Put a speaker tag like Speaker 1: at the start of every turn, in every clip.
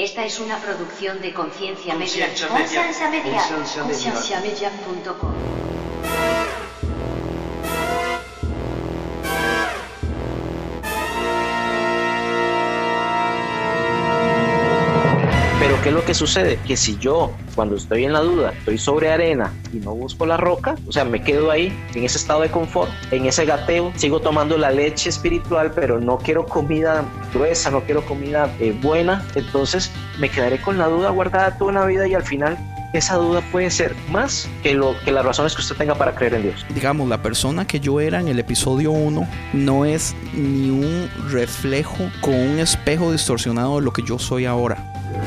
Speaker 1: Esta es una producción de Conciencia Media.
Speaker 2: Conciencia Media.
Speaker 1: Conciencia.
Speaker 3: ¿Qué es lo que sucede? Que si yo, cuando estoy en la duda, estoy sobre arena y no busco la roca, o sea, me quedo ahí, en ese estado de confort, en ese gateo, sigo tomando la leche espiritual, pero no quiero comida gruesa, no quiero comida eh, buena, entonces me quedaré con la duda guardada toda una vida y al final esa duda puede ser más que, lo, que las razones que usted tenga para creer en Dios.
Speaker 4: digamos, la persona que yo era en el episodio 1 no es ni un reflejo con un espejo distorsionado de lo que yo soy ahora.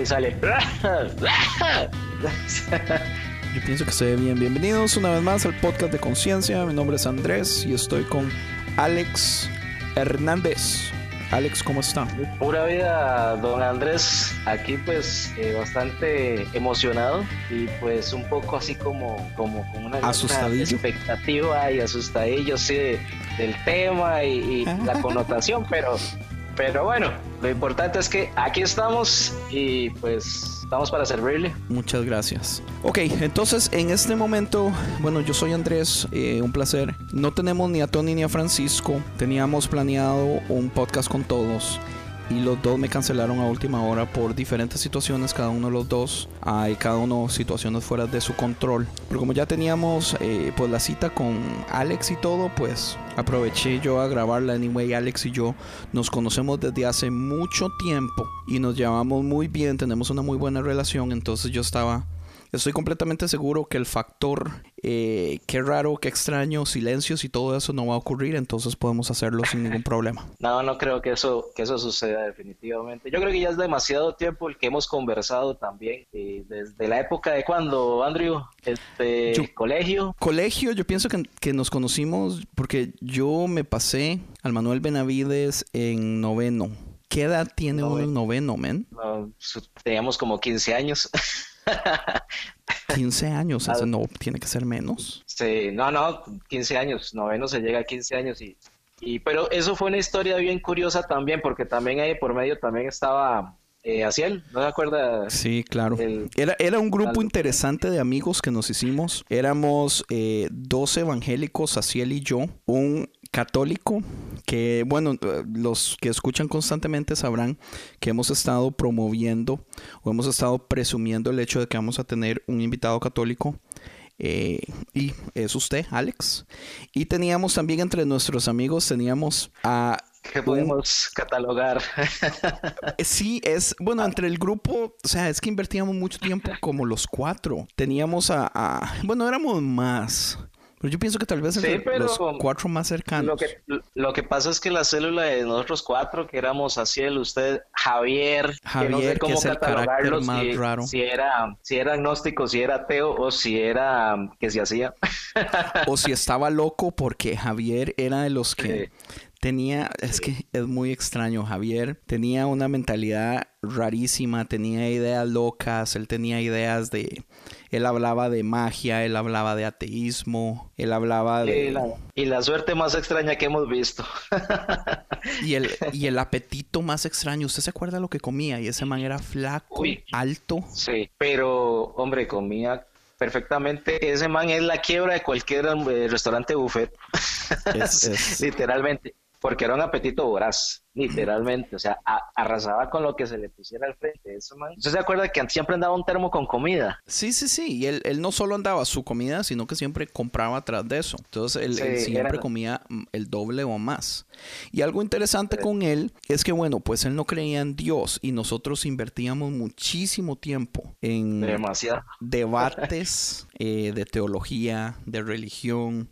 Speaker 3: y sale.
Speaker 4: Yo pienso que se ve bien. Bienvenidos una vez más al podcast de Conciencia. Mi nombre es Andrés y estoy con Alex Hernández. Alex, ¿cómo está?
Speaker 3: Pura vida, don Andrés. Aquí pues eh, bastante emocionado y pues un poco así como, como con una, una expectativa y asustadillo sí de- del tema y, y la connotación, pero, pero bueno, lo importante es que aquí estamos y pues estamos para servirle.
Speaker 4: Muchas gracias. Ok, entonces en este momento, bueno, yo soy Andrés, eh, un placer. No tenemos ni a Tony ni a Francisco. Teníamos planeado un podcast con todos. Y los dos me cancelaron a última hora por diferentes situaciones, cada uno de los dos. Hay cada uno situaciones fuera de su control. Pero como ya teníamos eh, pues la cita con Alex y todo, pues aproveché yo a grabarla. Anyway, Alex y yo nos conocemos desde hace mucho tiempo y nos llevamos muy bien, tenemos una muy buena relación. Entonces yo estaba Estoy completamente seguro que el factor eh, qué raro, qué extraño, silencios y todo eso no va a ocurrir, entonces podemos hacerlo sin ningún problema.
Speaker 3: No, no creo que eso, que eso suceda definitivamente. Yo creo que ya es demasiado tiempo el que hemos conversado también, eh, desde la época de cuando, Andrew, este
Speaker 4: Yo-
Speaker 3: colegio.
Speaker 4: Colegio, yo pienso que, que nos conocimos porque yo me pasé al Manuel Benavides en noveno. ¿Qué edad tiene uno en noveno, men?
Speaker 3: no, teníamos como 15 años.
Speaker 4: 15 años, ese no tiene que ser menos.
Speaker 3: Sí, no, no, 15 años, noveno se llega a 15 años y, y pero eso fue una historia bien curiosa también, porque también ahí por medio también estaba eh, Asiel, ¿no se acuerda?
Speaker 4: Sí, claro.
Speaker 3: El-
Speaker 4: Era, era un grupo interesante de amigos que nos hicimos. Éramos eh, dos evangélicos, Asiel y yo, un católico que, bueno, eh, los que escuchan constantemente sabrán que hemos estado promoviendo o hemos estado presumiendo el hecho de que vamos a tener un invitado católico. eh, y es usted, Alex. Y teníamos también entre nuestros amigos, teníamos a
Speaker 3: que podemos catalogar.
Speaker 4: Sí, es, bueno, entre el grupo, o sea, es que invertíamos mucho tiempo como los cuatro. Teníamos a, a- bueno, éramos más, pero yo pienso que tal vez
Speaker 3: Sí,
Speaker 4: entre los cuatro más cercanos.
Speaker 3: Lo que, lo que pasa es que la célula de nosotros cuatro, que éramos Asiel, usted, Javier, que no
Speaker 4: Javier,
Speaker 3: sé
Speaker 4: que
Speaker 3: cómo
Speaker 4: es el más
Speaker 3: si,
Speaker 4: raro.
Speaker 3: si era, si era agnóstico, si era ateo o si era que se hacía.
Speaker 4: O si estaba loco porque Javier era de los que tenía, es que es muy extraño, Javier tenía una mentalidad rarísima, tenía ideas locas, él tenía ideas de, él hablaba de magia, él hablaba de ateísmo, él hablaba de...
Speaker 3: Y la, y la suerte más extraña que hemos visto.
Speaker 4: Y el, y el apetito más extraño, ¿usted se acuerda lo que comía? Y ese man era flaco,
Speaker 3: Uy.
Speaker 4: alto.
Speaker 3: Sí, pero hombre, comía perfectamente, ese man es la quiebra de cualquier eh, restaurante buffet. Literalmente porque era un apetito voraz, literalmente, o sea, arrasaba con lo que se le pusiera al frente. Eso, man. ¿Usted se acuerda que siempre andaba un termo con comida?
Speaker 4: Sí, sí, sí, y él, él no solo andaba su comida, sino que siempre compraba atrás de eso. Entonces, él, siempre comía mm, el doble o más. Y algo interesante con él es que, bueno, pues él no creía en Dios y nosotros invertíamos muchísimo tiempo en debates eh, de teología, de religión,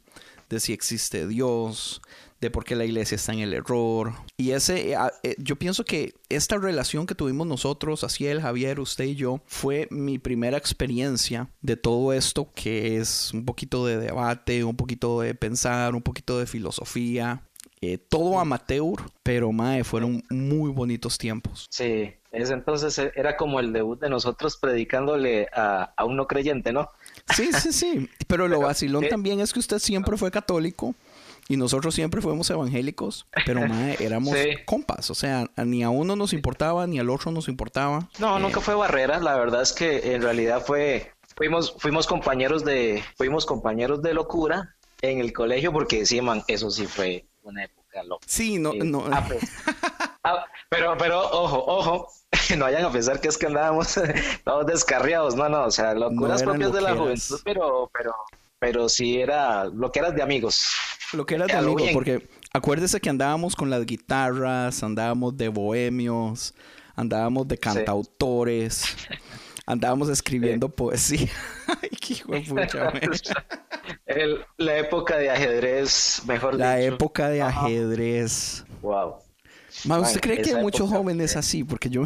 Speaker 4: de si existe Dios, de por qué la iglesia está en el error. Y ese, eh, eh, yo pienso que esta relación que tuvimos nosotros, el Javier, usted y yo, fue mi primera experiencia de todo esto, que es un poquito de debate, un poquito de pensar, un poquito de filosofía. Eh, todo amateur, pero mae, fueron muy bonitos tiempos.
Speaker 3: Sí, ese entonces era como el debut de nosotros predicándole a, a un no creyente, ¿no?
Speaker 4: Sí, sí, sí. Pero lo vacilón también es que usted siempre fue católico y nosotros siempre fuimos evangélicos, pero éramos compas, o sea, ni a uno nos importaba, ni al otro nos importaba.
Speaker 3: No, nunca fue barrera, la verdad es que en realidad fue, fuimos, fuimos compañeros de, fuimos compañeros de locura en el colegio, porque sí, man, eso sí fue una época loca.
Speaker 4: Sí, no, no.
Speaker 3: Ah, pues, ah, pero, pero, ojo, ojo, no vayan a pensar que es que andábamos todos descarriados, no, no, o sea, locuras propias de la juventud, pero, pero, pero sí era lo que eras de amigos.
Speaker 4: Lo que eras de amigos, porque acuérdese que andábamos con las guitarras, andábamos de bohemios, andábamos de cantautores, andábamos escribiendo poesía. Ay, qué hijo de pucha,
Speaker 3: La época de ajedrez, mejor
Speaker 4: La época de ajedrez.
Speaker 3: Wow.
Speaker 4: ¿usted cree que hay muchos jóvenes así? Porque yo,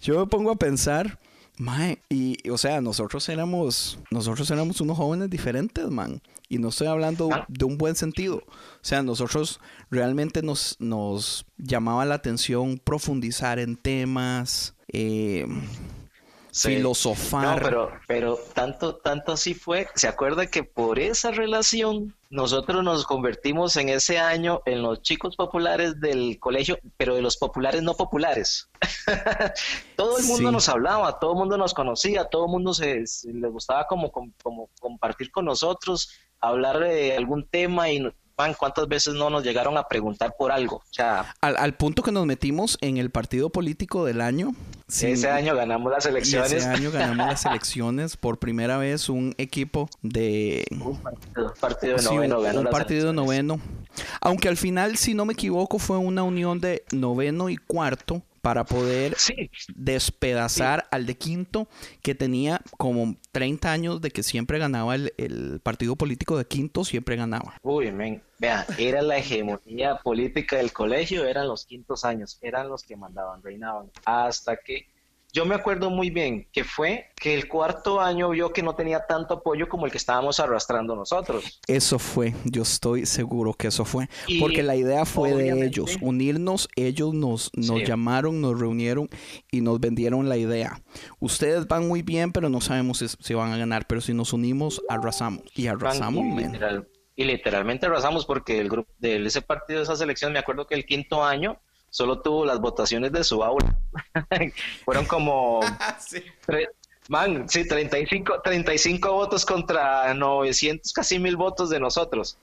Speaker 4: yo me pongo a pensar Mae, y o sea, nosotros éramos, nosotros éramos unos jóvenes diferentes, man. Y no estoy hablando ah. de un buen sentido. O sea, nosotros realmente nos, nos llamaba la atención profundizar en temas, eh, filosofar.
Speaker 3: No, pero, pero tanto, tanto así fue. ¿Se acuerda que por esa relación nosotros nos convertimos en ese año en los chicos populares del colegio, pero de los populares no populares? todo el mundo nos hablaba, todo el mundo nos conocía, todo el mundo se, le gustaba como, como compartir con nosotros, hablar de algún tema y ¿cuántas veces no nos llegaron a preguntar por algo? O sea,
Speaker 4: al, punto que nos metimos en el partido político del año.
Speaker 3: ese año ganamos las elecciones.
Speaker 4: Ese año ganamos las elecciones. Por primera vez un equipo de...
Speaker 3: Un partido, de noveno.
Speaker 4: un, partido de noveno. Aunque al final, si no me equivoco, fue una unión de noveno y cuarto para poder despedazar al de quinto que tenía como 30 años de que siempre ganaba el, partido político de quinto, siempre ganaba.
Speaker 3: Uy, men, vea, era la hegemonía política del colegio, eran los quintos años, eran los que mandaban, reinaban, hasta que yo me acuerdo muy bien que fue que el cuarto año vio que no tenía tanto apoyo como el que estábamos arrastrando nosotros.
Speaker 4: Eso fue, yo estoy seguro que eso fue, porque la idea fue de ellos, unirnos, ellos nos, nos llamaron, nos reunieron y nos vendieron la idea. Ustedes van muy bien, pero no sabemos si, van a ganar, pero si nos unimos, arrasamos. Y arrasamos,
Speaker 3: y, y literalmente arrasamos porque el grupo de ese partido, de esa selección, me acuerdo que el quinto año solo tuvo las votaciones de su aula. Fueron como... sí. Man, sí, 35, 35 votos contra 900, casi mil votos de nosotros.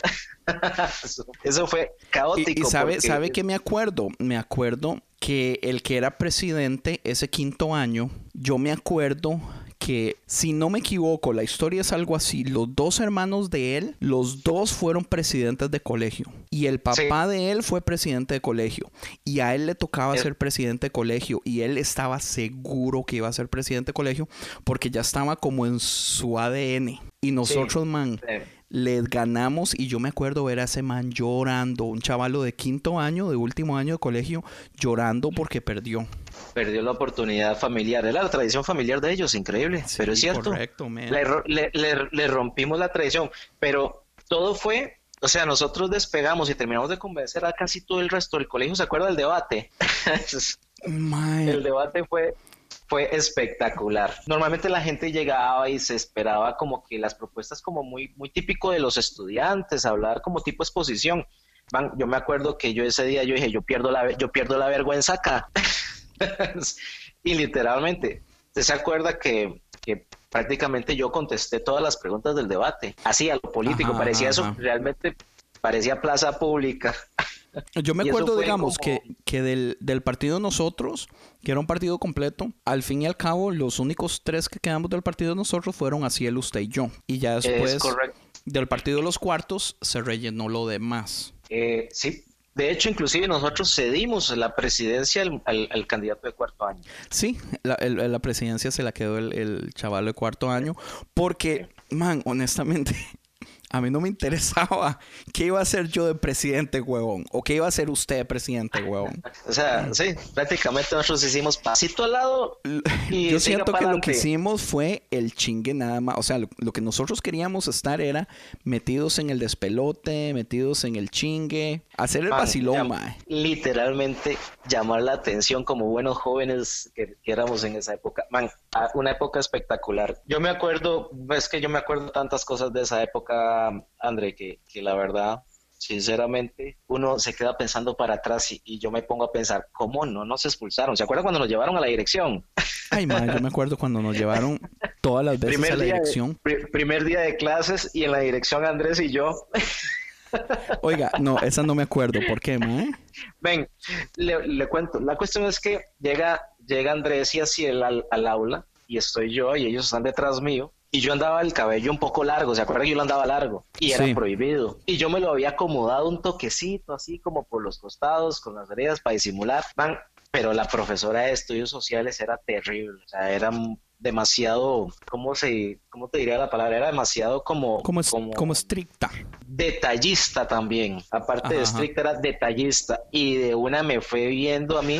Speaker 3: Eso fue caótico.
Speaker 4: Y, sabe, sabe que me acuerdo, me acuerdo que el que era presidente ese quinto año, yo me acuerdo que, si no me equivoco, la historia es algo así. Los dos hermanos de él, los dos fueron presidentes de colegio. Y el papá de él fue presidente de colegio. Y a él le tocaba ser presidente de colegio. Y él estaba seguro que iba a ser presidente de colegio porque ya estaba como en su ADN. Y nosotros, man les ganamos y yo me acuerdo ver a ese man llorando, un chavalo de quinto año, de último año de colegio, llorando porque perdió.
Speaker 3: Perdió la oportunidad familiar, era la tradición familiar de ellos, increíble, pero es cierto.
Speaker 4: Correcto,
Speaker 3: le, le, rompimos la tradición, pero todo fue, o sea, nosotros despegamos y terminamos de convencer a casi todo el resto del colegio, ¿se acuerda del debate? el debate fue fue espectacular. Normalmente la gente llegaba y se esperaba como que las propuestas como muy, muy típico de los estudiantes, hablar como tipo exposición. yo me acuerdo que yo ese día yo dije, yo pierdo la, yo pierdo la vergüenza acá. y literalmente, ¿usted se acuerda que, que prácticamente yo contesté todas las preguntas del debate. Así a lo político,
Speaker 4: Ajá,
Speaker 3: parecía
Speaker 4: ajá,
Speaker 3: eso, realmente parecía plaza pública.
Speaker 4: Yo me acuerdo, digamos,
Speaker 3: como-
Speaker 4: que, que del, del partido nosotros, que era un partido completo, al fin y al cabo, los únicos tres que quedamos del partido nosotros fueron Asiel, usted y yo. Y ya después del partido de los cuartos se rellenó lo demás.
Speaker 3: Eh, sí, de hecho, inclusive nosotros cedimos la presidencia al, al- al candidato de cuarto año.
Speaker 4: Sí, la, el- la presidencia se la quedó el, el chaval de cuarto año, porque, man, honestamente, a mí no me interesaba qué iba a hacer yo de presidente, huevón, o qué iba a hacer usted de presidente, huevón.
Speaker 3: O sea, sí, prácticamente nosotros hicimos pasito al lado y
Speaker 4: Yo siento que lo que hicimos fue el chingue nada más. O sea, lo, lo que nosotros queríamos estar era metidos en el despelote, metidos en el chingue, hacer el
Speaker 3: Man,
Speaker 4: vacilón,
Speaker 3: llam-
Speaker 4: mae.
Speaker 3: Literalmente llamar la atención como buenos jóvenes que, que éramos en esa época. Man, una época espectacular. Yo me acuerdo, es que yo me acuerdo tantas cosas de esa época, André, que, que la verdad, sinceramente, uno se queda pensando para atrás y, y yo me pongo a pensar, ¿cómo no nos expulsaron? ¿Se acuerdan cuando nos llevaron a la dirección?
Speaker 4: Ay, mae, yo me acuerdo cuando nos llevaron todas las veces a la
Speaker 3: de-
Speaker 4: dirección.
Speaker 3: pri- primer día de clases y en la dirección Andrés y yo.
Speaker 4: Oiga, no, esa no me acuerdo. ¿Por qué?
Speaker 3: Ven, le, le cuento. La cuestión es que llega, llega Andrés y así al, al aula y estoy yo y ellos están detrás mío. Y yo andaba el cabello un poco largo, ¿se acuerdan que yo lo andaba largo? Y era
Speaker 4: Sí.
Speaker 3: prohibido. Y yo me lo había acomodado un toquecito, así como por los costados, con las orejas para disimular. Man, pero la profesora de estudios sociales era terrible. O sea, era demasiado, ¿cómo se, cómo te diría la palabra? Era demasiado como...
Speaker 4: Como, como estricta.
Speaker 3: detallista también. Aparte de
Speaker 4: ajá.
Speaker 3: estricta, era detallista. Y de una me fue viendo a mí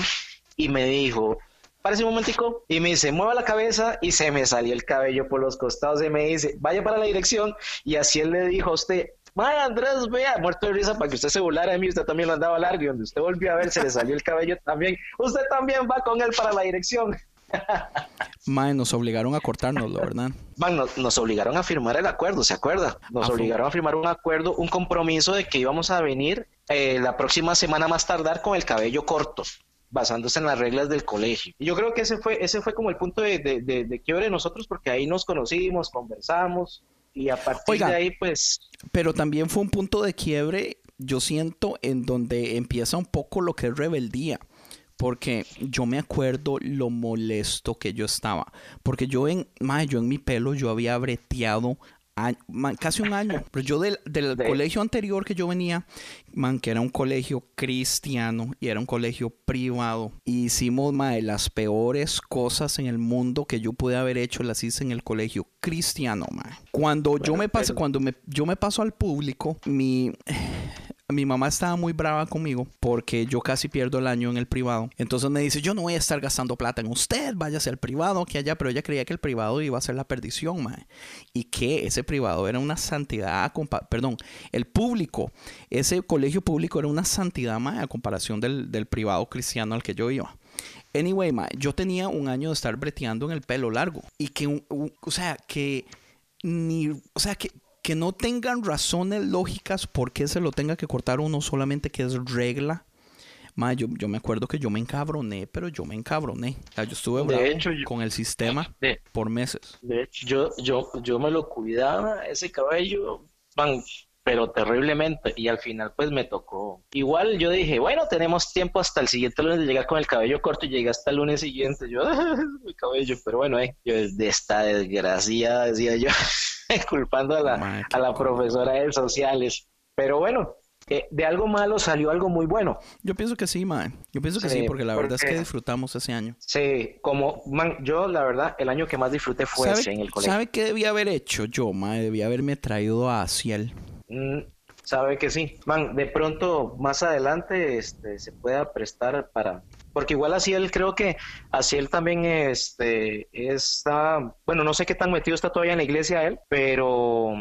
Speaker 3: y me dijo, parece un momentico, y me dice, mueva la cabeza, y se me salió el cabello por los costados y me dice, vaya para la dirección. Y así él le dijo a usted, Vaya Andrés, vea, muerto de risa para que usted se burlara de mí, usted también lo andaba largo y donde usted volvió a ver se le salió el cabello también. Usted también va con él para la dirección.
Speaker 4: Mae, nos obligaron a cortárnoslo, ¿verdad?
Speaker 3: Man, nos, nos obligaron a firmar el acuerdo, ¿se acuerda? Nos
Speaker 4: Ah,
Speaker 3: obligaron a firmar un acuerdo, un compromiso de que íbamos a venir eh, la próxima semana más tardar con el cabello corto, basándose en las reglas del colegio. Y yo creo que ese fue, ese fue como el punto de, de, de- de quiebre de nosotros, porque ahí nos conocimos, conversamos, y a partir
Speaker 4: Oiga.
Speaker 3: de ahí, pues,
Speaker 4: Pero también fue un punto de quiebre, yo siento, en donde empieza un poco lo que es rebeldía. Porque yo me acuerdo lo molesto que yo estaba. Porque yo en, mae, yo en mi pelo yo había breteado a- man, casi un año. Pero yo del, del
Speaker 3: De-
Speaker 4: colegio anterior que yo venía, man, que era un colegio cristiano y era un colegio privado. Hicimos, mae, las peores cosas en el mundo que yo pude haber hecho, las hice en el colegio cristiano, mae. Cuando yo me paso,
Speaker 3: pero-
Speaker 4: cuando me, yo me paso al público, mi, mi mamá estaba muy brava conmigo porque yo casi pierdo el año en el privado. Entonces me dice, yo no voy a estar gastando plata en usted, váyase al privado que allá, pero ella creía que el privado iba a ser la perdición, mae. Y que ese privado era una santidad, perdón, el público, ese colegio público era una santidad, mae, a comparación del, del privado cristiano al que yo iba. Anyway, mae, yo tenía un año de estar breteando en el pelo largo y que, o sea, que ni, o sea, que, que no tengan razones lógicas por qué se lo tenga que cortar uno solamente que es regla. Ma, yo, yo me acuerdo que yo me encabroné, pero yo me encabroné. O sea, yo estuve bravo
Speaker 3: hecho, yo-
Speaker 4: con el sistema
Speaker 3: de,
Speaker 4: por meses.
Speaker 3: de hecho, yo, yo, yo me lo cuidaba, ese cabello, man, pero terriblemente, y al final pues me tocó. Igual yo dije, bueno, tenemos tiempo hasta el siguiente lunes de llegar con el cabello corto y llegué hasta el lunes siguiente, yo, mi cabello, pero bueno, eh, yo de esta desgracia, decía yo, culpando a la, a la profesora de sociales, pero bueno, eh, de algo malo salió algo muy bueno.
Speaker 4: Yo pienso que sí, mae. Yo pienso que sí,
Speaker 3: Sí,
Speaker 4: porque la verdad es que disfrutamos ese año.
Speaker 3: Sí, como, man, yo la verdad, el año que más disfruté fue ese en el colegio.
Speaker 4: ¿Sabe qué debía haber hecho yo, mae? Debía haberme traído a Ciel.
Speaker 3: Mm, sabe que sí. Man, de pronto más adelante este, se pueda prestar para... Porque igual así él creo que así él también este, está... Bueno, no sé qué tan metido está todavía en la iglesia él, pero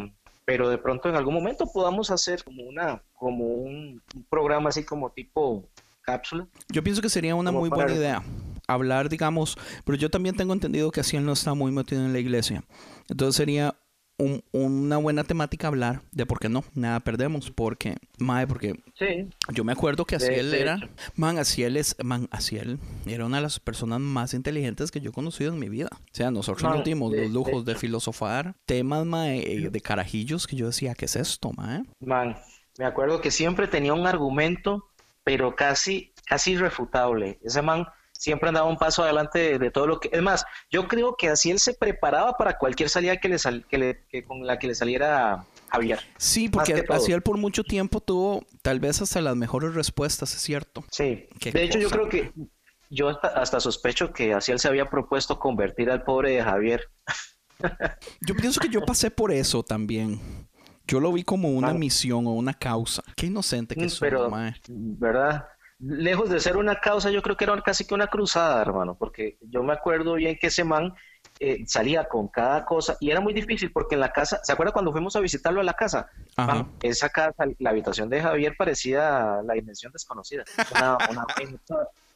Speaker 3: pero de pronto en algún momento podamos hacer como una como un, un programa así como tipo cápsula.
Speaker 4: Yo pienso que sería una muy buena idea. Hablar, digamos, pero yo también tengo entendido que así él no está muy metido en la iglesia. Entonces sería un- una buena temática hablar de por qué no, nada perdemos, porque, mae, porque
Speaker 3: Sí,
Speaker 4: yo me acuerdo que Asiel
Speaker 3: de
Speaker 4: era, man, Asiel es, man, Asiel era una de las personas más inteligentes que yo he conocido en mi vida. O sea, nosotros
Speaker 3: Man,
Speaker 4: nos dimos
Speaker 3: de-
Speaker 4: los lujos de, filosofar temas, mae, eh, de carajillos que yo decía, ¿qué es esto, mae?
Speaker 3: man, me acuerdo que siempre tenía un argumento, pero casi, casi irrefutable. Ese man siempre andaba un paso adelante de, de todo lo que... Es más, yo creo que así él se preparaba para cualquier salida que le sal- que le- que con la que le saliera Javier.
Speaker 4: Sí, porque
Speaker 3: que todo.
Speaker 4: Asiel por mucho tiempo tuvo tal vez hasta las mejores respuestas, es cierto.
Speaker 3: Sí,
Speaker 4: Qué
Speaker 3: de hecho yo creo que yo hasta, hasta sospecho que así él se había propuesto convertir al pobre de Javier.
Speaker 4: Yo pienso que yo pasé por eso también. Yo lo vi como una misión o una causa. Qué inocente que
Speaker 3: Mm,
Speaker 4: soy,
Speaker 3: pero,
Speaker 4: mae.
Speaker 3: ¿verdad? Lejos de ser una causa, yo creo que era casi que una cruzada, hermano, porque yo me acuerdo bien que ese man eh, salía con cada cosa y era muy difícil porque en la casa, ¿se acuerda cuando fuimos a visitarlo a la casa?
Speaker 4: Ajá.
Speaker 3: Man, esa casa, la habitación de Javier parecía la dimensión desconocida. Una, una- en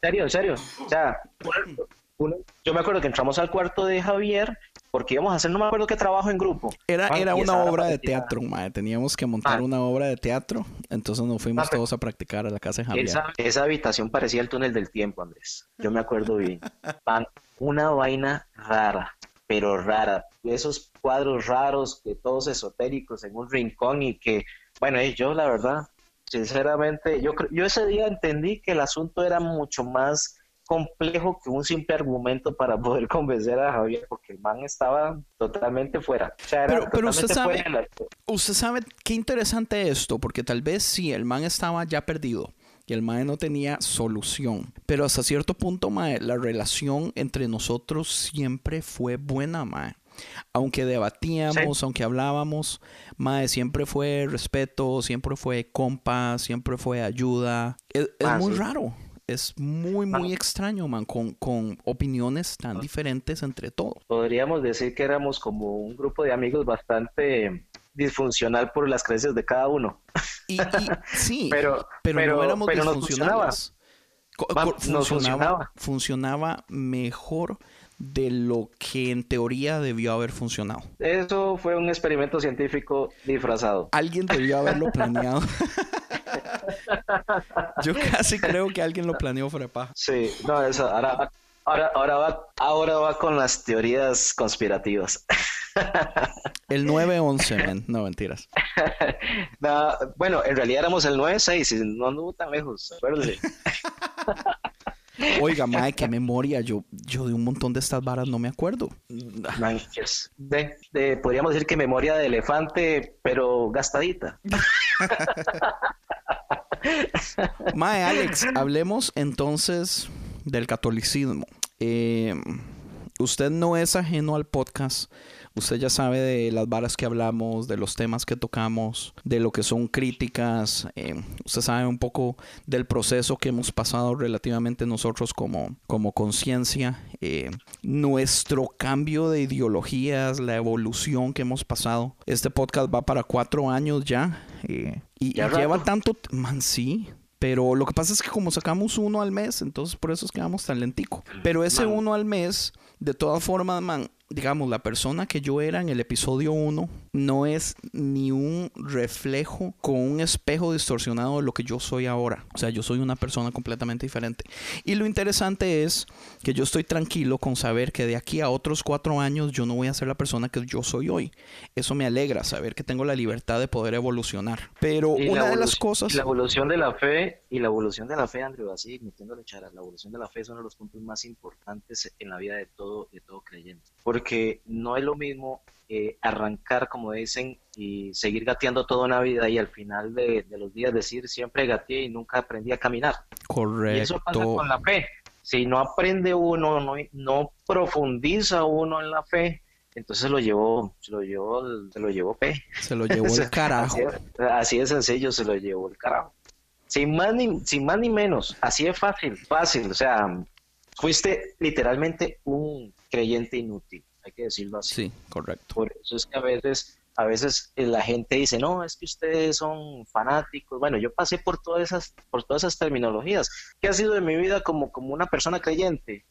Speaker 3: serio, en serio. O sea, una- yo me acuerdo que entramos al cuarto de Javier porque íbamos a hacer, no me acuerdo qué trabajo en grupo.
Speaker 4: Era, era una obra de teatro, mae. Teníamos que montar una obra de teatro. Entonces nos fuimos
Speaker 3: pero-
Speaker 4: todos a practicar a la casa de Javier.
Speaker 3: Esa, esa habitación parecía el túnel del tiempo, Andrés. Yo me acuerdo bien. Una vaina rara, pero rara. Esos cuadros raros, que todos esotéricos en un rincón y que, bueno, eh, yo la verdad, sinceramente, yo, yo ese día entendí que el asunto era mucho más complejo que un simple argumento para poder convencer a Javier, porque el man estaba totalmente fuera. O sea, era
Speaker 4: Pero- pero usted sabe-
Speaker 3: fuera la-
Speaker 4: Usted sabe qué interesante esto, porque tal vez sí, el man estaba ya perdido y el man no tenía solución. Pero hasta cierto punto, mae, la relación entre nosotros siempre fue buena, mae. Aunque debatíamos, aunque hablábamos, mae, siempre fue respeto, siempre fue compa, siempre fue ayuda. Es, es
Speaker 3: Ah,
Speaker 4: muy
Speaker 3: sí.
Speaker 4: raro. Es muy, muy extraño, man, con, con opiniones tan diferentes entre todos.
Speaker 3: podríamos decir que éramos como un grupo de amigos bastante disfuncional por las creencias de cada uno.
Speaker 4: Y, y- sí,
Speaker 3: Pero,
Speaker 4: pero,
Speaker 3: pero,
Speaker 4: no éramos
Speaker 3: pero nos funcionaba.
Speaker 4: disfuncionales.
Speaker 3: Nos
Speaker 4: funcionaba.
Speaker 3: funcionaba
Speaker 4: mejor de lo que en teoría debió haber funcionado.
Speaker 3: Eso fue un experimento científico disfrazado.
Speaker 4: Alguien debió haberlo planeado. Yo casi creo que alguien lo planeó fuera paja.
Speaker 3: Sí, no, eso, ahora, ahora, ahora, va, ahora va con las teorías conspirativas.
Speaker 4: El 9-11, men. No, mentiras.
Speaker 3: No, bueno, en realidad éramos el 9-6, y no anduvo tan lejos, acuérdese.
Speaker 4: Oiga, mae, qué memoria. Yo, yo de un montón de estas varas no me acuerdo.
Speaker 3: De- podríamos decir que memoria de elefante, pero gastadita.
Speaker 4: Mae, Alex, hablemos entonces del catolicismo. Eh, usted no es ajeno al podcast. Usted ya sabe de las varas que hablamos, de los temas que tocamos, de lo que son críticas. eh, usted sabe un poco del proceso que hemos pasado relativamente nosotros como, como conciencia. eh, nuestro cambio de ideologías, la evolución que hemos pasado. Este podcast va para cuatro años ya. eh, y,
Speaker 3: Ya
Speaker 4: lleva
Speaker 3: rato.
Speaker 4: tanto... Man, sí. Pero lo que pasa es que como sacamos uno al mes, entonces por eso es que vamos tan lentico. Pero ese
Speaker 3: Man.
Speaker 4: uno al mes, de todas formas, man, digamos, la persona que yo era en el episodio 1 no es ni un reflejo con un espejo distorsionado de lo que yo soy ahora. O sea, yo soy una persona completamente diferente. Y lo interesante es que yo estoy tranquilo con saber que de aquí a otros cuatro años yo no voy a ser la persona que yo soy hoy. Eso me alegra, saber que tengo la libertad de poder evolucionar. Pero
Speaker 3: Y
Speaker 4: una de las cosas...
Speaker 3: la evolución de la fe, y la evolución de la fe, Andrew, así metiéndole chara, la evolución de la fe es uno de los puntos más importantes en la vida de todo, de todo creyente. Porque no es lo mismo eh, arrancar, como dicen, y seguir gateando toda una vida y al final de, de los días decir siempre gateé y nunca aprendí a caminar. Y eso pasa
Speaker 4: Correcto.
Speaker 3: con la fe. Si no aprende uno, no, no profundiza uno en la fe, entonces lo llevó, se lo llevó, se lo llevó P.
Speaker 4: Se lo llevó el carajo.
Speaker 3: Así, así de sencillo se lo llevó el carajo. Sin más ni, sin más ni menos, así es fácil, fácil. O sea, fuiste literalmente un creyente inútil, hay que decirlo así.
Speaker 4: Sí, correcto.
Speaker 3: Por eso es que a veces, a veces eh, la gente dice, no, es que ustedes son fanáticos. Bueno, yo pasé por todas esas, por todas esas terminologías. ¿Qué ha sido de mi vida como, como una persona creyente?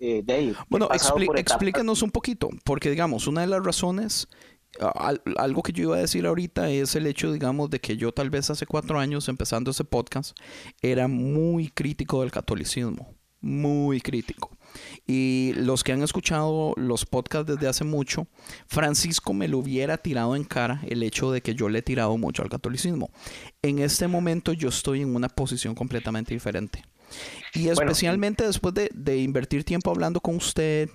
Speaker 3: Eh, de ahí, he
Speaker 4: Bueno,
Speaker 3: etapas.
Speaker 4: explíquenos un poquito, porque digamos, una de las razones algo que yo iba a decir ahorita es el hecho, digamos, de que yo tal vez hace cuatro años, empezando ese podcast, era muy crítico del catolicismo, muy crítico. Y los que han escuchado los podcasts desde hace mucho, Francisco me lo hubiera tirado en cara el hecho de que yo le he tirado mucho al catolicismo. En este momento yo estoy en una posición completamente diferente. Y especialmente después de, de invertir tiempo hablando con usted,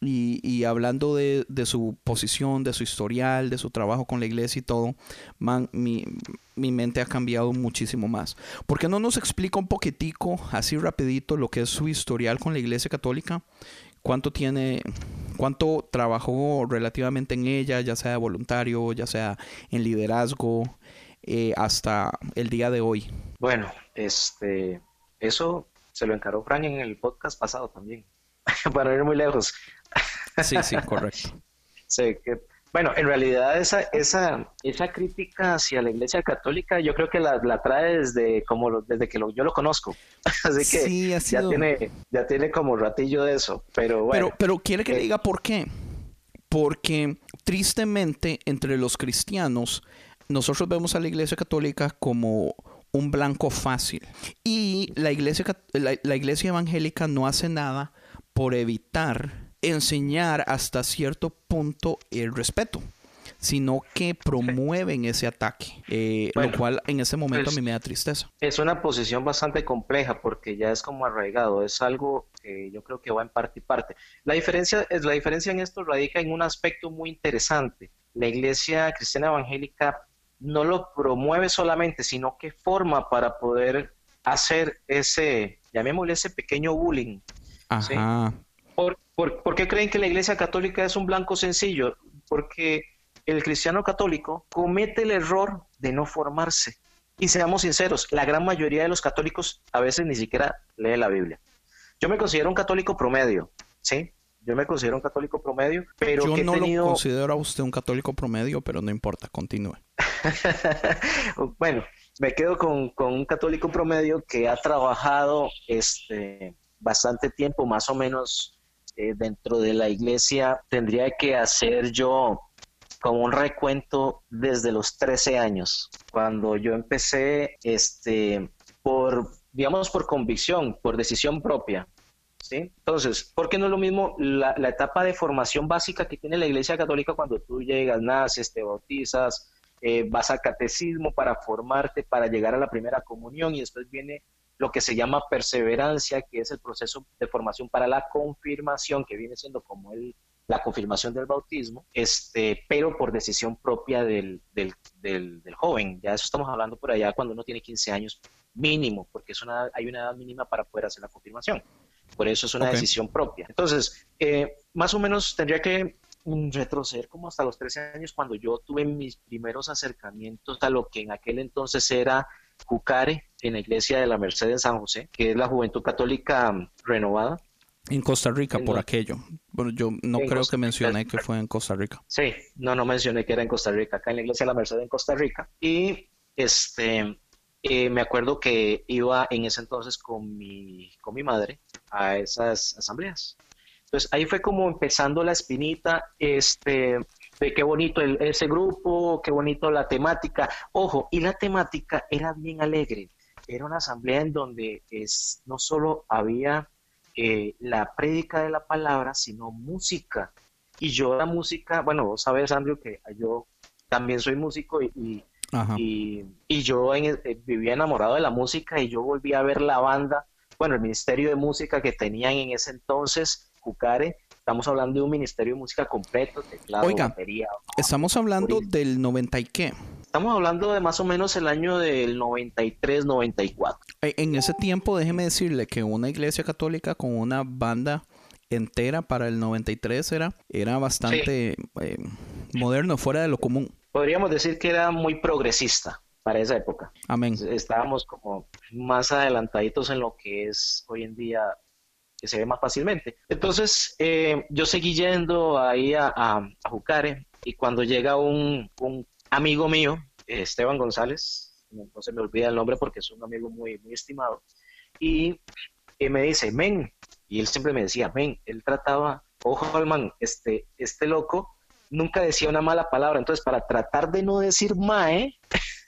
Speaker 4: y, hablando de, su posición, de su historial, de su trabajo con la iglesia y todo, man, mi, mente ha cambiado muchísimo más. ¿Por qué no nos explica un poquitico, así rapidito, lo que es su historial con la iglesia católica? ¿Cuánto tiene, cuánto trabajó relativamente en ella, ya sea de voluntario, ya sea en liderazgo, eh, hasta el día de hoy?
Speaker 3: Bueno, este, eso se lo encaró Frank en el podcast pasado también, para ir muy lejos.
Speaker 4: Sí, sí, correcto.
Speaker 3: sí, que, bueno, en realidad esa, esa, esa crítica hacia la Iglesia Católica yo creo que la, trae desde como desde que yo lo conozco. Así que
Speaker 4: sí,
Speaker 3: ya tiene ya tiene como ratillo de eso, pero bueno.
Speaker 4: Pero pero quiere que le diga por qué? Porque tristemente entre los cristianos nosotros vemos a la Iglesia Católica como un blanco fácil y la iglesia la iglesia evangélica no hace nada por evitar enseñar hasta cierto punto el respeto sino que promueven ese ataque, eh, lo cual en ese momento a mí me da tristeza.
Speaker 3: Es una posición bastante compleja porque ya es como arraigado, es algo que yo creo que va en parte y parte. La diferencia, es, la diferencia en esto radica en un aspecto muy interesante. La iglesia cristiana evangélica no lo promueve solamente, sino que forma para poder hacer ese, llamémosle ese pequeño bullying.
Speaker 4: Ajá.
Speaker 3: ¿Por, qué creen que la Iglesia Católica es un blanco sencillo? Porque el cristiano católico comete el error de no formarse. Y seamos sinceros, la gran mayoría de los católicos a veces ni siquiera lee la Biblia. Yo me considero un católico promedio, ¿sí? Yo me considero un católico promedio, pero
Speaker 4: yo no
Speaker 3: lo
Speaker 4: considero a usted un católico promedio, pero no importa, continúe.
Speaker 3: bueno, me quedo con, con, un católico promedio que ha trabajado este, bastante tiempo, más o menos eh, dentro de la iglesia, tendría que hacer yo como un recuento desde los 13 años, cuando yo empecé, este, por, digamos, por convicción, por decisión propia. ¿sí? Entonces, ¿por qué no es lo mismo la, etapa de formación básica que tiene la Iglesia Católica cuando tú llegas, naces, te bautizas, eh, vas al catecismo para formarte, para llegar a la primera comunión y después viene lo que se llama perseverancia, que es el proceso de formación para la confirmación, que viene siendo como el, la confirmación del bautismo, este, pero por decisión propia del, del, del, joven. Ya eso estamos hablando por allá cuando uno tiene 15 años mínimo, porque es una, hay una edad mínima para poder hacer la confirmación. Por eso es una decisión propia. Entonces, eh, más o menos tendría que retroceder como hasta los 13 años cuando yo tuve mis primeros acercamientos a lo que en aquel entonces era Jucare, en la iglesia de la Merced en San José, que es la Juventud Católica renovada.
Speaker 4: En Costa Rica, por aquello. Bueno, yo no creo que mencioné que fue en Costa Rica.
Speaker 3: Sí, no, no mencioné que era en Costa Rica, acá en la iglesia de la Merced en Costa Rica. Y este, eh, me acuerdo que iba en ese entonces con mi, con mi madre a esas asambleas. Entonces ahí fue como empezando la espinita, este, de qué bonito el, ese grupo, qué bonito la temática. Ojo, y la temática era bien alegre. Era una asamblea en donde es, no solo había eh, la prédica de la palabra, sino música. Y yo la música, bueno, vos sabes, Andrew, que yo también soy músico y, y, y, yo eh, vivía enamorado de la música y yo volví a ver la banda, bueno, el Ministerio de Música que tenían en ese entonces, Jucare, Estamos hablando de un ministerio de música completo, teclado,
Speaker 4: Oiga,
Speaker 3: batería.
Speaker 4: Estamos hablando del 90 y qué.
Speaker 3: Estamos hablando de más o menos el año del 93, 94.
Speaker 4: Eh, en ese tiempo, déjeme decirle que una iglesia católica con una banda entera para el 93 era, era bastante eh, moderno, fuera de lo común.
Speaker 3: Podríamos decir que era muy progresista para esa época.
Speaker 4: Amén.
Speaker 3: Estábamos como más adelantaditos en lo que es hoy en día que se ve más fácilmente. Entonces, eh, yo seguí yendo ahí a, a, Jucare y cuando llega un, amigo mío, Esteban González, no, se me olvida el nombre porque es un amigo muy, muy estimado, y, me dice, men, y él siempre me decía, men, él trataba, ojo al man, este, este loco nunca decía una mala palabra. Entonces, para tratar de no decir mae,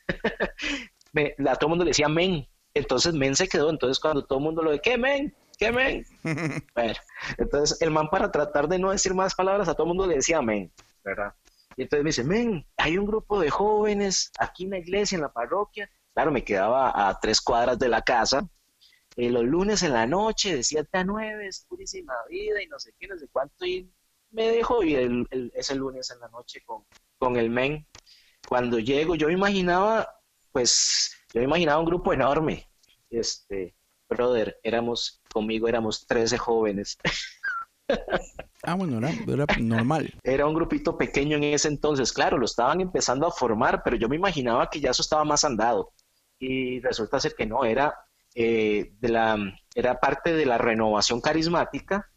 Speaker 3: me, a todo el mundo le decía men. Entonces, men se quedó. Entonces, cuando todo el mundo lo de, ¿qué men? ¿Qué men? bueno, entonces, el man, para tratar de no decir más palabras, a todo el mundo le decía men, ¿verdad? Y entonces me dice, men, hay un grupo de jóvenes aquí en la iglesia, en la parroquia. Claro, me quedaba a tres cuadras de la casa. Eh, los lunes en la noche, de 7 a 9, es purísima vida y no sé qué, no sé cuánto. Y me dejó ir el, ese lunes en la noche con, con el men. Cuando llego, yo me imaginaba, pues, yo me imaginaba un grupo enorme. Este, brother, éramos, conmigo éramos 13 jóvenes.
Speaker 4: Ah, bueno, era, era, normal.
Speaker 3: Era un grupito pequeño en ese entonces, claro, lo estaban empezando a formar, pero yo me imaginaba que ya eso estaba más andado. Y resulta ser que no, era, eh, de la, era parte de la renovación carismática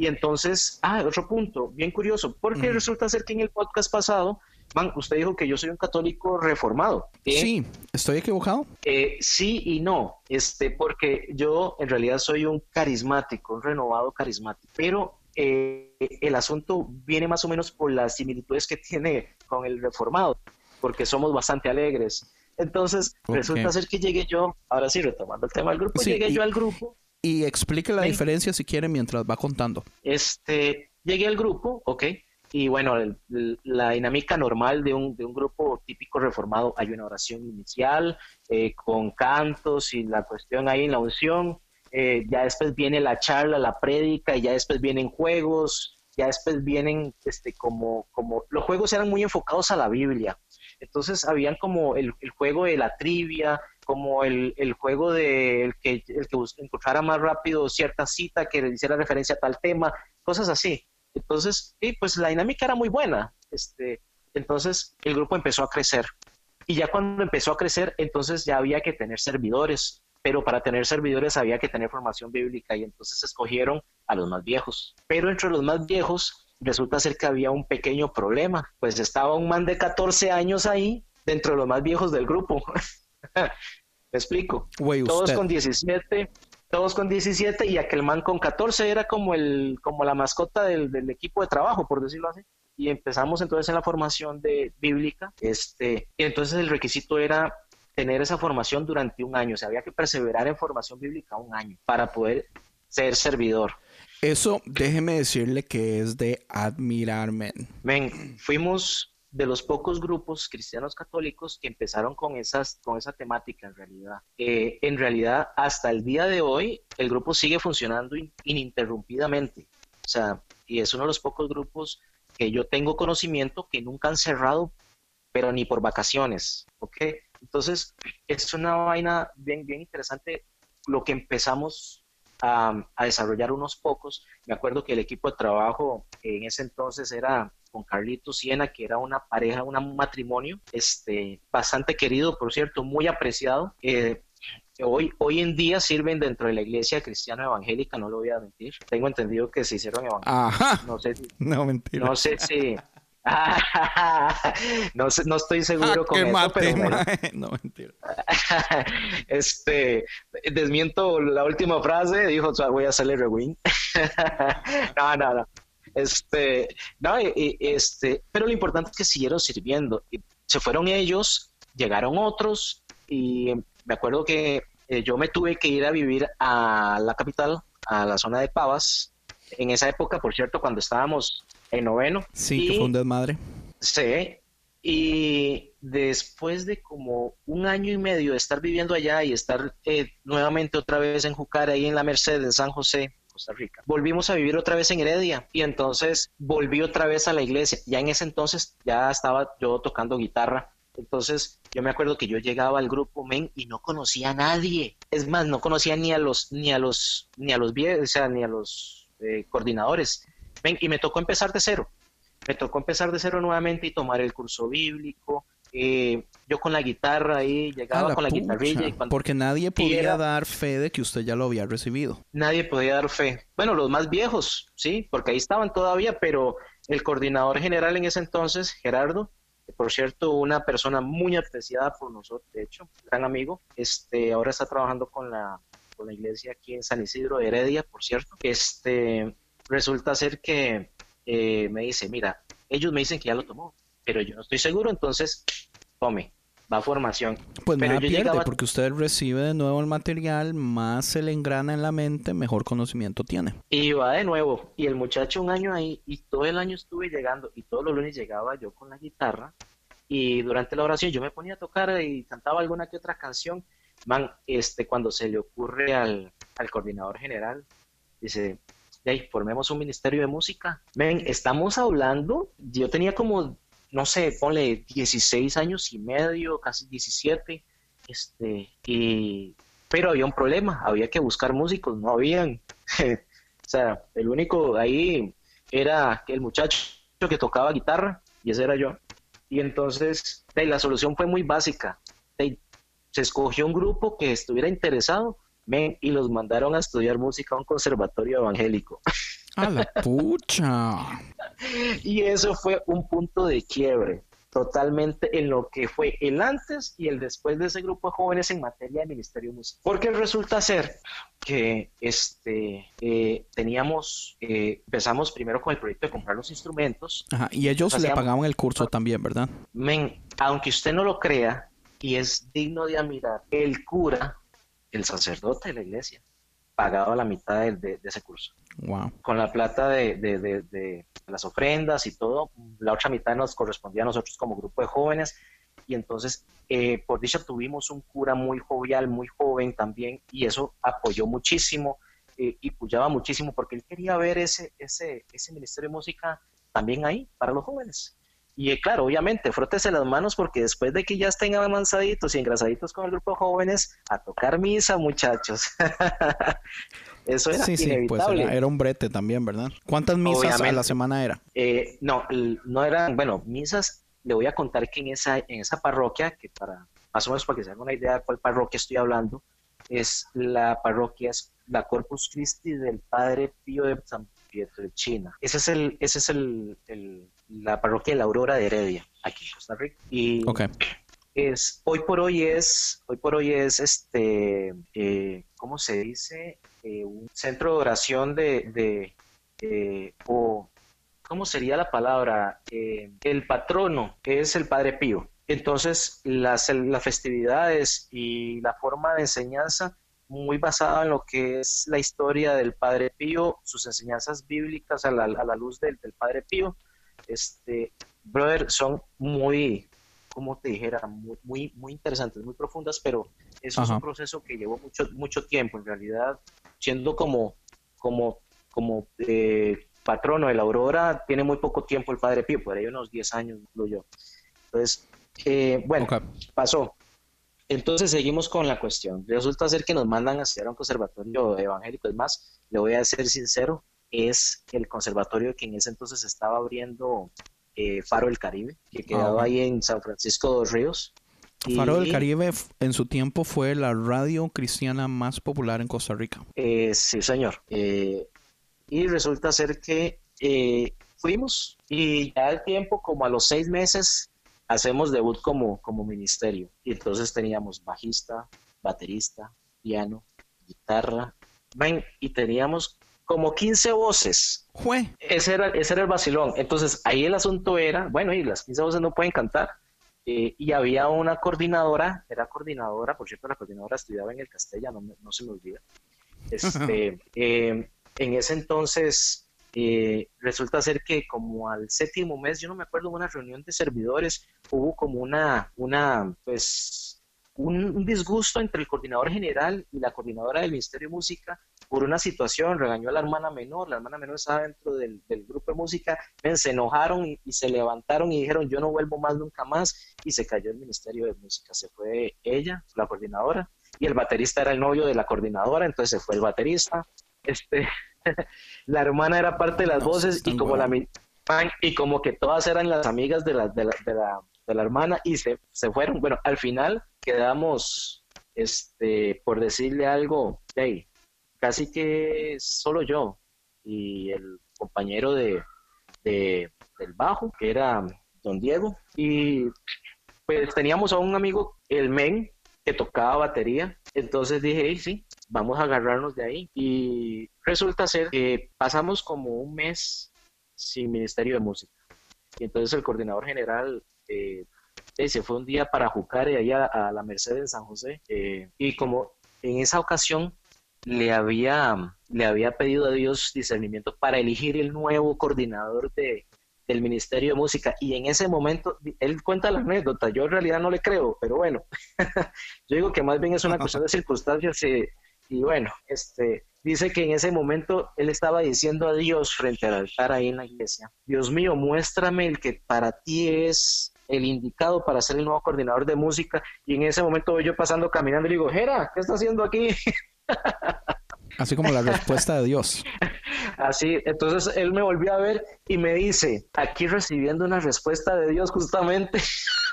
Speaker 3: y entonces, ah, otro punto, bien curioso, porque resulta ser que en el podcast pasado, man, usted dijo que yo soy un católico reformado.
Speaker 4: Sí, ¿estoy equivocado?
Speaker 3: Eh, sí y no, este, porque yo en realidad soy un carismático, un renovado carismático, pero eh, el asunto viene más o menos por las similitudes que tiene con el reformado, porque somos bastante alegres. Entonces, resulta ser que llegué yo, ahora sí, retomando el tema del grupo, llegué yo al grupo
Speaker 4: y explique la diferencia si quiere mientras va contando.
Speaker 3: Este, llegué al grupo, ok, y bueno, la dinámica normal de un, de un, grupo típico reformado, hay una oración inicial eh, con cantos y la cuestión ahí en la unción, eh, ya después viene la charla, la prédica, y ya después vienen juegos, ya después vienen este, como, como, los juegos eran muy enfocados a la Biblia, entonces habían como el, el juego de la trivia, como el, el juego de el que, el que encontrara más rápido cierta cita que le hiciera referencia a tal tema, cosas así. Entonces, y pues la dinámica era muy buena. Este, entonces el grupo empezó a crecer. Y ya cuando empezó a crecer, entonces ya había que tener servidores. Pero para tener servidores había que tener formación bíblica y entonces escogieron a los más viejos. Pero entre los más viejos resulta ser que había un pequeño problema. Pues estaba un man de 14 años ahí dentro de los más viejos del grupo. Me explico. todos con 17, todos con 17 y aquel man con 14 era como el como la mascota del, equipo de trabajo, por decirlo así. Y empezamos entonces en la formación de bíblica, este, y entonces el requisito era tener esa formación durante un año, o sea, había que perseverar en formación bíblica un año para poder ser servidor.
Speaker 4: Eso, déjeme decirle que es de admirarme.
Speaker 3: Ven, fuimos de los pocos grupos cristianos católicos que empezaron con, esas, con esa temática en realidad. Eh, en realidad, hasta el día de hoy, el grupo sigue funcionando ininterrumpidamente. O sea, y es uno de los pocos grupos que yo tengo conocimiento que nunca han cerrado, pero ni por vacaciones. ¿Ok? Entonces, es una vaina bien, bien interesante lo que empezamos a, a desarrollar unos pocos. Me acuerdo que el equipo de trabajo en ese entonces era con Carlito Siena, que era una pareja, un matrimonio, este, bastante querido, por cierto, muy apreciado. Eh, hoy, hoy en día sirven dentro de la iglesia cristiana evangélica, no lo voy a mentir. Tengo entendido que se hicieron evangélicos. No sé si,
Speaker 4: no, mentira.
Speaker 3: No sé si. no, no estoy seguro ah, con eso, pero no mentira. este desmiento la última frase, dijo voy a hacerle rewind. no, no, no. Este, no, este, pero lo importante es que siguieron sirviendo. Y se fueron ellos, llegaron otros y me acuerdo que eh, yo me tuve que ir a vivir a la capital, a la zona de Pavas, en esa época, por cierto, cuando estábamos en noveno.
Speaker 4: Sí, que fue un desmadre.
Speaker 3: Sí, y después de como un año y medio de estar viviendo allá y estar eh, nuevamente otra vez en Jucar, ahí en la Merced, en San José, Volvimos a vivir otra vez en Heredia y entonces volví otra vez a la iglesia. Ya en ese entonces ya estaba yo tocando guitarra. Entonces yo me acuerdo que yo llegaba al grupo men y no conocía a nadie. Es más, no conocía ni a los ni a los ni a los o sea, ni a los eh, coordinadores. Men, y me tocó empezar de cero. Me tocó empezar de cero nuevamente y tomar el curso bíblico, eh, yo con la guitarra ahí, llegaba con la guitarrilla. Y
Speaker 4: porque nadie podía dar fe de que usted ya lo había recibido.
Speaker 3: Nadie podía dar fe. Bueno, los más viejos, sí, porque ahí estaban todavía, pero el coordinador general en ese entonces, Gerardo, por cierto, una persona muy apreciada por nosotros, de hecho, gran amigo, este, ahora está trabajando con la, con la iglesia aquí en San Isidro Heredia, por cierto. Este, resulta ser que eh, me dice, mira, ellos me dicen que ya lo tomó, pero yo no estoy seguro, entonces tome, va a formación.
Speaker 4: Pues
Speaker 3: pero
Speaker 4: nada pierde, porque usted recibe de nuevo el material, más se le engrana en la mente, mejor conocimiento tiene.
Speaker 3: Y va de nuevo, y el muchacho un año ahí, y todo el año estuve llegando, y todos los lunes llegaba yo con la guitarra, y durante la oración yo me ponía a tocar y cantaba alguna que otra canción. Man, este, cuando se le ocurre al, al coordinador general, dice, hey, formemos un ministerio de música. Ven, estamos hablando, yo tenía como, no sé, ponle 16 años y medio, casi 17, este, y, pero había un problema, había que buscar músicos, no habían. o sea, el único ahí era el muchacho que tocaba guitarra, y ese era yo. Y entonces, la solución fue muy básica. se escogió un grupo que estuviera interesado y los mandaron a estudiar música a un conservatorio evangélico.
Speaker 4: A la pucha.
Speaker 3: y eso fue un punto de quiebre totalmente en lo que fue el antes y el después de ese grupo de jóvenes en materia de ministerio musical. Porque resulta ser que este eh, teníamos, eh, empezamos primero con el proyecto de comprar los instrumentos.
Speaker 4: Ajá, y ellos le pagaban el curso también, ¿verdad?
Speaker 3: Men, aunque usted no lo crea, y es digno de admirar, el cura el sacerdote de la iglesia pagaba la mitad de, ese curso.
Speaker 4: Wow.
Speaker 3: Con la plata de, las ofrendas y todo, la otra mitad nos correspondía a nosotros como grupo de jóvenes. Y entonces, eh, por dicha, tuvimos un cura muy jovial, muy joven también, y eso apoyó muchísimo eh, y apoyaba muchísimo porque él quería ver ese, ese, ese ministerio de música también ahí para los jóvenes. Y eh, claro, obviamente, frótese las manos porque después de que ya estén avanzaditos y engrasaditos con el grupo de jóvenes, a tocar misa, muchachos. Eso era sí, sí, pues
Speaker 4: era, un brete también, ¿verdad? ¿Cuántas misas a la semana era?
Speaker 3: Eh, no, no eran, bueno, misas, le voy a contar que en esa, en esa parroquia, que para más o menos para que se haga una idea de cuál parroquia estoy hablando, es la parroquia, es la Corpus Christi del Padre Pío de San Pietro de China. Ese es el, ese es el, la parroquia de la Aurora de Heredia, aquí en Costa Rica. Y es, hoy por hoy es, hoy por hoy es este, eh, ¿cómo se dice? Eh, un centro de oración de, de o, ¿cómo sería la palabra? Eh, el patrono, es el Padre Pío. Entonces, las, las festividades y la forma de enseñanza muy basada en lo que es la historia del Padre Pío, sus enseñanzas bíblicas a la, a la luz del, del, Padre Pío, este, brother, son muy, como te dijera, muy, muy, interesantes, muy profundas, pero eso es un proceso que llevó mucho, mucho tiempo, en realidad, siendo como, como, como eh, patrono de la Aurora, tiene muy poco tiempo el Padre Pío, por ahí unos 10 años, yo. Entonces, eh, bueno, pasó. Entonces seguimos con la cuestión. Resulta ser que nos mandan a estudiar a un conservatorio evangélico. Es más, le voy a ser sincero, es el conservatorio que en ese entonces estaba abriendo eh, Faro del Caribe, que quedaba ahí en San Francisco de los Ríos.
Speaker 4: Faro del Caribe en su tiempo fue la radio cristiana más popular en Costa Rica.
Speaker 3: Eh, sí, señor. Eh, y resulta ser que fuimos y ya al tiempo, como a los seis meses, hacemos debut como, como ministerio. Y entonces teníamos bajista, baterista, piano, guitarra, y teníamos como 15 voces.
Speaker 4: Fue.
Speaker 3: Ese era, ese era el vacilón. Entonces ahí el asunto era, bueno, y las 15 voces no pueden cantar. Eh, y había una coordinadora, era coordinadora, por cierto, la coordinadora estudiaba en el Castellano, no, se me olvida. Este, eh, en ese entonces eh, resulta ser que como al séptimo mes, yo no me acuerdo, una reunión de servidores, hubo como una, una pues, un, disgusto entre el coordinador general y la coordinadora del Ministerio de Música por una situación, regañó a la hermana menor, la hermana menor estaba dentro del, grupo de música, se enojaron y, se levantaron y dijeron yo no vuelvo más nunca más y se cayó el Ministerio de Música, se fue ella, la coordinadora, y el baterista era el novio de la coordinadora, entonces se fue el baterista, este, la hermana era parte de las voces y como la y como que todas eran las amigas de la, de la, de la, hermana y se, se, fueron. Bueno, al final quedamos, este, por decirle algo, hey, casi que solo yo y el compañero de, de, del bajo, que era don Diego, y pues teníamos a un amigo, el men, que tocaba batería, entonces dije, hey, sí, vamos a agarrarnos de ahí. Y resulta ser que pasamos como un mes sin Ministerio de Música. Y entonces el coordinador general eh, se fue un día para Jucare, allá a la Merced de San José. eh, y como en esa ocasión le había, le había pedido a Dios discernimiento para elegir el nuevo coordinador de, del Ministerio de Música. Y en ese momento, él cuenta la anécdota, yo en realidad no le creo, pero bueno, yo digo que más bien es una cuestión de circunstancias y, y bueno, este, dice que en ese momento él estaba diciendo a Dios frente al altar ahí en la iglesia, Dios mío, muéstrame el que para ti es el indicado para ser el nuevo coordinador de música. Y en ese momento voy yo pasando caminando y le digo, Jera, ¿qué está haciendo aquí?
Speaker 4: Así como la respuesta de Dios.
Speaker 3: Así, entonces él me volvió a ver y me dice, aquí recibiendo una respuesta de Dios justamente.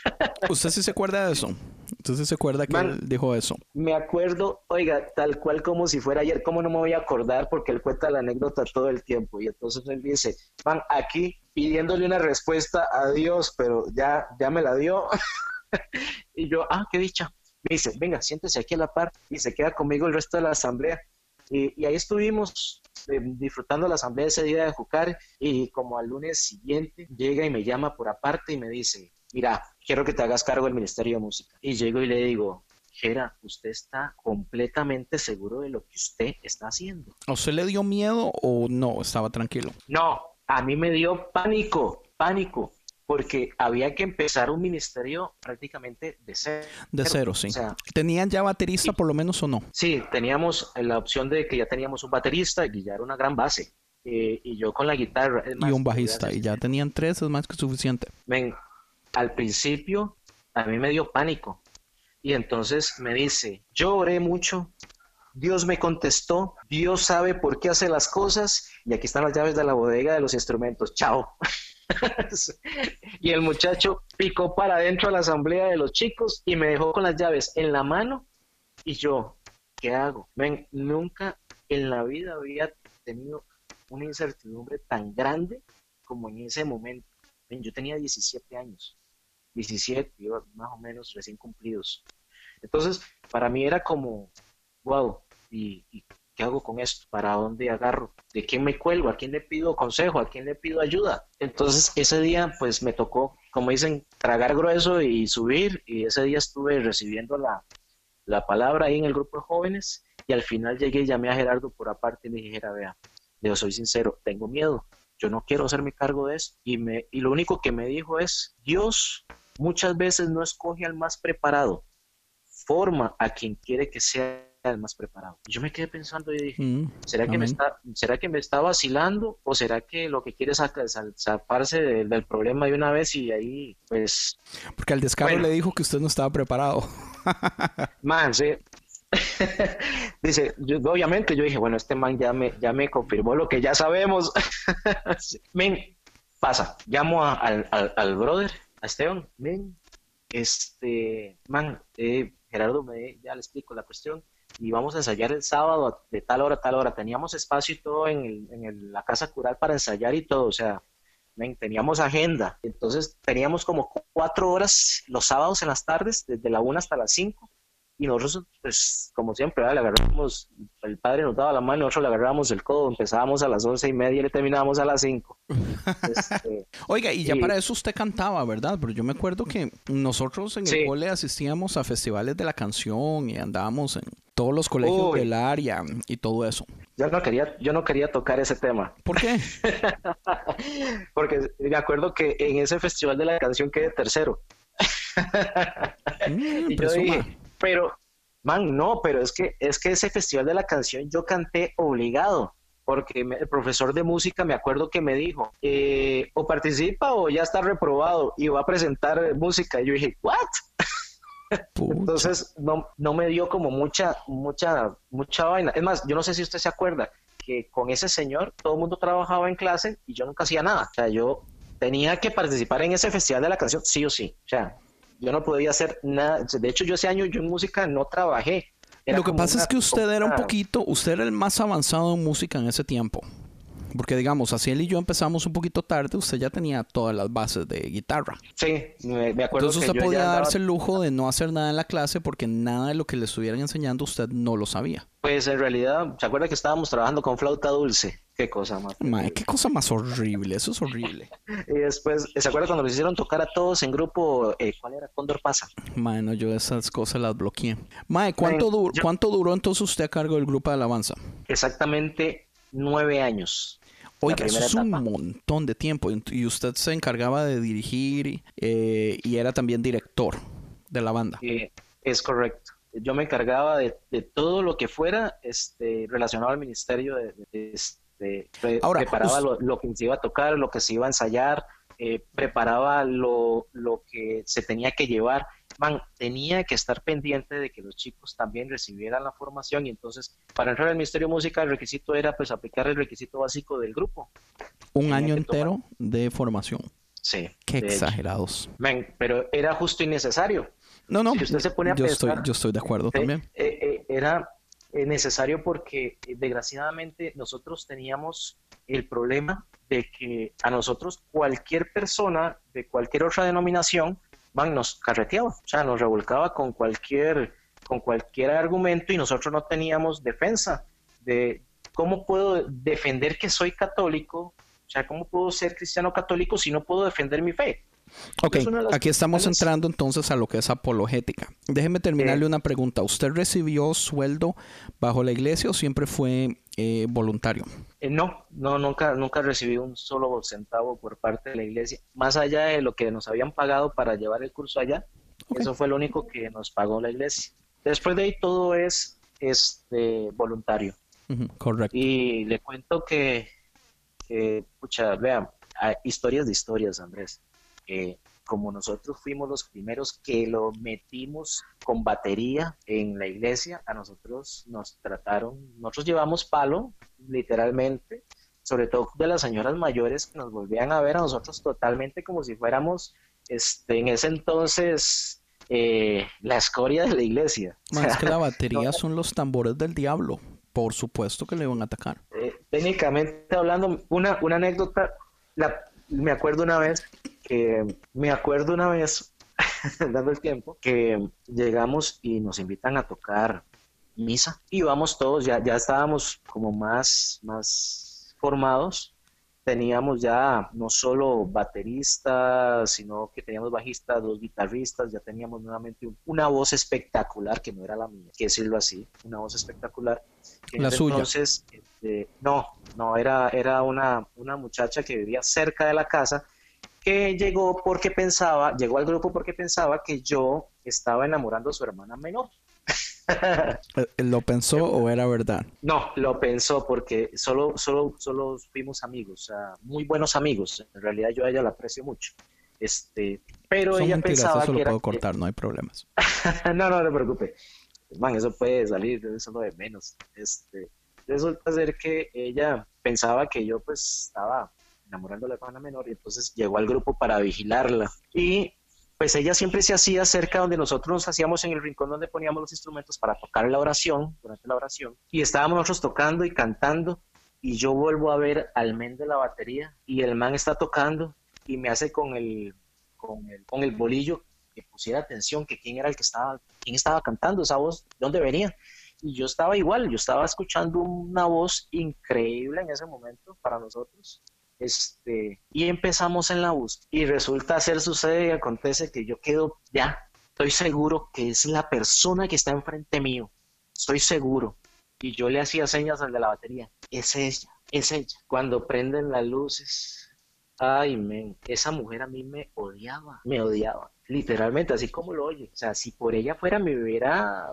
Speaker 4: ¿Usted sí se acuerda de eso? ¿Usted sí se acuerda que
Speaker 3: Man.
Speaker 4: él dijo eso?
Speaker 3: Me acuerdo, oiga, tal cual como si fuera ayer, ¿cómo no me voy a acordar? Porque él cuenta la anécdota todo el tiempo. Y entonces él dice, van aquí pidiéndole una respuesta a Dios, pero ya, ya me la dio. y yo, ah, qué dicha. Me dice, venga, siéntese aquí a la par y se queda conmigo el resto de la asamblea. Y, y ahí estuvimos eh, disfrutando la asamblea ese día de Jucar y como al lunes siguiente llega y me llama por aparte y me dice, mira, quiero que te hagas cargo del Ministerio de Música. Y llego y le digo, Jera, ¿usted está completamente seguro de lo que usted está haciendo?
Speaker 4: ¿A usted le dio miedo o no? Estaba tranquilo.
Speaker 3: No, a mí me dio pánico, pánico, porque había que empezar un ministerio prácticamente de cero.
Speaker 4: De cero, sí.
Speaker 3: O sea,
Speaker 4: ¿Tenían ya baterista
Speaker 3: Sí.
Speaker 4: por lo menos o no?
Speaker 3: sí, teníamos la opción de que ya teníamos un baterista y ya era una gran base. eh, y yo con la guitarra.
Speaker 4: Y un bajista. Y ya tenían tres, es más que suficiente.
Speaker 3: Ven, al principio a mí me dio pánico. Y entonces me dice, yo oré mucho, Dios me contestó, Dios sabe por qué hace las cosas y aquí están las llaves de la bodega de los instrumentos, chao. y el muchacho picó para adentro a la asamblea de los chicos y me dejó con las llaves en la mano y yo, ¿qué hago? Ven, nunca en la vida había tenido una incertidumbre tan grande como en ese momento. Ven, yo tenía 17 años, 17, iba más o menos recién cumplidos. Entonces, para mí era como, wow, ¿y, y qué hago con esto? ¿Para dónde agarro? ¿De quién me cuelgo? ¿A quién le pido consejo? ¿A quién le pido ayuda? Entonces, ese día, pues me tocó, como dicen, tragar grueso y subir, y ese día estuve recibiendo la, la palabra ahí en el grupo de jóvenes, y al final llegué y llamé a Gerardo por aparte y le dije, "Gera, vea, yo soy sincero, tengo miedo, yo no quiero hacerme cargo de eso. Y, me, y lo único que me dijo es, Dios muchas veces no escoge al más preparado, forma a quien quiere que sea el más preparado. Yo me quedé pensando y dije,
Speaker 4: Mm,
Speaker 3: ¿será que, me está, ¿será que me está vacilando o será que lo que quiere es zafarse del, del problema de una vez y ahí, pues,
Speaker 4: Porque al descaro
Speaker 3: Bueno.
Speaker 4: le dijo que usted no estaba preparado.
Speaker 3: man, sí. Dice, yo- obviamente yo dije, bueno, este man ya me, ya me confirmó lo que ya sabemos. Men, pasa, llamo a- al, al, al brother, a Esteban, men, este, man, eh, Gerardo, me, ya le explico la cuestión, y vamos a ensayar el sábado de tal hora a tal hora. Teníamos espacio y todo en, el- en el- la casa cural para ensayar y todo, o sea, teníamos agenda. Entonces teníamos como cu- cuatro horas los sábados en las tardes, desde la una hasta las cinco, y nosotros, pues, como siempre, le agarramos, el padre nos daba la mano, nosotros le agarrábamos el codo, empezábamos a las once y media y le terminábamos a las cinco. Este,
Speaker 4: Oiga, y ya para eso usted cantaba, ¿verdad? Pero yo me acuerdo que nosotros en el cole asistíamos a festivales de la canción y andábamos en todos los colegios
Speaker 3: Uy.
Speaker 4: del área y todo eso.
Speaker 3: yo no quería, yo no quería tocar ese tema.
Speaker 4: ¿Por qué?
Speaker 3: Porque me acuerdo que en ese festival de la canción quedé tercero.
Speaker 4: Mm,
Speaker 3: Y yo dije, pero, man, no, pero es que, es que ese festival de la canción yo canté obligado, porque me- el profesor de música me acuerdo que me dijo, eh, o participa o ya está reprobado y va a presentar música. Y yo dije, ¿what? Entonces no, no me dio como mucha, mucha, mucha vaina. Es más, yo no sé si usted se acuerda que con ese señor todo el mundo trabajaba en clase y yo nunca hacía nada. O sea, yo tenía que participar en ese festival de la canción sí o sí. O sea, yo no podía hacer nada. De hecho, yo ese año yo en música no trabajé. Era
Speaker 4: Lo que pasa
Speaker 3: una-
Speaker 4: es que usted era un poquito, usted era el más avanzado en música en ese tiempo. Porque digamos, así él y yo empezamos un poquito tarde, usted ya tenía todas las bases de guitarra.
Speaker 3: Sí, me, me acuerdo
Speaker 4: Entonces
Speaker 3: que
Speaker 4: usted podía
Speaker 3: andaba-
Speaker 4: darse el lujo de no hacer nada en la clase porque nada de lo que le estuvieran enseñando usted no lo sabía.
Speaker 3: Pues en realidad, ¿se acuerda que estábamos trabajando con flauta dulce? Qué cosa más.
Speaker 4: Mae, qué cosa más horrible, eso es horrible.
Speaker 3: Y después, ¿se acuerda cuando nos hicieron tocar a todos en grupo? eh, ¿Cuál era? Cóndor pasa.
Speaker 4: Mae, no, yo esas cosas las bloqueé. Mae, ¿cuánto,
Speaker 3: Mae,
Speaker 4: du-
Speaker 3: yo-
Speaker 4: ¿cuánto duró entonces usted a cargo del grupo de alabanza?
Speaker 3: Exactamente nueve años.
Speaker 4: Oiga, eso es un montón de tiempo. Y usted se encargaba de dirigir eh, y era también director de la banda.
Speaker 3: Eh, es correcto. Yo me encargaba de, de todo lo que fuera este, relacionado al ministerio. De, de- este, pre-
Speaker 4: Ahora,
Speaker 3: preparaba lo, lo que se iba a tocar, lo que se iba a ensayar, eh, preparaba lo, lo que se tenía que llevar. Man, tenía que estar pendiente de que los chicos también recibieran la formación y entonces para entrar al Ministerio de Música el requisito era pues aplicar el requisito básico del grupo.
Speaker 4: Un
Speaker 3: tenía
Speaker 4: año
Speaker 3: tomar.
Speaker 4: entero de formación.
Speaker 3: Sí.
Speaker 4: Qué exagerados.
Speaker 3: Man, pero era justo y necesario.
Speaker 4: No, no,
Speaker 3: Si usted se pone a
Speaker 4: yo, estoy, yo estoy de acuerdo
Speaker 3: Eh,
Speaker 4: también.
Speaker 3: eh, eh, era eh, necesario porque eh, desgraciadamente nosotros teníamos el problema de que a nosotros cualquier persona de cualquier otra denominación man, nos carreteaba, o sea, nos revolcaba con cualquier, con cualquier argumento y nosotros no teníamos defensa de cómo puedo defender que soy católico, o sea, cómo puedo ser cristiano católico si no puedo defender mi fe.
Speaker 4: Ok, aquí estamos entrando entonces a lo que es apologética. Déjeme terminarle una pregunta. ¿Usted recibió sueldo bajo la iglesia o siempre fue eh, voluntario?
Speaker 3: Eh, no, no, nunca, nunca recibí un solo centavo por parte de la iglesia, más allá de lo que nos habían pagado para llevar el curso allá. Eso fue lo único que nos pagó la iglesia. Después de ahí todo es este voluntario.
Speaker 4: Correcto.
Speaker 3: Y le cuento que, que pucha, vean, historias de historias, Andrés. Eh, como nosotros fuimos los primeros que lo metimos con batería en la iglesia, a nosotros nos trataron, nosotros llevamos palo, literalmente, sobre todo de las señoras mayores que nos volvían a ver a nosotros totalmente como si fuéramos, este, en ese entonces, eh, la escoria de la iglesia.
Speaker 4: Más que la batería
Speaker 3: no.
Speaker 4: son los tambores del diablo. Por supuesto que le van a atacar.
Speaker 3: Eh, técnicamente hablando, una, una anécdota, la, me acuerdo una vez que, me acuerdo una vez, dando el tiempo, que llegamos y nos invitan a tocar misa y vamos todos, ya, ya estábamos como más, más formados, teníamos ya no solo bateristas, sino que teníamos bajistas, dos guitarristas, ya teníamos nuevamente un- una voz espectacular, que no era la mía, que decirlo así, una voz espectacular. En
Speaker 4: La suya.
Speaker 3: Entonces, este, no, no, era, era una, una muchacha que vivía cerca de la casa que llegó porque pensaba, llegó al grupo porque pensaba que yo estaba enamorando a su hermana menor.
Speaker 4: Eh, ¿Lo pensó o era verdad?
Speaker 3: No, lo pensó porque solo, solo, solo fuimos amigos, sea, muy buenos amigos. En realidad yo a ella la aprecio mucho. Este, pero
Speaker 4: Son
Speaker 3: ella
Speaker 4: mentiras,
Speaker 3: pensaba
Speaker 4: eso
Speaker 3: que
Speaker 4: lo
Speaker 3: era
Speaker 4: puedo cortar, no hay problemas.
Speaker 3: no, no, no te preocupes. Man, eso puede salir, eso es lo de menos. Este, resulta ser que ella pensaba que yo pues estaba enamorando a la hermana menor y entonces llegó al grupo para vigilarla. Y pues ella siempre se hacía cerca donde nosotros nos hacíamos en el rincón donde poníamos los instrumentos para tocar la oración, durante la oración. Y estábamos nosotros tocando y cantando y yo vuelvo a ver al men de la batería y el man está tocando y me hace con el, con el, con el bolillo que pusiera atención, que quién era el que estaba, quién estaba cantando esa voz, de dónde venía. Y yo estaba igual, yo estaba escuchando una voz increíble en ese momento para nosotros. Este, y empezamos en la búsqueda. Y resulta ser, sucede y acontece que yo quedo ya, estoy seguro que es la persona que está enfrente mío. Estoy seguro. Y yo le hacía señas al de la batería. Es ella, es ella. Cuando prenden las luces, ay, men, esa mujer a mí me odiaba, me odiaba. Literalmente, así como lo oye. O sea, si por ella fuera, me hubiera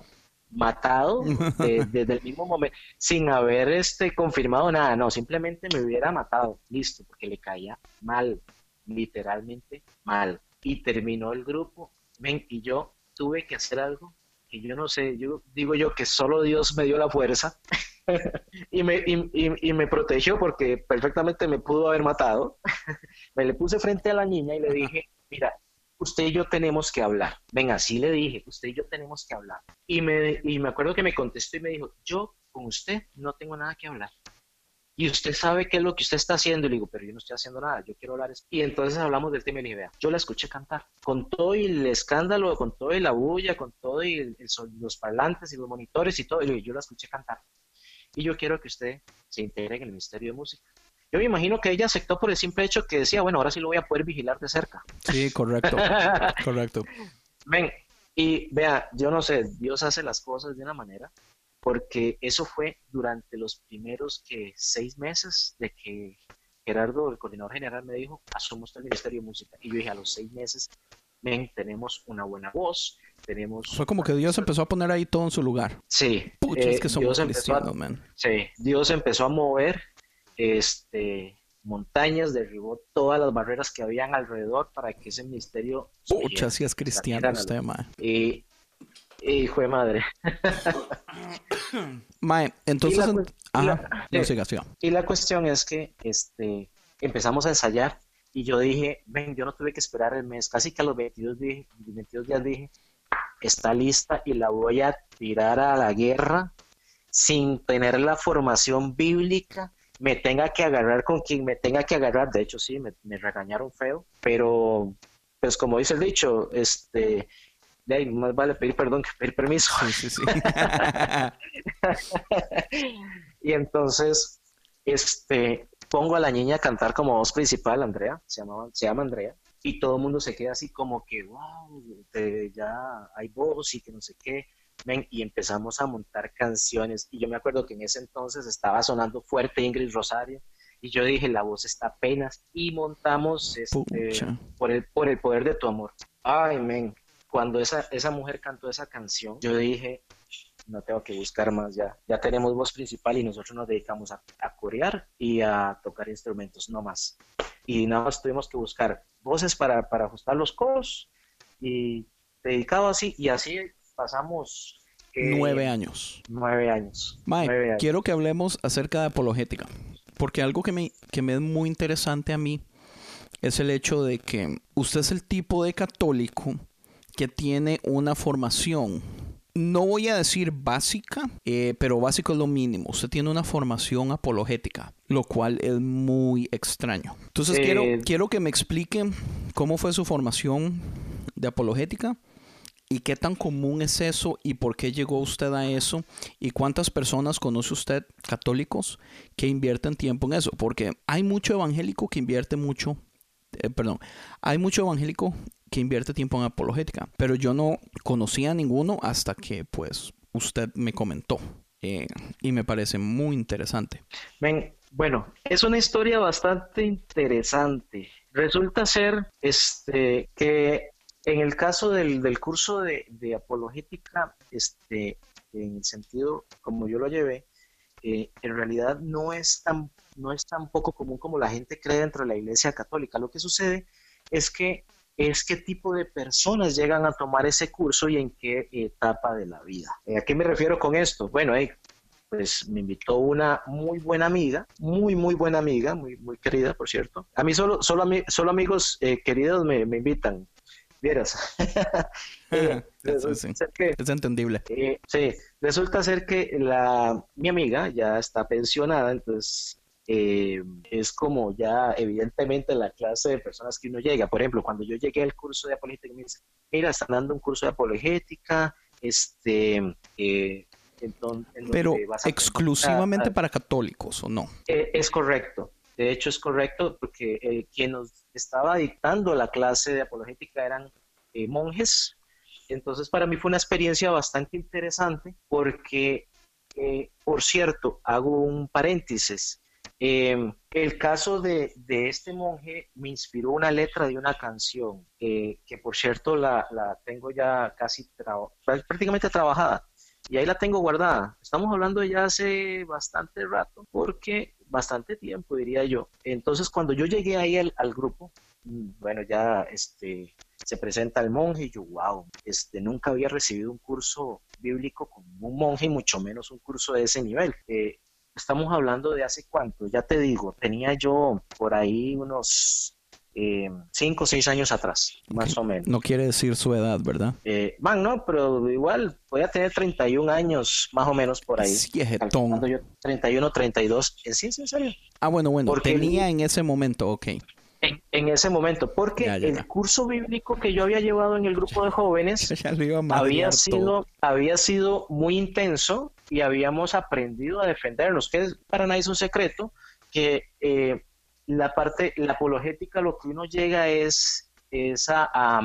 Speaker 3: matado de- desde el mismo momento, sin haber este, confirmado nada. No, simplemente me hubiera matado. Listo, porque le caía mal, literalmente mal. Y terminó el grupo, men, y yo tuve que hacer algo que yo no sé, yo digo yo que solo Dios me dio la fuerza y, me, y, y- y me protegió porque perfectamente me pudo haber matado. me le puse frente a la niña y le dije, mira, usted y yo tenemos que hablar. Venga, así le dije, usted y yo tenemos que hablar. Y me, y me acuerdo que me contestó y me dijo, yo con usted no tengo nada que hablar. Y usted sabe qué es lo que usted está haciendo. Y le digo, pero yo no estoy haciendo nada, yo quiero hablar. es-". Y entonces hablamos del tema y le dije, vea, yo la escuché cantar. Con todo y el escándalo, con todo y la bulla, con todo y el- el son- los parlantes y los monitores y todo. Y yo la escuché cantar. y yo quiero que usted se integre en el Ministerio de Música. Yo me imagino que ella aceptó por el simple hecho que decía, bueno, ahora sí lo voy a poder vigilar de cerca.
Speaker 4: Sí, correcto, correcto.
Speaker 3: Ven, y vea, yo no sé, Dios hace las cosas de una manera, porque eso fue durante los primeros que seis meses de que Gerardo, el coordinador general, me dijo, asumos el Ministerio de Música. Y yo dije, a los seis meses, ven, tenemos una buena voz, tenemos...
Speaker 4: Fue como que Dios empezó a poner ahí todo en su lugar.
Speaker 3: Sí.
Speaker 4: Pucha, es
Speaker 3: eh,
Speaker 4: que somos
Speaker 3: Dios empezó a-
Speaker 4: cristianos, man.
Speaker 3: Sí, Dios empezó a mover este, montañas, derribó todas las barreras que habían alrededor para que ese ministerio...
Speaker 4: Pucha, si es cristiano usted, man.
Speaker 3: Y, hijo de madre.
Speaker 4: Mae, entonces...
Speaker 3: Y la cues- y
Speaker 4: Ajá,
Speaker 3: la-
Speaker 4: no
Speaker 3: sí.
Speaker 4: siga, siga.
Speaker 3: Y la cuestión es que este, empezamos a ensayar y yo dije, ven, yo no tuve que esperar el mes, casi que a los 22, dije, 22 días dije, está lista y la voy a tirar a la guerra sin tener la formación bíblica, me tenga que agarrar con quien me tenga que agarrar, de hecho sí, me, me regañaron feo, pero pues como dice el dicho, este, de ahí más vale pedir perdón que pedir permiso.
Speaker 4: Sí, sí, sí.
Speaker 3: y entonces, este, pongo a la niña a cantar como voz principal, Andrea, se, llamaba, se llama Andrea, y todo el mundo se queda así como que, wow, ya hay voz y que no sé qué. Ven, y empezamos a montar canciones. Y yo me acuerdo que en ese entonces estaba sonando fuerte Ingrid Rosario. Y yo dije, la voz está apenas. Y montamos este, por, el, por el poder de tu amor. Ay, men. Cuando esa, esa mujer cantó esa canción, yo dije, no tengo que buscar más ya. Ya tenemos voz principal y nosotros nos dedicamos a, a corear y a tocar instrumentos, no más. Y nada más tuvimos que buscar voces para, para ajustar los coros y dedicado así. Y así pasamos. eh,
Speaker 4: Nueve años.
Speaker 3: Nueve años.
Speaker 4: Mae,
Speaker 3: Nueve años.
Speaker 4: quiero que hablemos acerca de apologética. Porque algo que me, que me es muy interesante a mí es el hecho de que usted es el tipo de católico que tiene una formación. No voy a decir básica, eh, pero básico es lo mínimo. Usted tiene una formación apologética, lo cual es muy extraño. Entonces
Speaker 3: Eh,
Speaker 4: quiero, quiero que me explique cómo fue su formación de apologética ¿Y qué tan común es eso y por qué llegó usted a eso? ¿Y cuántas personas conoce usted católicos que invierten tiempo en eso? Porque hay mucho evangélico que invierte mucho, eh, perdón, hay mucho evangélico que invierte tiempo en apologética, pero yo no conocía a ninguno hasta que pues usted me comentó. eh, y me parece muy interesante.
Speaker 3: Bueno, es una historia bastante interesante. Resulta ser este, que en el caso del, curso de, de apologética, este, en el sentido como yo lo llevé, eh, en realidad no es, tan, no es tan poco común como la gente cree dentro de la iglesia católica. Lo que sucede es que es qué tipo de personas llegan a tomar ese curso y en qué etapa de la vida. ¿A qué me refiero con esto? Bueno, eh, pues me invitó una muy buena amiga, muy, muy buena amiga, muy, muy querida, por cierto. A mí solo, solo, solo amigos eh, queridos me, me invitan, vieras. Eh,
Speaker 4: Eso sí.
Speaker 3: resulta ser que-
Speaker 4: Es entendible.
Speaker 3: eh, sí, resulta ser que la, mi amiga ya está pensionada, entonces eh, es como ya evidentemente la clase de personas que uno llega. Por ejemplo, cuando yo llegué al curso de apologética, me dice, mira, están dando un curso de apologética, este, eh,
Speaker 4: Pero exclusivamente para católicos, ¿o no?
Speaker 3: eh, es correcto. De hecho, es correcto porque eh, quien nos estaba dictando la clase de apologética eran eh, monjes. Entonces, para mí fue una experiencia bastante interesante porque, eh, por cierto, hago un paréntesis. Eh, el caso de, este monje me inspiró una letra de una canción eh, que, por cierto, la, tengo ya casi prácticamente trabajada y ahí la tengo guardada. Estamos hablando ya hace bastante rato, porque bastante tiempo, diría yo. Entonces, cuando yo llegué ahí al, al grupo, mm, bueno, ya este, se presenta el monje y yo, wow, este, nunca había recibido un curso bíblico con un monje y mucho menos un curso de ese nivel. Eh, estamos hablando de hace cuánto, ya te digo, tenía yo por ahí unos eh, cinco o seis años atrás, más o menos.
Speaker 4: No quiere decir su edad, ¿verdad?
Speaker 3: Eh, man, no, pero igual voy a tener 31 años más o menos por ahí.
Speaker 4: Sí.
Speaker 3: Calculando yo 31, 32. ¿En sí, es en serio?
Speaker 4: Ah, bueno, bueno,
Speaker 3: Porque-
Speaker 4: tenía en ese momento, ok.
Speaker 3: En, en ese momento, porque
Speaker 4: Ya, ya,
Speaker 3: el curso bíblico que yo había llevado en el grupo de jóvenes había
Speaker 4: todo.
Speaker 3: sido, había sido muy intenso y habíamos aprendido a defendernos, que es, para nadie es un secreto, que eh, la parte, la apologética, lo que uno llega es, esa a,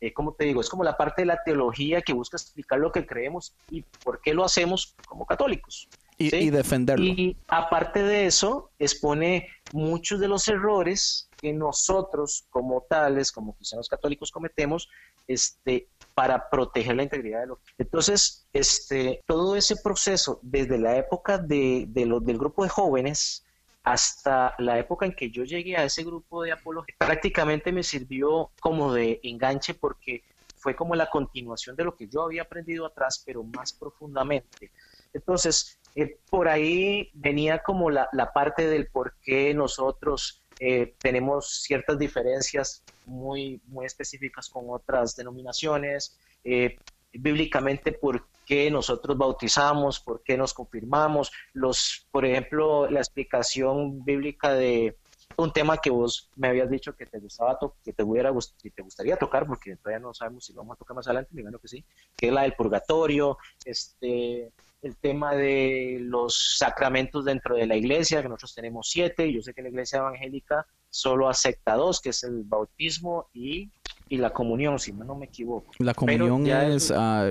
Speaker 3: eh, ¿cómo te digo? Es como la parte de la teología que busca explicar lo que creemos y por qué lo hacemos como católicos.
Speaker 4: Y, defenderlo.
Speaker 3: Y aparte de eso, expone muchos de los errores que nosotros como tales, como cristianos católicos cometemos, este, para proteger la integridad de lo Entonces, este, todo ese proceso, desde la época de, de del grupo de jóvenes, hasta la época en que yo llegué a ese grupo de apología, prácticamente me sirvió como de enganche porque fue como la continuación de lo que yo había aprendido atrás, pero más profundamente. Entonces, eh, por ahí venía como la, la, parte del por qué nosotros eh, tenemos ciertas diferencias muy, muy específicas con otras denominaciones, eh, bíblicamente por qué nosotros bautizamos, por qué nos confirmamos, los, por ejemplo, la explicación bíblica de un tema que vos me habías dicho que te gustaba que te hubiera que te gustaría tocar porque todavía no sabemos si vamos a tocar más adelante, me imagino que sí, que es la del purgatorio, este el tema de los sacramentos dentro de la iglesia, que nosotros tenemos siete, yo sé que la iglesia evangélica solo acepta dos, que es el bautismo y y la comunión, si no me equivoco.
Speaker 4: La comunión es ah,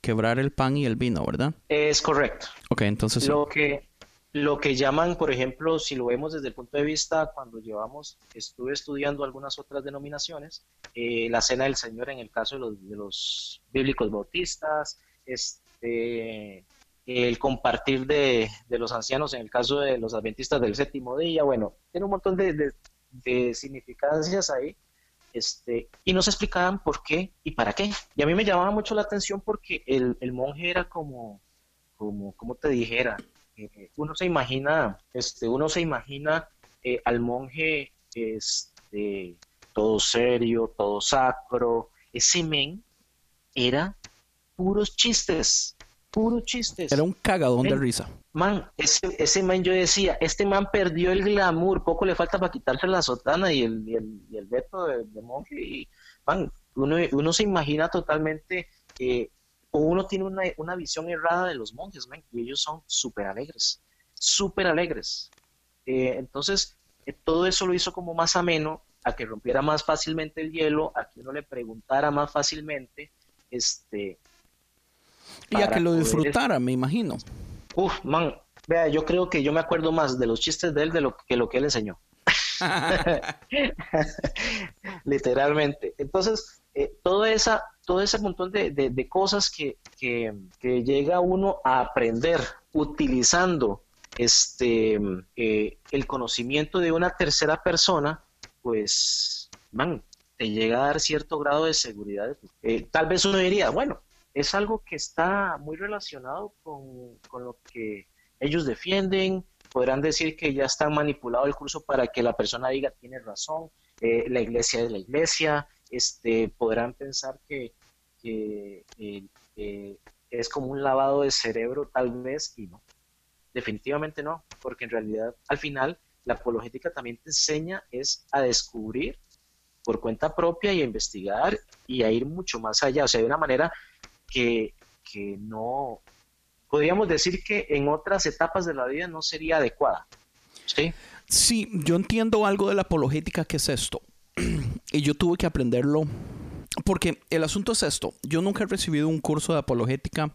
Speaker 4: quebrar el pan y el vino, ¿verdad?
Speaker 3: Es correcto.
Speaker 4: Ok, entonces...
Speaker 3: Lo que, lo que llaman, por ejemplo, si lo vemos desde el punto de vista, cuando llevamos, estuve estudiando algunas otras denominaciones, eh, la cena del Señor en el caso de los, de los bíblicos bautistas, este, el compartir de, los ancianos en el caso de los adventistas del séptimo día, bueno, tiene un montón de, significancias ahí este, y nos explicaban por qué y para qué. Y a mí me llamaba mucho la atención porque el, el monje era como, como, como te dijera, eh, uno se imagina, este, uno se imagina eh, al monje este, todo serio, todo sacro. Ese men era puros chistes, puros chistes.
Speaker 4: Era un cagadón de risa
Speaker 3: man, ese, ese man yo decía, este man perdió el glamour, poco le falta para quitarse la sotana y el, y el, y el veto de, monje. Y, man, uno, uno se imagina totalmente, eh, o uno tiene una, una, visión errada de los monjes, man, y ellos son súper alegres, súper alegres. Eh, entonces, eh, todo eso lo hizo como más ameno, a que rompiera más fácilmente el hielo, a que uno le preguntara más fácilmente, este...
Speaker 4: Y a que lo disfrutara, me imagino.
Speaker 3: Uf, man, vea, yo creo que yo me acuerdo más de los chistes de él de lo que lo que él enseñó. Literalmente. Entonces, eh, todo, esa, todo ese montón de, de, cosas que, que, que, llega uno a aprender utilizando este, eh, el conocimiento de una tercera persona, pues, man, te llega a dar cierto grado de seguridad. Eh, tal vez uno diría, bueno, es algo que está muy relacionado con, lo que ellos defienden. Podrán decir que ya está manipulado el curso para que la persona diga tiene razón, eh, la iglesia es la iglesia. Este, podrán pensar que, eh, es como un lavado de cerebro tal vez y no. Definitivamente no, porque en realidad al final la apologética también te enseña es a descubrir por cuenta propia y a investigar y a ir mucho más allá, o sea, de una manera que, no, podríamos decir que en otras etapas de la vida no sería adecuada. ¿Sí?
Speaker 4: Sí, yo entiendo algo de la apologética que es esto. y yo tuve que aprenderlo. Porque el asunto es esto. Yo nunca he recibido un curso de apologética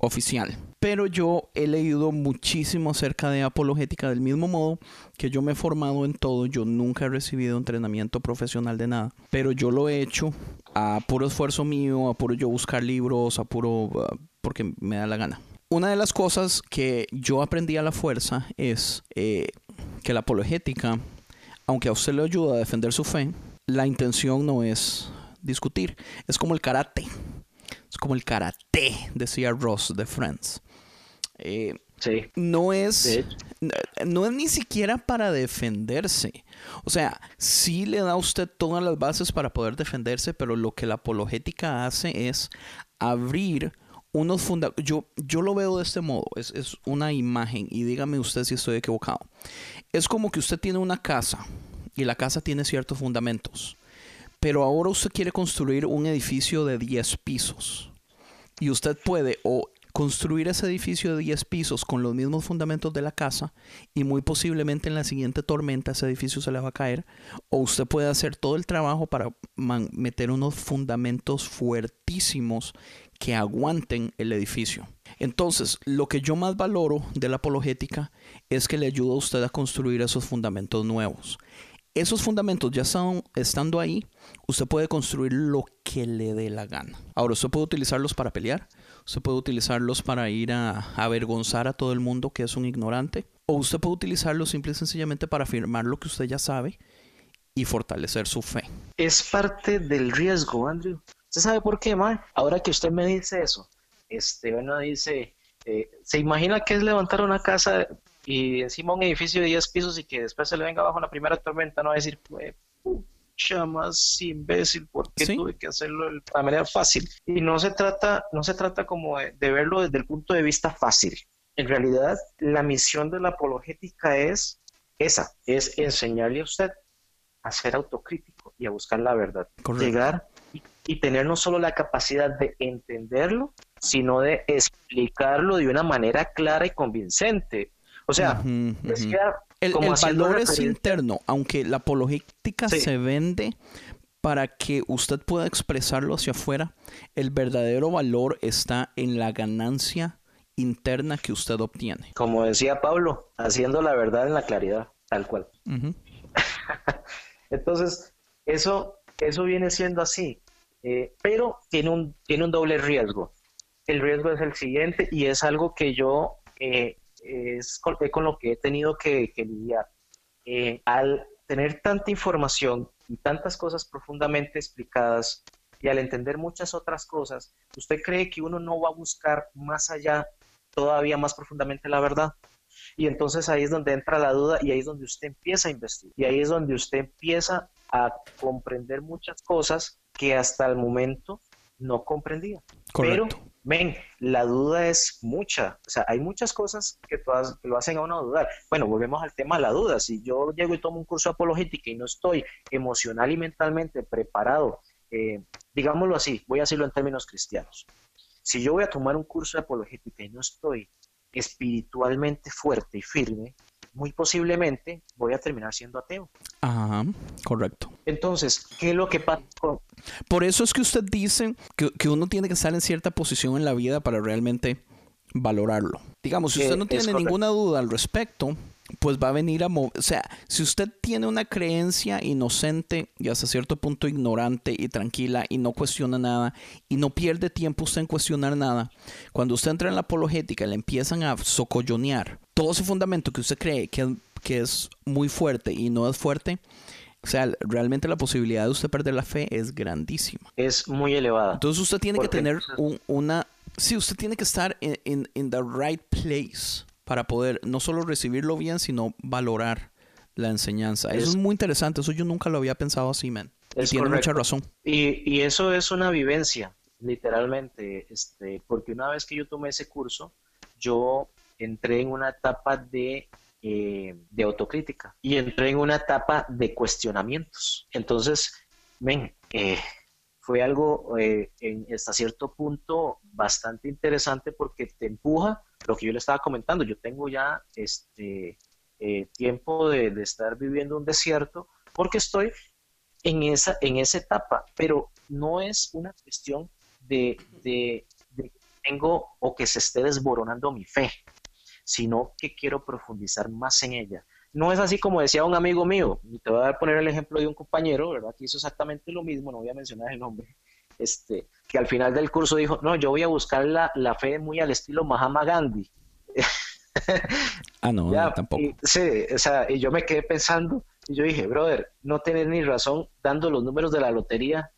Speaker 4: oficial. Pero yo he leído muchísimo acerca de apologética del mismo modo que yo me he formado en todo. Yo nunca he recibido entrenamiento profesional de nada. Pero yo lo he hecho a puro esfuerzo mío, a puro yo buscar libros, a puro... Ah, porque me da la gana. Una de las cosas que yo aprendí a la fuerza es eh, que la apologética, aunque a usted le ayuda a defender su fe, la intención no es discutir. Es como el karate. Es como el karate, decía Ross de Friends. Eh, no es, no es ni siquiera para defenderse. O sea, sí le da a usted todas las bases para poder defenderse, pero lo que la apologética hace es abrir unos fundamentos. Yo, yo lo veo de este modo, es, es una imagen y dígame usted si estoy equivocado. Es como que usted tiene una casa y la casa tiene ciertos fundamentos, pero ahora usted quiere construir un edificio de 10 pisos y usted puede o construir ese edificio de 10 pisos con los mismos fundamentos de la casa y muy posiblemente en la siguiente tormenta ese edificio se le va a caer. O usted puede hacer todo el trabajo para meter unos fundamentos fuertísimos que aguanten el edificio. Entonces, lo que yo más valoro de la apologética es que le ayuda a usted a construir esos fundamentos nuevos. Esos fundamentos ya están, estando ahí, usted puede construir lo que le dé la gana. Ahora, usted puede utilizarlos para pelear, usted puede utilizarlos para ir a, avergonzar a todo el mundo que es un ignorante, o usted puede utilizarlos simple y sencillamente para afirmar lo que usted ya sabe y fortalecer su fe.
Speaker 3: Es parte del riesgo, Andrew. ¿Usted sabe por qué, ma? Ahora que usted me dice eso, este, bueno, dice, eh, ¿se imagina que es levantar una casa y encima un edificio de 10 pisos y que después se le venga abajo la primera tormenta? No va a decir, pucha, más imbécil, ¿por qué tuve que hacerlo de manera fácil? Y no se trata, no se trata como de, verlo desde el punto de vista fácil. En realidad, la misión de la apologética es esa, es enseñarle a usted a ser autocrítico y a buscar la verdad. Llegar y tener no solo la capacidad de entenderlo, sino de explicarlo de una manera clara y convincente. O sea,
Speaker 4: el, valor es interno, aunque la apologética se vende para que usted pueda expresarlo hacia afuera, el verdadero valor está en la ganancia interna que usted obtiene.
Speaker 3: Como decía Pablo, haciendo la verdad en la claridad, tal cual. Entonces, eso, eso viene siendo así. Eh, pero tiene un, tiene un doble riesgo. El riesgo es el siguiente y es algo que yo eh, es con, lo que he tenido que, lidiar. Eh, al tener tanta información y tantas cosas profundamente explicadas y al entender muchas otras cosas, ¿usted cree que uno no va a buscar más allá, todavía más profundamente la verdad? Y entonces ahí es donde entra la duda y ahí es donde usted empieza a investigar. Y ahí es donde usted empieza a comprender muchas cosas que hasta el momento no comprendía. Pero, ven, la duda es mucha. O sea, hay muchas cosas que, todas, lo hacen a uno dudar. Bueno, volvemos al tema de la duda. Si yo llego y tomo un curso de apologética y no estoy emocional y mentalmente preparado, eh, digámoslo así, voy a decirlo en términos cristianos. Si yo voy a tomar un curso de apologética y no estoy espiritualmente fuerte y firme, muy posiblemente voy a terminar siendo ateo.
Speaker 4: Ajá, correcto.
Speaker 3: Entonces, ¿qué es lo que pasa?
Speaker 4: Por eso es que usted dice que, uno tiene que estar en cierta posición en la vida para realmente valorarlo. Digamos, si usted no tiene ninguna duda al respecto, pues va a venir a mover. O sea, si usted tiene una creencia inocente y hasta cierto punto ignorante y tranquila y no cuestiona nada y no pierde tiempo usted en cuestionar nada, cuando usted entra en la apologética y le empiezan a socollonear todo ese fundamento que usted cree que, que es muy fuerte y no es fuerte, o sea, realmente la posibilidad de usted perder la fe es grandísima.
Speaker 3: Es muy elevada.
Speaker 4: Entonces usted tiene que tener una... Sí, usted tiene que estar en the right place para poder no solo recibirlo bien, sino valorar la enseñanza. eso es muy interesante, eso yo nunca lo había pensado así, man. Y tiene mucha razón.
Speaker 3: Y, eso es una vivencia, literalmente, este, porque una vez que yo tomé ese curso, yo entré en una etapa de, eh, de autocrítica. Y entré en una etapa de cuestionamientos. Entonces, ven, eh, fue algo eh, en, hasta cierto punto bastante interesante porque te empuja lo que yo le estaba comentando, yo tengo ya este eh, tiempo de, estar viviendo un desierto porque estoy en esa, en esa etapa, pero no es una cuestión de, de, que tengo o que se esté desboronando mi fe, sino que quiero profundizar más en ella. No es así como decía un amigo mío, y te voy a poner el ejemplo de un compañero, ¿verdad? Que hizo exactamente lo mismo, no voy a mencionar el nombre, este, que al final del curso dijo, no, yo voy a buscar la, la fe muy al estilo Mahama Gandhi.
Speaker 4: ah, no, tampoco.
Speaker 3: sí, o sea, y yo me quedé pensando, y yo dije, brother, no tenés ni razón dando los números de la lotería.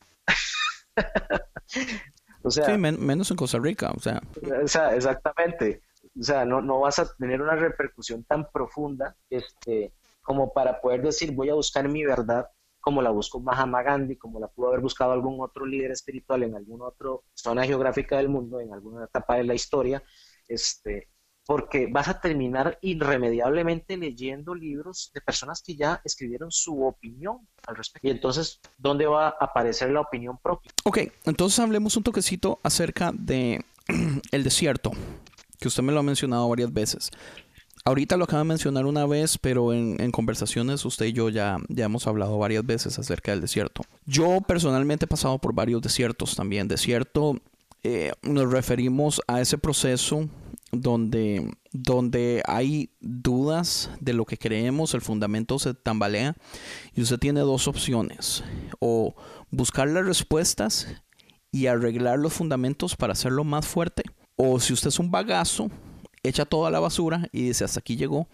Speaker 4: o sea, sí, menos en Costa Rica, o sea.
Speaker 3: O sea, exactamente. O sea, no, no vas a tener una repercusión tan profunda este, como para poder decir, voy a buscar mi verdad como la buscó Mahatma Gandhi, como la pudo haber buscado algún otro líder espiritual en alguna otra zona geográfica del mundo, en alguna etapa de la historia, este, porque vas a terminar irremediablemente leyendo libros de personas que ya escribieron su opinión al respecto. Y entonces, ¿dónde va a aparecer la opinión propia?
Speaker 4: Ok, entonces hablemos un toquecito acerca de el desierto, que usted me lo ha mencionado varias veces. Ahorita lo acaba de mencionar una vez, pero en, conversaciones usted y yo ya, ya hemos hablado varias veces acerca del desierto. Yo personalmente he pasado por varios desiertos también. Desierto, eh, nos referimos a ese proceso donde, donde hay dudas de lo que creemos, el fundamento se tambalea y usted tiene dos opciones. O buscar las respuestas y arreglar los fundamentos para hacerlo más fuerte. O si usted es un bagazo, echa toda la basura y dice hasta aquí llegó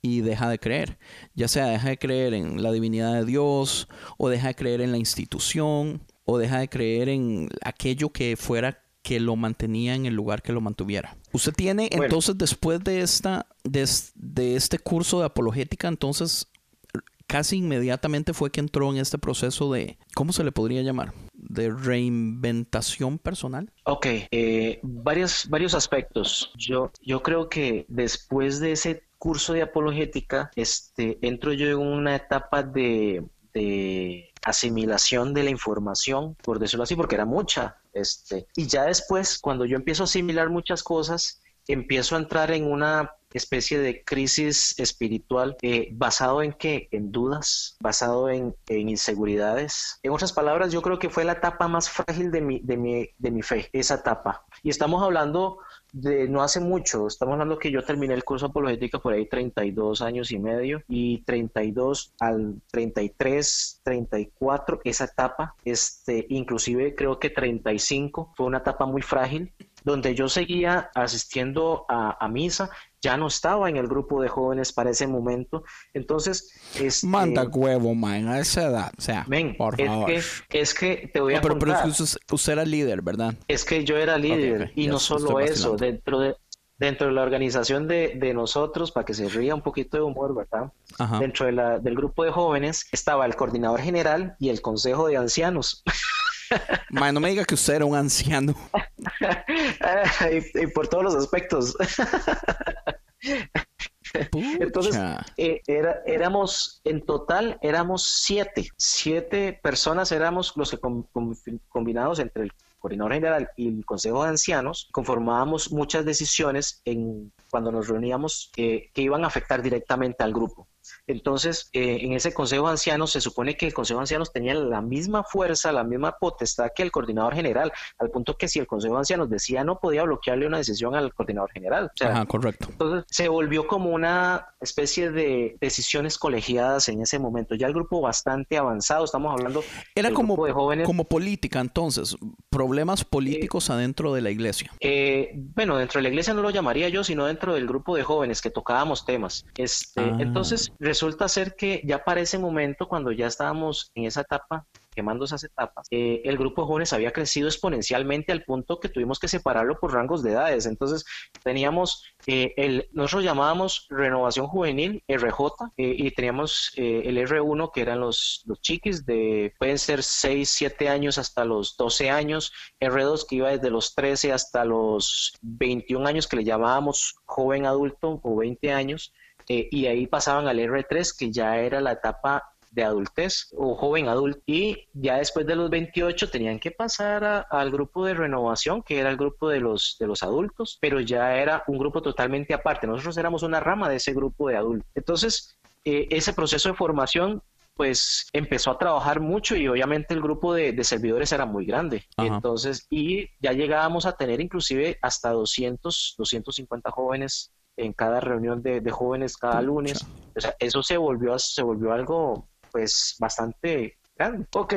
Speaker 4: y deja de creer. Ya sea deja de creer en la divinidad de Dios o deja de creer en la institución o deja de creer en aquello que fuera que lo mantenía en el lugar que lo mantuviera. Usted tiene entonces después de esta de, de este curso de apologética entonces casi inmediatamente fue que entró en este proceso de, ¿cómo se le podría llamar? De reinventación personal.
Speaker 3: Ok, eh, varios, varios aspectos. Yo, yo creo que después de ese curso de apologética, este, entro yo en una etapa de, de asimilación de la información, por decirlo así, porque era mucha. Este, y ya después, cuando yo empiezo a asimilar muchas cosas, empiezo a entrar en una especie de crisis espiritual eh, basado en qué? En dudas, basado en, inseguridades. En otras palabras, yo creo que fue la etapa más frágil de mi, de mi, de mi fe, esa etapa. Y estamos hablando de no hace mucho, estamos hablando que yo terminé el curso apologética por ahí 32 años y medio y 32 al 33, 34, esa etapa, este, inclusive creo que 35 fue una etapa muy frágil donde yo seguía asistiendo a, misa, ya no estaba en el grupo de jóvenes para ese momento. Entonces,
Speaker 4: este, manda huevo, man, a esa edad, o sea, por
Speaker 3: es
Speaker 4: favor.
Speaker 3: Que, es que te voy a
Speaker 4: pero,
Speaker 3: contar.
Speaker 4: Pero usted, era líder, ¿verdad?
Speaker 3: Es que yo era líder y no solo eso, dentro de dentro de la organización de, de, nosotros, para que se ría un poquito de humor, ¿verdad? Dentro de la, del grupo de jóvenes estaba el coordinador general y el consejo de ancianos.
Speaker 4: no me diga que usted era un anciano.
Speaker 3: y, por todos los aspectos. Entonces, eh, era, éramos, en total, éramos siete. Siete personas éramos los que combinados entre el coordinador general y el consejo de ancianos, conformábamos muchas decisiones en, cuando nos reuníamos eh, que iban a afectar directamente al grupo. Entonces, eh, en ese Consejo de Ancianos se supone que el Consejo de Ancianos tenía la misma fuerza, la misma potestad que el coordinador general, al punto que si el Consejo de Ancianos decía no podía bloquearle una decisión al coordinador general.
Speaker 4: Ajá, correcto.
Speaker 3: Entonces, se volvió como una especie de decisiones colegiadas en ese momento. Ya el grupo bastante avanzado, estamos hablando
Speaker 4: Era como, de jóvenes. como política, entonces, problemas políticos adentro de la iglesia.
Speaker 3: Eh, bueno, dentro de la iglesia no lo llamaría yo, sino dentro del grupo de jóvenes que tocábamos temas. Este, ah. Entonces, resulta ser que ya para ese momento, cuando ya estábamos en esa etapa quemando esas etapas, eh, el grupo de jóvenes había crecido exponencialmente al punto que tuvimos que separarlo por rangos de edades. Entonces teníamos, eh, el, nosotros llamábamos renovación juvenil, RJ, eh, y teníamos el R1 que eran los, los chiquis de, pueden ser 6, 7 años hasta los 12 años, R2 que iba desde los 13 hasta los 21 años que le llamábamos joven adulto o 20 años. Y ahí pasaban al R3, que ya era la etapa de adultez o joven adulto. Y ya después de los 28 tenían que pasar al grupo de renovación que era el grupo de los de los adultos. Pero ya era un grupo totalmente aparte. Nosotros éramos una rama de ese grupo de adultos. Entonces eh, ese proceso de formación pues empezó a trabajar mucho y obviamente el grupo de, servidores era muy grande. Entonces, y ya llegábamos a tener inclusive hasta 200, 250 jóvenes en cada reunión de, jóvenes cada lunes. O sea, eso se volvió, se volvió algo pues bastante grande. Ok,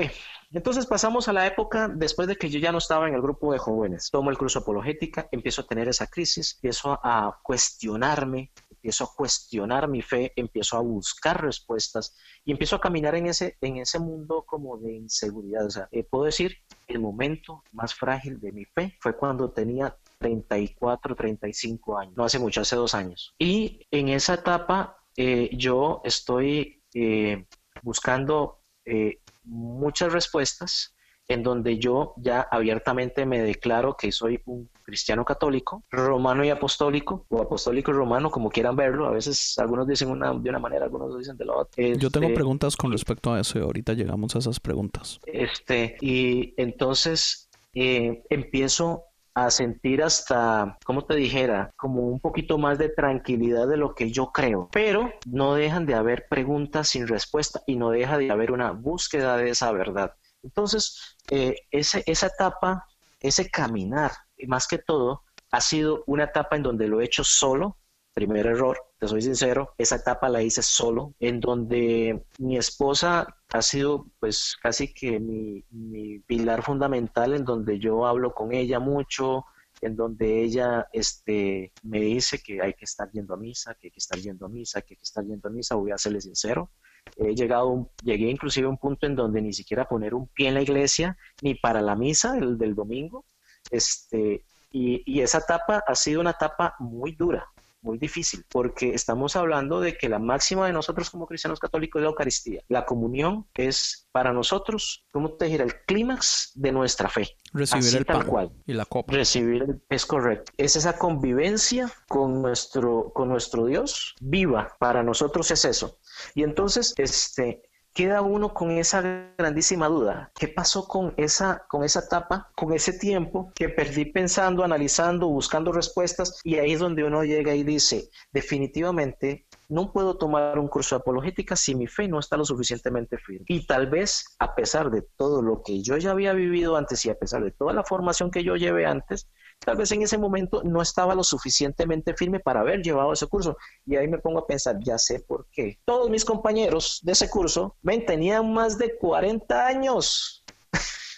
Speaker 3: entonces pasamos a la época después de que yo ya no estaba en el grupo de jóvenes. Tomo el curso apologética, empiezo a tener esa crisis, empiezo a cuestionarme, empiezo a cuestionar mi fe, empiezo a buscar respuestas y empiezo a caminar en ese, en ese mundo como de inseguridad. O sea, eh, puedo decir, el momento más frágil de mi fe fue cuando tenía 34, 35 años, no hace mucho, hace dos años. Y en esa etapa eh, yo estoy eh, buscando eh, muchas respuestas en donde yo ya abiertamente me declaro que soy un cristiano católico, romano y apostólico, o apostólico y romano, como quieran verlo. A veces algunos dicen una, de una manera, algunos dicen de la otra.
Speaker 4: yo tengo este, preguntas con respecto a eso y ahorita llegamos a esas preguntas.
Speaker 3: Este, y entonces eh, empiezo a sentir hasta, como te dijera, como un poquito más de tranquilidad de lo que yo creo. Pero no dejan de haber preguntas sin respuesta y no deja de haber una búsqueda de esa verdad. Entonces, eh, ese, esa etapa, ese caminar, más que todo, ha sido una etapa en donde lo he hecho solo. Primer error, te soy sincero, esa etapa la hice solo, en donde mi esposa ha sido pues casi que mi, mi pilar fundamental, en donde yo hablo con ella mucho, en donde ella este, me dice que hay que estar yendo a misa, que hay que estar yendo a misa, que hay que estar yendo a misa, voy a serle sincero. He llegado, llegué inclusive a un punto en donde ni siquiera poner un pie en la iglesia, ni para la misa del, del domingo. Este, y esa etapa ha sido una etapa muy dura, muy difícil, porque estamos hablando de que la máxima de nosotros como cristianos católicos es la Eucaristía. La comunión es para nosotros, ¿cómo te dijera? El clímax de nuestra fe.
Speaker 4: Recibir
Speaker 3: Así
Speaker 4: el
Speaker 3: tal
Speaker 4: pan
Speaker 3: cual.
Speaker 4: y la copa.
Speaker 3: Recibir el- es correcto. Es esa convivencia con nuestro, con nuestro Dios viva. Para nosotros es eso. Y entonces, este, queda uno con esa grandísima duda. ¿Qué pasó con esa, con esa etapa, con ese tiempo que perdí pensando, analizando, buscando respuestas? Y ahí es donde uno llega y dice, definitivamente no puedo tomar un curso de apologética si mi fe no está lo suficientemente firme. Y tal vez, a pesar de todo lo que yo ya había vivido antes y a pesar de toda la formación que yo llevé antes, tal vez en ese momento no estaba lo suficientemente firme para haber llevado ese curso. Y ahí me pongo a pensar, ya sé por qué. Todos mis compañeros de ese curso, ven, tenían más de 40 años.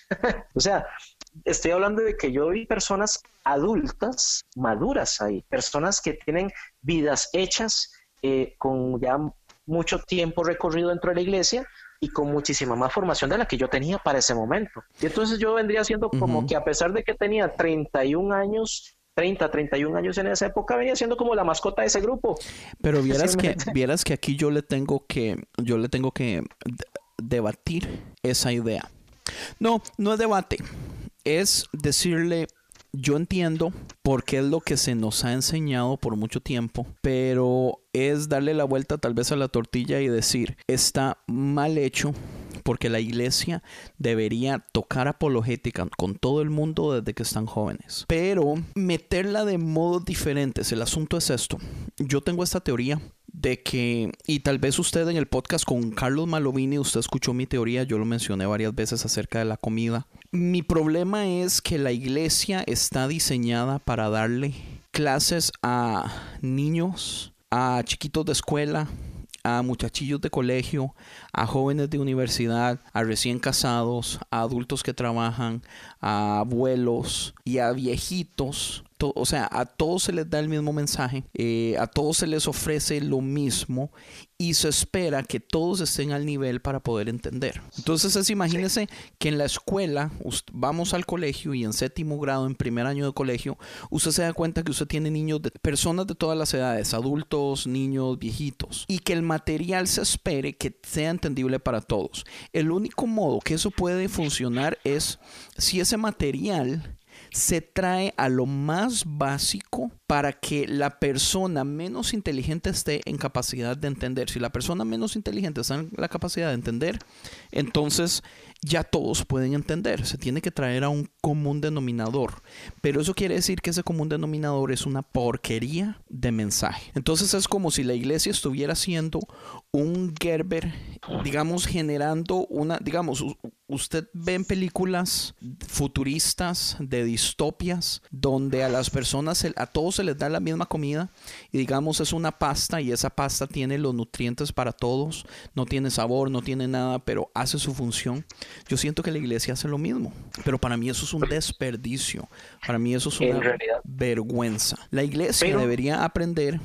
Speaker 3: o sea, estoy hablando de que yo vi personas adultas, maduras ahí, personas que tienen vidas hechas eh, con ya mucho tiempo recorrido dentro de la iglesia y con muchísima más formación de la que yo tenía para ese momento. Y entonces yo vendría siendo como que a pesar de que tenía 31 años, 30, 31 años en esa época, venía siendo como la mascota de ese grupo.
Speaker 4: Pero vieras que, vieras que aquí yo le tengo que, yo le tengo que de- debatir esa idea. No, no es debate. Es decirle, yo entiendo porque es lo que se nos ha enseñado por mucho tiempo, pero es darle la vuelta tal vez a la tortilla y decir, está mal hecho porque la iglesia debería tocar apologética con todo el mundo desde que están jóvenes, pero meterla de modos diferentes. El asunto es esto. Yo tengo esta teoría de que, y tal vez usted en el podcast con Carlos Malovini, usted escuchó mi teoría, yo lo mencioné varias veces acerca de la comida. Mi problema es que la iglesia está diseñada para darle clases a niños, a chiquitos de escuela, a muchachillos de colegio, a jóvenes de universidad, a recién casados, a adultos que trabajan, a abuelos y a viejitos. O sea, a todos se les da el mismo mensaje, eh, a todos se les ofrece lo mismo y se espera que todos estén al nivel para poder entender. Entonces es imagínense que en la escuela vamos al colegio y en séptimo grado, en primer año de colegio, usted se da cuenta que usted tiene niños de personas de todas las edades, adultos, niños, viejitos, y que el material se espere que sea entendible para todos. El único modo que eso puede funcionar es si ese material se trae a lo más básico para que la persona menos inteligente esté en capacidad de entender. Si la persona menos inteligente está en la capacidad de entender, entonces ya todos pueden entender. Se tiene que traer a un común denominador. Pero eso quiere decir que ese común denominador es una porquería de mensaje. Entonces es como si la iglesia estuviera haciendo un Gerber, digamos, generando una, digamos, usted ve películas futuristas de distopias donde a las personas, a todos se les da la misma comida y digamos es una pasta y esa pasta tiene los nutrientes para todos, no tiene sabor, no tiene nada, pero hace su función. Yo siento que la iglesia hace lo mismo, pero para mí eso es un desperdicio, para mí eso es una vergüenza. La iglesia
Speaker 3: Pero-
Speaker 4: debería aprender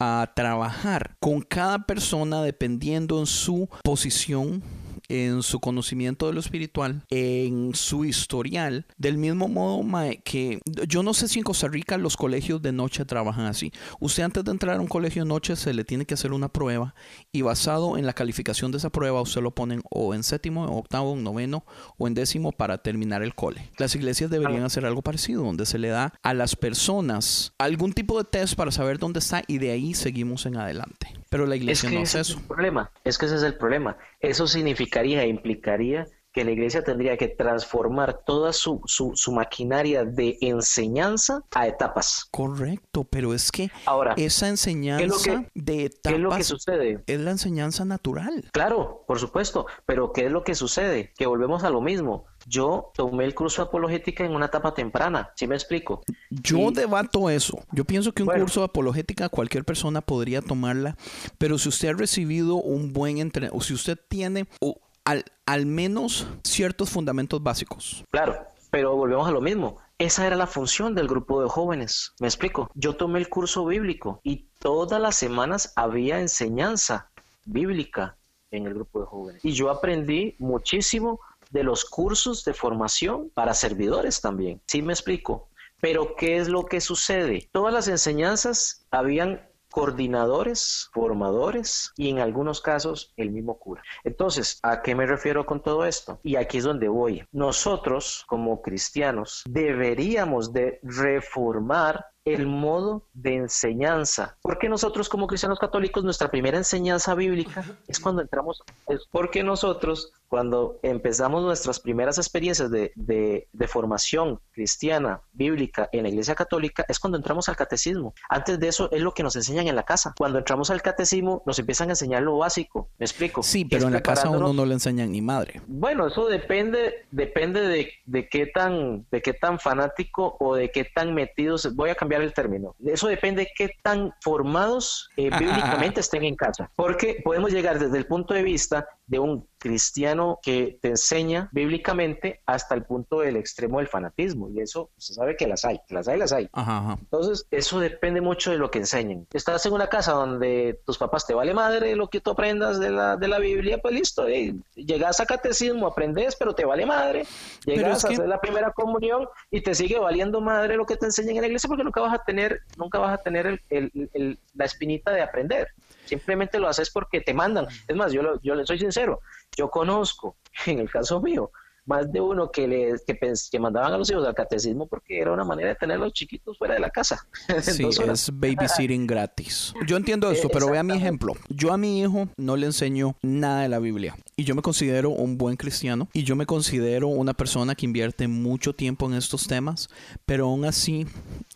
Speaker 4: a trabajar con cada persona dependiendo en su posición en su conocimiento de lo espiritual, en su historial, del mismo modo mae, que yo no sé si en Costa Rica los colegios de noche trabajan así. Usted antes de entrar a un colegio de noche se le tiene que hacer una prueba y basado en la calificación de esa prueba usted lo ponen o en séptimo, en octavo, en noveno o en décimo para terminar el cole. Las iglesias deberían hacer algo parecido, donde se le da a las personas algún tipo de test para saber dónde está y de ahí seguimos en adelante. Pero la
Speaker 3: Es
Speaker 4: iglesia
Speaker 3: que
Speaker 4: no
Speaker 3: ese
Speaker 4: hace
Speaker 3: es
Speaker 4: eso.
Speaker 3: el problema, es que ese es el problema. Eso significaría e implicaría que la iglesia tendría que transformar toda su, su, su maquinaria de enseñanza a etapas.
Speaker 4: Correcto, pero es que
Speaker 3: Ahora,
Speaker 4: esa enseñanza
Speaker 3: ¿qué es lo que-
Speaker 4: de etapas
Speaker 3: ¿qué es lo que sucede?
Speaker 4: es la enseñanza natural.
Speaker 3: Claro, por supuesto, pero ¿qué es lo que sucede? Que volvemos a lo mismo. Yo tomé el curso de apologética en una etapa temprana, ¿sí me explico?
Speaker 4: Yo
Speaker 3: Y-
Speaker 4: debato eso. Yo pienso que un
Speaker 3: Bueno.
Speaker 4: curso de apologética cualquier persona podría tomarla, pero si usted ha recibido un buen entrenamiento, o si usted tiene o, al, al menos ciertos fundamentos básicos.
Speaker 3: Claro, pero volvemos a lo mismo. Esa era la función del grupo de jóvenes. ¿Me explico? Yo tomé el curso bíblico y todas las semanas había enseñanza bíblica en el grupo de jóvenes. Y yo aprendí muchísimo de los cursos de formación para servidores también. ¿Sí me explico? Pero ¿qué es lo que sucede? Todas las enseñanzas habían coordinadores, formadores y en algunos casos el mismo cura. Entonces, ¿a qué me refiero con todo esto? Y aquí es donde voy. Nosotros como cristianos deberíamos de reformar el modo de enseñanza. Porque nosotros como cristianos católicos nuestra primera enseñanza bíblica es cuando entramos, es porque nosotros cuando empezamos nuestras primeras experiencias de, de, de formación cristiana, bíblica en la iglesia católica, es cuando entramos al catecismo. Antes de eso es lo que nos enseñan en la casa. Cuando entramos al catecismo nos empiezan a enseñar lo básico. ¿Me explico?
Speaker 4: Sí, pero en la casa uno no le enseñan ni madre.
Speaker 3: bueno, eso depende, depende de, de qué tan, de qué tan fanático o de qué tan metidos, voy a cambiar el término. Eso depende de qué tan formados eh, bíblicamente estén en casa. Porque podemos llegar desde el punto de vista de un cristiano que te enseña bíblicamente hasta el punto del extremo del fanatismo. Y eso se sabe que las hay, que las hay, las hay.
Speaker 4: Ajá, ajá.
Speaker 3: Entonces, eso depende mucho de lo que enseñen. Estás en una casa donde tus papás te vale madre lo que tú aprendas de la, de la Biblia, pues listo. eh, llegas a catecismo, aprendes, pero te vale madre. Llegas a
Speaker 4: que-
Speaker 3: hacer la primera comunión y te sigue valiendo madre lo que te enseñan en la iglesia porque nunca vas a tener, nunca vas a tener el- el- el- la espinita de aprender. Simplemente lo haces porque te mandan. Es más, yo, lo- yo le soy sincero, yo conozco, en el caso mío, más de uno que, le, que, que mandaban a los hijos al catecismo porque era una manera de tener a los chiquitos fuera de la casa.
Speaker 4: Sí, es babysitting gratis. Yo entiendo esto, pero vea mi ejemplo. Yo a mi hijo no le enseño nada de la Biblia. Y yo me considero un buen cristiano. Y yo me considero una persona que invierte mucho tiempo en estos temas. Pero aún así,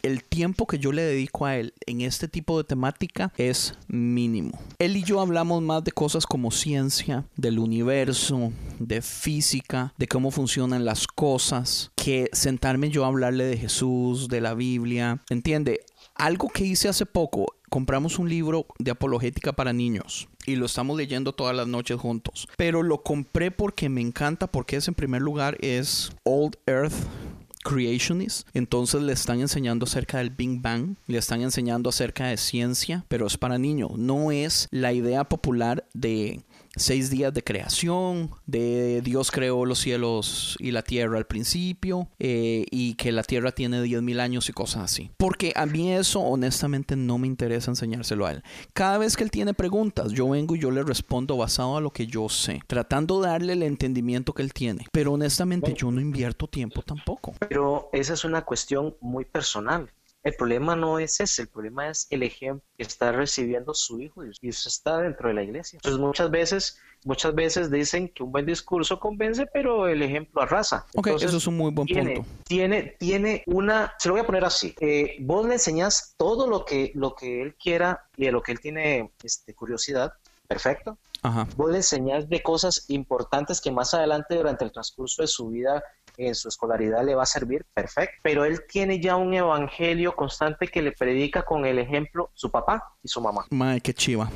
Speaker 4: el tiempo que yo le dedico a él en este tipo de temática es mínimo. Él y yo hablamos más de cosas como ciencia, del universo, de física, de cómo funcionan las cosas, que sentarme yo a hablarle de Jesús, de la Biblia. ¿Entiende? Algo que hice hace poco, compramos un libro de apologética para niños y lo estamos leyendo todas las noches juntos. Pero lo compré porque me encanta, porque es en primer lugar es Old Earth creationist. Entonces le están enseñando acerca del Big Bang, le están enseñando acerca de ciencia, pero es para niños. No es la idea popular de seis días de creación, de Dios creó los cielos y la tierra al principio, eh, y que la tierra tiene 10.000 años y cosas así. Porque a mí eso honestamente no me interesa enseñárselo a él. Cada vez que él tiene preguntas, yo vengo y yo le respondo basado a lo que yo sé, tratando de darle el entendimiento que él tiene. Pero honestamente yo no invierto tiempo tampoco.
Speaker 3: Pero esa es una cuestión muy personal. El problema no es ese, el problema es el ejemplo que está recibiendo su hijo y usted está dentro de la iglesia. Entonces muchas veces, muchas veces dicen que un buen discurso convence, pero el ejemplo arrasa.
Speaker 4: Ok,
Speaker 3: Entonces,
Speaker 4: eso es un muy buen
Speaker 3: tiene,
Speaker 4: punto.
Speaker 3: Tiene, tiene una, se lo voy a poner así. eh, vos le enseñás todo lo que, lo que él quiera y de lo que él tiene este, curiosidad. Perfecto.
Speaker 4: Ajá.
Speaker 3: Vos le enseñás de cosas importantes que más adelante durante el transcurso de su vida en su escolaridad le va a servir, perfecto. Pero él tiene ya un evangelio constante que le predica con el ejemplo su papá y su mamá.
Speaker 4: Mae, qué chiva.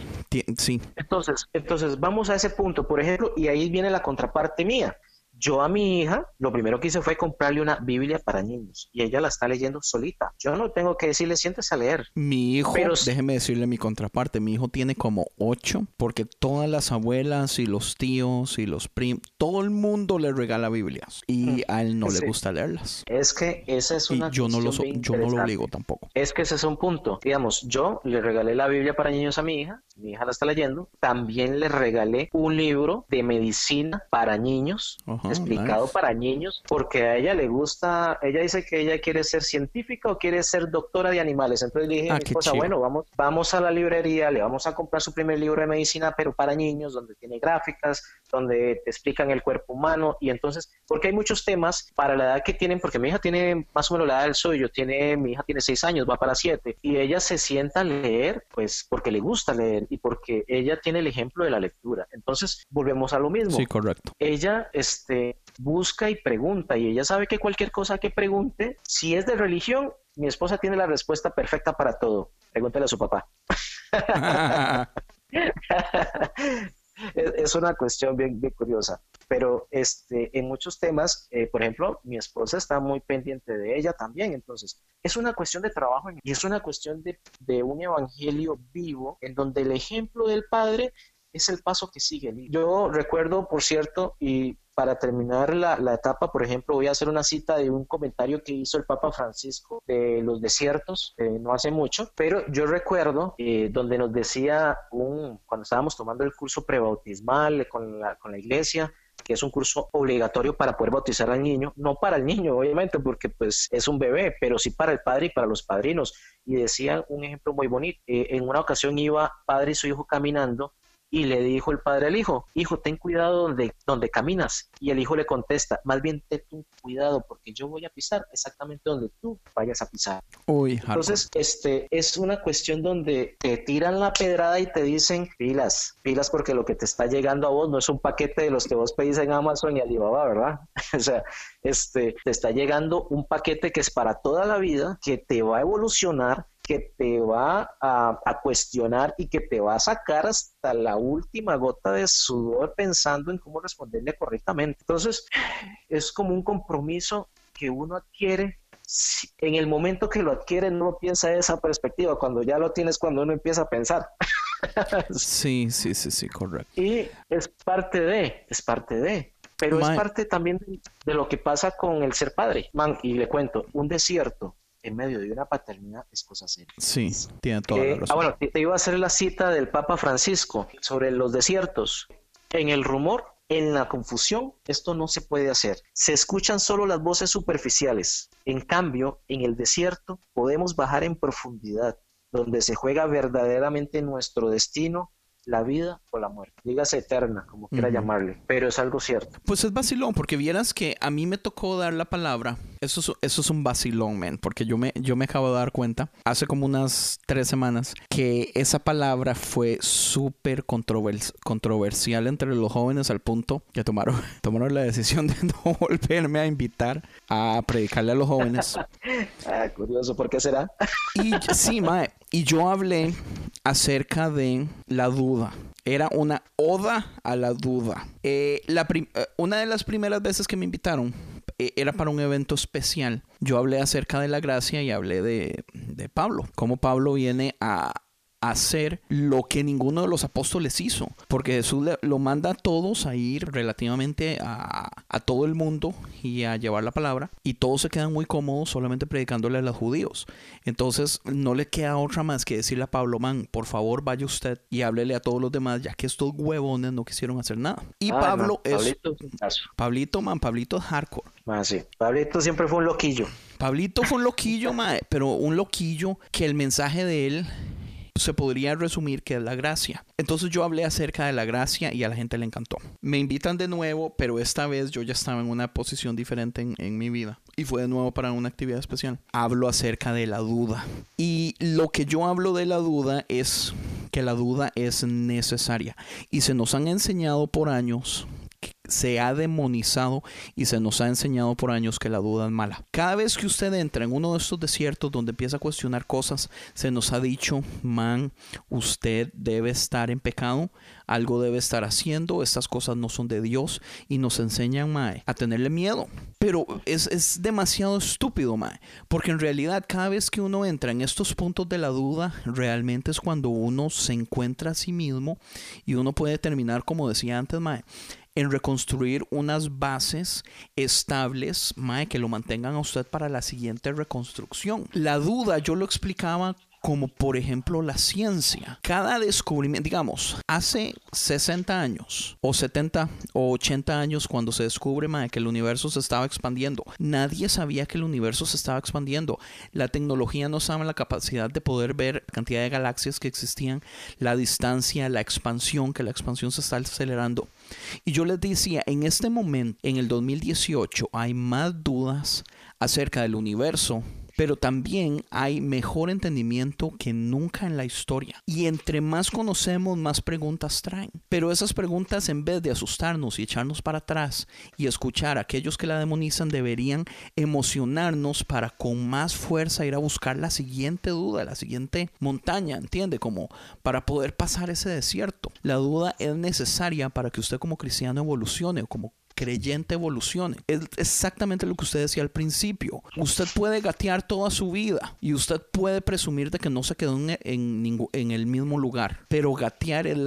Speaker 4: Sí.
Speaker 3: Entonces, entonces vamos a ese punto, por ejemplo, y ahí viene la contraparte mía. Yo a mi hija, lo primero que hice fue comprarle una Biblia para niños y ella la está leyendo solita. Yo no tengo que decirle, siéntese a leer.
Speaker 4: Mi hijo,
Speaker 3: Pero-
Speaker 4: déjeme decirle mi contraparte, mi hijo tiene como ocho, porque todas las abuelas y los tíos y los primos, todo el mundo le regala Biblias y a él no le
Speaker 3: Mm.
Speaker 4: Gusta leerlas.
Speaker 3: Es que esa es
Speaker 4: Y
Speaker 3: una
Speaker 4: yo no lo, so- yo no lo obligo tampoco.
Speaker 3: Es que ese es un punto. Digamos, yo le regalé la Biblia para niños a mi hija mi hija la está leyendo, también le regalé un libro de medicina para niños, explicado para niños, porque a ella le gusta, ella dice que ella quiere ser científica o quiere ser doctora de animales. Entonces le dije a ah, mi esposa, bueno, vamos, vamos a la librería, le vamos a comprar su primer libro de medicina, pero para niños, donde tiene gráficas, donde te explican el cuerpo humano, y entonces, porque hay muchos temas para la edad que tienen, porque mi hija tiene más o menos la edad del suyo, tiene, mi hija tiene seis años, va para siete, y ella se sienta a leer, pues porque le gusta leer y porque ella tiene el ejemplo de la lectura. Entonces, volvemos a lo mismo.
Speaker 4: Sí, correcto.
Speaker 3: Ella este, busca y pregunta, y ella sabe que cualquier cosa que pregunte, si es de religión, mi esposa tiene la respuesta perfecta para todo. Pregúntele a su papá. es, una cuestión bien, curiosa pero este, en muchos temas, eh, por ejemplo, mi esposa está muy pendiente de ella también, entonces es una cuestión de trabajo y es una cuestión de, de un evangelio vivo en donde el ejemplo del Padre es el paso que sigue. Yo recuerdo, por cierto, y para terminar la, etapa, por ejemplo, voy a hacer una cita de un comentario que hizo el Papa Francisco de los desiertos, eh, no hace mucho, pero yo recuerdo eh, donde nos decía, un, cuando estábamos tomando el curso prebautismal con la, con la iglesia, que es un curso obligatorio para poder bautizar al niño, no para el niño, obviamente, porque pues es un bebé, pero sí para el padre y para los padrinos. Y decían un ejemplo muy bonito. Eh, en una ocasión iba padre y su hijo caminando y le dijo el padre al hijo, hijo, ten cuidado donde, donde caminas. Y el hijo le contesta, más bien ten cuidado porque yo voy a pisar exactamente donde tú vayas a pisar.
Speaker 4: Uy,
Speaker 3: Entonces, este, es una cuestión donde te tiran la pedrada y te dicen, pilas, pilas porque lo que te está llegando a vos no es un paquete de los que vos pedís en Amazon y Alibaba, ¿verdad? o sea, este, te está llegando un paquete que es para toda la vida, que te va a evolucionar, que te va a, cuestionar y que te va a sacar hasta la última gota de sudor pensando en cómo responderle correctamente. Entonces, es como un compromiso que uno adquiere. En el momento que lo adquiere, no lo piensa de esa perspectiva. Cuando ya lo tienes, cuando uno empieza a pensar.
Speaker 4: sí, sí, sí, sí, correcto.
Speaker 3: Y es parte de, es parte de. Pero es parte también de lo que pasa con el ser padre. Man, y le cuento, un desierto en medio de una paternidad es cosa seria.
Speaker 4: Sí, tiene toda la
Speaker 3: eh,
Speaker 4: razón.
Speaker 3: Ah, bueno, te iba a hacer la cita del Papa Francisco sobre los desiertos. En el rumor, en la confusión, esto no se puede hacer. Se escuchan solo las voces superficiales. En cambio, en el desierto podemos bajar en profundidad, donde se juega verdaderamente nuestro destino la vida o la muerte. Dígase eterna, como quiera llamarle, pero es algo cierto.
Speaker 4: Pues es vacilón, porque vieras que a mí me tocó dar la palabra. Eso es, eso es un vacilón, man, porque yo me, yo me acabo de dar cuenta hace como unas tres semanas que esa palabra fue súper controversial entre los jóvenes al punto que tomaron, tomaron la decisión de no volverme a invitar a predicarle a los jóvenes.
Speaker 3: ah, curioso, ¿por qué será?
Speaker 4: y sí, mae, y yo hablé acerca de la duda. Era una oda a la duda. Eh, eh, una de las primeras veces que me invitaron eh, era para un evento especial. Yo hablé acerca de la gracia y hablé de, de Pablo. Cómo Pablo viene a, hacer lo que ninguno de los apóstoles hizo, porque Jesús lo manda a todos a ir relativamente a, todo el mundo y a llevar la palabra, y todos se quedan muy cómodos solamente predicándole a los judíos. Entonces no le queda otra más que decirle a Pablo, man, por favor vaya usted y háblele a todos los demás, ya que estos huevones no quisieron hacer nada. Y ah, Pablo es... Pablito, Pablito, man, Pablito es hardcore.
Speaker 3: Ah, sí. Pablito siempre fue un loquillo.
Speaker 4: Pablito fue un loquillo, man, pero un loquillo que el mensaje de él se podría resumir que es la gracia. Entonces yo hablé acerca de la gracia y a la gente le encantó. Me invitan de nuevo, pero esta vez yo ya estaba en una posición diferente en, en mi vida y fue de nuevo para una actividad especial. Hablo acerca de la duda. Y lo que yo hablo de la duda es que la duda es necesaria. Y se nos han enseñado por años se ha demonizado y se nos ha enseñado por años que la duda es mala. Cada vez que usted entra en uno de estos desiertos donde empieza a cuestionar cosas, se nos ha dicho, man, usted debe estar en pecado, algo debe estar haciendo, estas cosas no son de Dios y nos enseñan, mae, a tenerle miedo. Pero es, es demasiado estúpido, mae, porque en realidad cada vez que uno entra en estos puntos de la duda, realmente es cuando uno se encuentra a sí mismo y uno puede terminar, como decía antes, mae, en reconstruir unas bases estables mae, que lo mantengan a usted para la siguiente reconstrucción. La duda yo lo explicaba como por ejemplo la ciencia. Cada descubrimiento, digamos, hace 60 años o 70 o 80 años cuando se descubre que el universo se estaba expandiendo, nadie sabía que el universo se estaba expandiendo. La tecnología no estaba en la capacidad de poder ver la cantidad de galaxias que existían, la distancia, la expansión, que la expansión se está acelerando. Y yo les decía, en este momento, en el 2018, hay más dudas acerca del universo pero también hay mejor entendimiento que nunca en la historia. Y entre más conocemos, más preguntas traen. Pero esas preguntas, en vez de asustarnos y echarnos para atrás y escuchar a aquellos que la demonizan, deberían emocionarnos para con más fuerza ir a buscar la siguiente duda, la siguiente montaña, ¿entiende? Como para poder pasar ese desierto. La duda es necesaria para que usted como cristiano evolucione o como creyente evolucione. Es exactamente lo que usted decía al principio. Usted puede gatear toda su vida y usted puede presumir de que no se quedó en, en, el mismo lugar, pero gatear es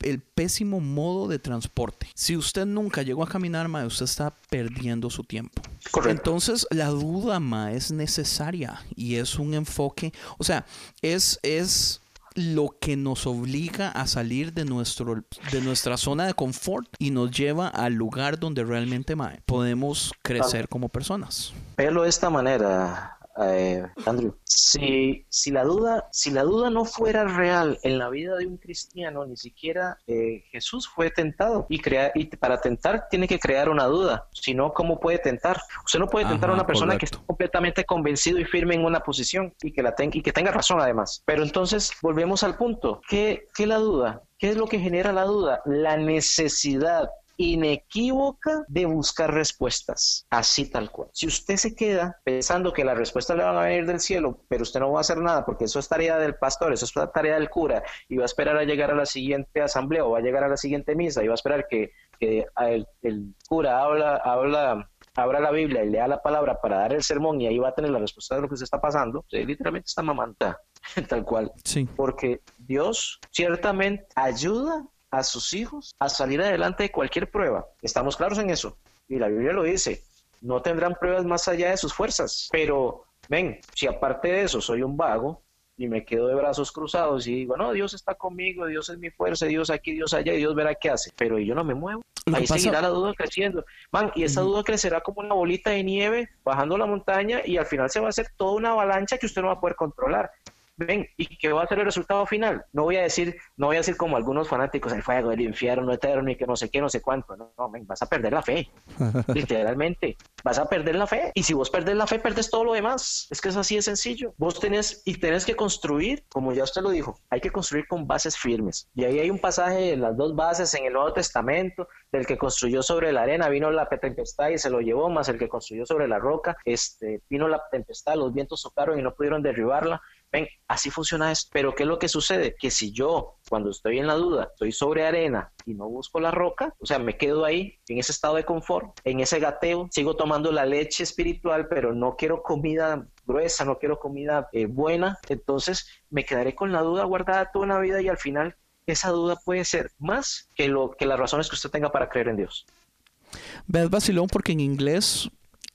Speaker 4: el pésimo modo de transporte. Si usted nunca llegó a caminar, ma, usted está perdiendo su tiempo. Entonces, la duda, ma, es necesaria y es un enfoque, o sea, es, es lo que nos obliga a salir de, nuestro, de nuestra zona de confort y nos lleva al lugar donde realmente podemos crecer como personas.
Speaker 3: Verlo de esta manera, eh, Andrew. Si, si, la duda, si la duda no fuera real en la vida de un cristiano, ni siquiera eh, Jesús fue tentado. Y, crear, y para tentar tiene que crear una duda. Si no, ¿cómo puede tentar? Usted no puede tentar a una persona que esté completamente convencido y firme en una posición y que, la tenga, y que tenga razón además. Pero entonces volvemos al punto. ¿Qué, qué la duda? ¿Qué es lo que genera la duda? La necesidad inequívoca de buscar respuestas, así tal cual. Si usted se queda pensando que las respuestas le van a venir del cielo, pero usted no va a hacer nada porque eso es tarea del pastor, eso es tarea del cura, y va a esperar a llegar a la siguiente asamblea o va a llegar a la siguiente misa y va a esperar que, el, cura habla, habla abra la Biblia y lea la palabra para dar el sermón y ahí va a tener la respuesta de lo que se está pasando, literalmente está mamanta, tal cual.
Speaker 4: Sí.
Speaker 3: Porque Dios ciertamente ayuda a sus hijos a salir adelante de cualquier prueba. Estamos claros en eso. Y la Biblia lo dice. No tendrán pruebas más allá de sus fuerzas. Pero, ven, si aparte de eso soy un vago y me quedo de brazos cruzados y digo, no, Dios está conmigo, Dios es mi fuerza, Dios aquí, Dios allá y Dios verá qué hace. Pero yo no me muevo. Ahí seguirá la duda creciendo. Man, y esa duda crecerá como una bolita de nieve bajando la montaña y al final se va a hacer toda una avalancha que usted no va a poder controlar ven, ¿y qué va a ser el resultado final? No voy a decir, no voy a decir como algunos fanáticos, el fuego, el infierno eterno y que no sé qué, no sé cuánto. No, no ven, vas a perder la fe. Literalmente, vas a perder la fe. Y si vos perdés la fe, perdes todo lo demás. Es que es así de sencillo. Vos tenés, y tenés que construir, como ya usted lo dijo, hay que construir con bases firmes. Y ahí hay un pasaje de las dos bases en el Nuevo Testamento, del que construyó sobre la arena, vino la tempestad y se lo llevó, más el que construyó sobre la roca, este, vino la tempestad, los vientos socaron y no pudieron derribarla. Ven, así funciona esto. Pero ¿qué es lo que sucede? Que si yo, cuando estoy en la duda, estoy sobre arena y no busco la roca, o sea, me quedo ahí en ese estado de confort, en ese gateo, sigo tomando la leche espiritual, pero no quiero comida gruesa, no quiero comida eh, buena, entonces me quedaré con la duda guardada toda una vida y al final esa duda puede ser más que, lo, que las razones que usted tenga para creer en Dios.
Speaker 4: Ves, Basilón, porque en inglés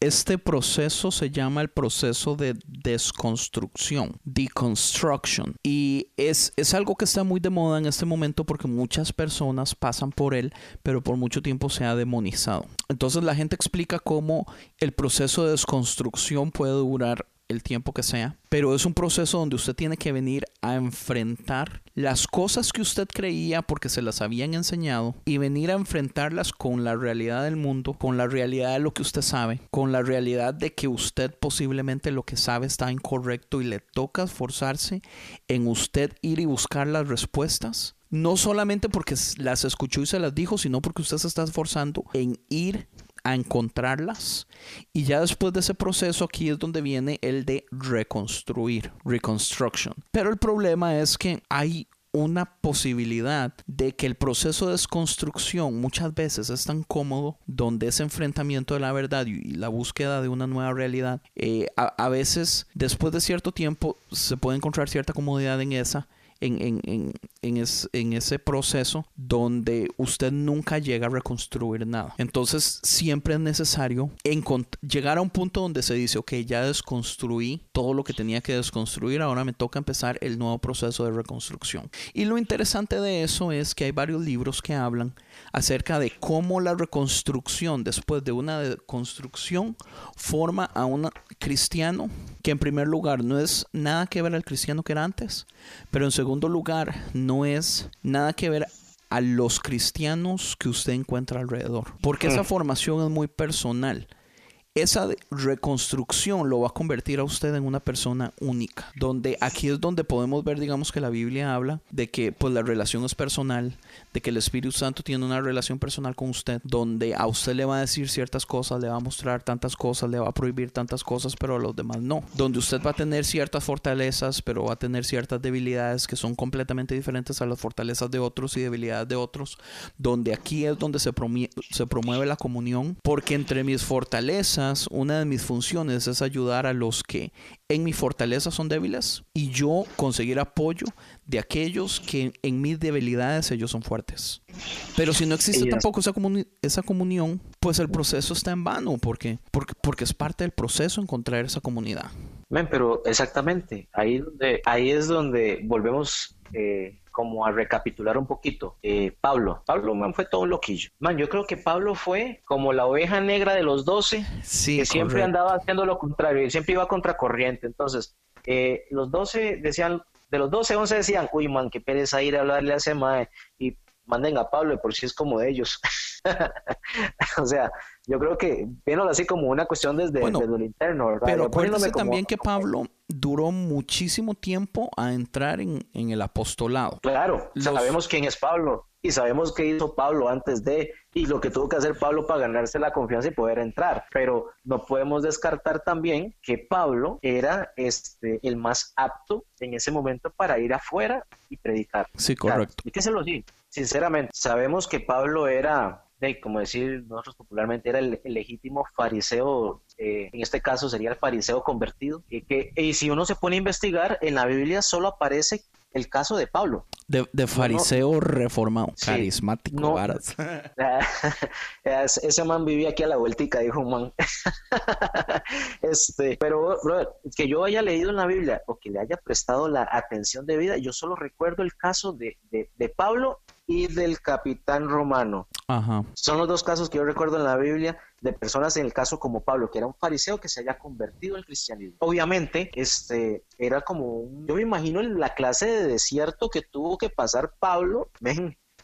Speaker 4: este proceso se llama el proceso de desconstrucción, deconstruction. Y es, es algo que está muy de moda en este momento porque muchas personas pasan por él, pero por mucho tiempo se ha demonizado. Entonces la gente explica cómo el proceso de desconstrucción puede durar el tiempo que sea, pero es un proceso donde usted tiene que venir a enfrentar las cosas que usted creía porque se las habían enseñado y venir a enfrentarlas con la realidad del mundo, con la realidad de lo que usted sabe, con la realidad de que usted posiblemente lo que sabe está incorrecto y le toca esforzarse en usted ir y buscar las respuestas no solamente porque las escuchó y se las dijo, sino porque usted se está esforzando en ir a encontrarlas. Y ya después de ese proceso aquí es donde viene el de reconstruir, reconstruction. Pero el problema es que hay una posibilidad de que el proceso de desconstrucción muchas veces es tan cómodo, donde ese enfrentamiento de la verdad y la búsqueda de una nueva realidad, eh, a, a veces después de cierto tiempo se puede encontrar cierta comodidad en esa en, en, en, en, es- en ese proceso donde usted nunca llega a reconstruir nada. Entonces siempre es necesario llegar a un punto donde se dice, ok, ya desconstruí todo lo que tenía que desconstruir, ahora me toca empezar el nuevo proceso de reconstrucción. Y lo interesante de eso es que hay varios libros que hablan acerca de cómo la reconstrucción después de una construcción forma a un cristiano que en primer lugar no es nada que ver al cristiano que era antes, pero en segundo lugar no es nada que ver a los cristianos que usted encuentra alrededor, porque esa formación es muy personal. Esa reconstrucción lo va a convertir a usted en una persona única, donde aquí es donde podemos ver, digamos, que la Biblia habla de que pues la relación es personal, de que el Espíritu Santo tiene una relación personal con usted, donde a usted le va a decir ciertas cosas, le va a mostrar tantas cosas, le va a prohibir tantas cosas, pero a los demás no, donde usted va a tener ciertas fortalezas, pero va a tener ciertas debilidades que son completamente diferentes a las fortalezas de otros y debilidades de otros, donde aquí es donde se, se promueve la comunión, porque entre mis fortalezas, una de mis funciones es ayudar a los que en mi fortaleza son débiles y yo conseguir apoyo de aquellos que en mis debilidades ellos son fuertes. Pero si no existe tampoco esa, comuni- esa comunión, pues el proceso está en vano, porque, porque, porque es parte del proceso encontrar esa comunidad.
Speaker 3: Men, pero exactamente, ahí, donde, ahí es donde volvemos eh, como a recapitular un poquito. Eh, Pablo, Pablo man, fue todo un loquillo. Man, yo creo que Pablo fue como la oveja negra de los doce,
Speaker 4: Sí,
Speaker 3: que siempre
Speaker 4: correcto.
Speaker 3: andaba haciendo lo contrario siempre iba contracorriente. Entonces, eh, los doce decían, de los doce, once decían, uy, man, qué pereza ir a hablarle a ese mae y manden a Pablo, por si es como de ellos. o sea, yo creo que viéndolo así como una cuestión desde,
Speaker 4: Bueno,
Speaker 3: desde lo interno, ¿verdad?
Speaker 4: Pero
Speaker 3: como-
Speaker 4: también que Pablo duró muchísimo tiempo a entrar en, en el apostolado.
Speaker 3: Claro,
Speaker 4: Los-
Speaker 3: sabemos quién es Pablo y sabemos qué hizo Pablo antes de y lo que tuvo que hacer Pablo para ganarse la confianza y poder entrar. Pero no podemos descartar también que Pablo era este el más apto en ese momento para ir afuera y predicar.
Speaker 4: Sí,
Speaker 3: Claro,
Speaker 4: correcto.
Speaker 3: y que se lo sí, sinceramente, sabemos que Pablo era, de, como decir nosotros popularmente, era el, el legítimo fariseo, eh, en este caso sería el fariseo convertido, y que y si uno se pone a investigar, en la Biblia solo aparece el caso de Pablo.
Speaker 4: De, de fariseo reformado,
Speaker 3: Sí,
Speaker 4: carismático,
Speaker 3: no.
Speaker 4: varas.
Speaker 3: Es- Ese man vivía aquí a la vueltica, dijo un man. Este, pero, brother, que yo haya leído en la Biblia o que le haya prestado la atención de vida, yo solo recuerdo el caso de, de, de Pablo y del capitán romano.
Speaker 4: Ajá.
Speaker 3: Son los dos casos que yo recuerdo en la Biblia de personas en el caso como Pablo, que era un fariseo que se haya convertido al cristianismo. Obviamente, este era como un, yo me imagino la clase de desierto que tuvo que pasar Pablo,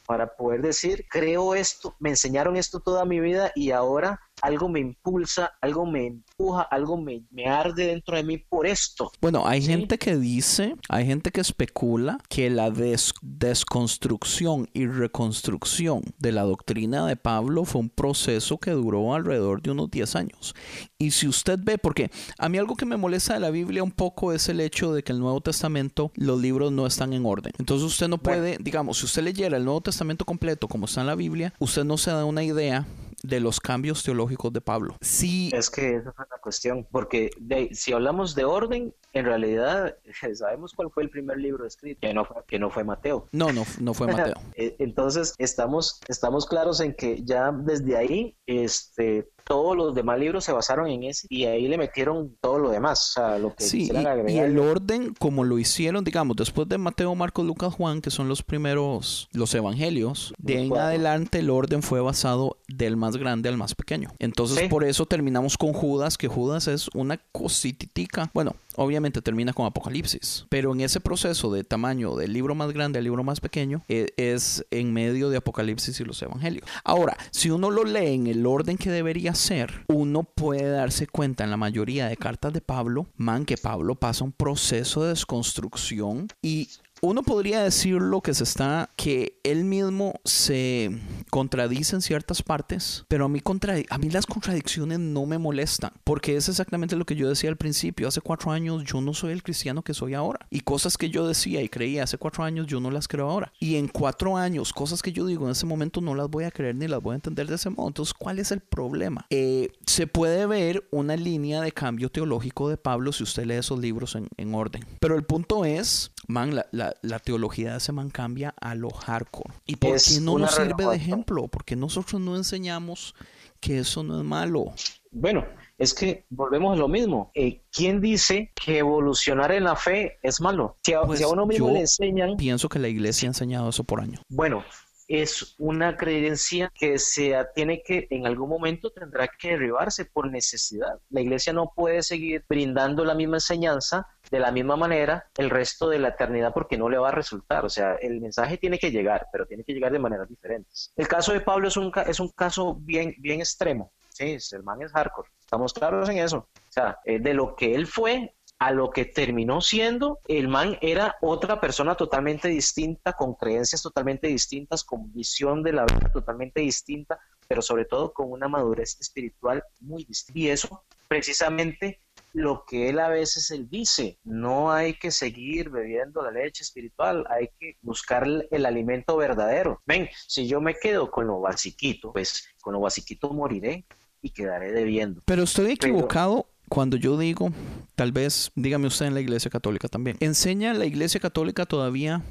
Speaker 3: para poder decir, creo esto, me enseñaron esto toda mi vida y ahora algo me impulsa, algo me empuja, algo me, me arde dentro de mí por esto.
Speaker 4: Bueno, hay
Speaker 3: Sí.
Speaker 4: gente que dice, hay gente que especula que la des- desconstrucción y reconstrucción de la doctrina de Pablo fue un proceso que duró alrededor de unos 10 años. Y si usted ve, porque a mí algo que me molesta de la Biblia un poco es el hecho de que el Nuevo Testamento, los libros no están en orden. Entonces usted no
Speaker 3: Bueno.
Speaker 4: puede, digamos, si usted leyera el Nuevo Testamento completo como está en la Biblia, usted no se da una idea de los cambios teológicos de Pablo. Sí,
Speaker 3: Es que esa es la cuestión, porque de- si hablamos de orden, en realidad sabemos cuál fue el primer libro escrito, que no fue, que no fue Mateo.
Speaker 4: no, no, no fue Mateo.
Speaker 3: Eh, Entonces estamos, estamos claros en que ya desde ahí este, todos los demás libros se basaron en ese y ahí le metieron todo lo demás, o sea, lo que
Speaker 4: Sí,
Speaker 3: quisieran
Speaker 4: y, y
Speaker 3: agregar.
Speaker 4: el orden como lo hicieron, digamos, después de Mateo, Marcos, Lucas, Juan, que son los primeros, los evangelios, de ahí en adelante el orden fue basado del más grande al más pequeño. Entonces
Speaker 3: Sí.
Speaker 4: por eso terminamos con Judas, que Judas es una cosititica. Bueno, obviamente termina con Apocalipsis, pero en ese proceso de tamaño del libro más grande al libro más pequeño e- es en medio de Apocalipsis y los evangelios. Ahora, si uno lo lee en el orden que debería ser, uno puede darse cuenta en la mayoría de cartas de Pablo, man, que Pablo pasa un proceso de desconstrucción y uno podría decirlo que se está, que él mismo se contradice en ciertas partes, pero a mí, contra- a mí las contradicciones no me molestan, porque es exactamente lo que yo decía al principio. Hace cuatro años yo no soy el cristiano que soy ahora. Y cosas que yo decía y creía hace cuatro años yo no las creo ahora. Y en cuatro años, cosas que yo digo en ese momento no las voy a creer ni las voy a entender de ese modo. Entonces, ¿cuál es el problema? Eh, se puede ver una línea de cambio teológico de Pablo si usted lee esos libros en, en orden. Pero el punto es, man, la, la teología de ese man cambia a lo hardcore. ¿Y por
Speaker 3: Es
Speaker 4: qué no nos sirve de ejemplo? Porque nosotros no enseñamos que eso no es malo.
Speaker 3: Bueno, es que volvemos a lo mismo. Eh, ¿Quién dice que evolucionar en la fe es malo? Si a,
Speaker 4: Pues
Speaker 3: si a uno mismo le enseñan,
Speaker 4: Pienso que la iglesia ha enseñado eso por años.
Speaker 3: bueno, es una creencia que se tiene que, en algún momento tendrá que derribarse por necesidad. La iglesia no puede seguir brindando la misma enseñanza de la misma manera el resto de la eternidad porque no le va a resultar. O sea, el mensaje tiene que llegar, pero tiene que llegar de maneras diferentes. El caso de Pablo es un, es un caso bien, bien extremo. Sí, el man es hardcore. Estamos claros en eso. O sea, eh, de lo que él fue a lo que terminó siendo, el man era otra persona totalmente distinta, con creencias totalmente distintas, con visión de la vida totalmente distinta, pero sobre todo con una madurez espiritual muy distinta. Y eso precisamente lo que él a veces él dice, no hay que seguir bebiendo la leche espiritual, hay que buscar el, el alimento verdadero. Ven, si yo me quedo con lo basiquito, pues con lo basiquito moriré y quedaré debiendo.
Speaker 4: Pero estoy equivocado cuando yo digo, tal vez, dígame usted en la iglesia católica también, ¿enseña la iglesia católica todavía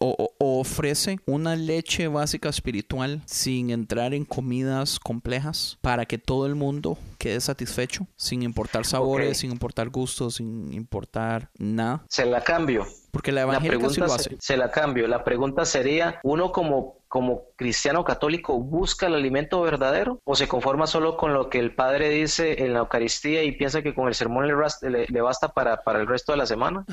Speaker 4: o, ofrece una leche básica espiritual sin entrar en comidas complejas para que todo el mundo quede satisfecho, sin importar sabores, sin importar gustos, sin importar nada?
Speaker 3: Se la cambio.
Speaker 4: Porque la
Speaker 3: La
Speaker 4: evangélica sí lo hace.
Speaker 3: se la cambio. La pregunta sería, ¿uno como, como cristiano católico busca el alimento verdadero o se conforma solo con lo que el Padre dice en la Eucaristía y piensa que con el sermón le- le basta para, para el resto de la semana?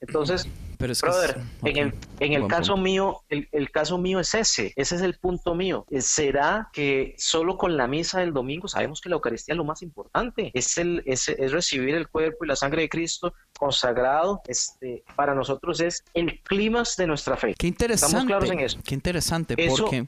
Speaker 3: Entonces,
Speaker 4: Pero es que es-
Speaker 3: brother, en el, en caso
Speaker 4: punto.
Speaker 3: mío, el, el caso mío es ese, ese es el punto mío. Eh, ¿Será que solo con la misa del domingo sabemos que la Eucaristía es lo más importante? Es, el, es, es recibir el cuerpo y la sangre de Cristo consagrado. Este, para nosotros es el clímax de nuestra fe.
Speaker 4: Qué interesante.
Speaker 3: Estamos claros en eso.
Speaker 4: Qué interesante,
Speaker 3: Eso-
Speaker 4: porque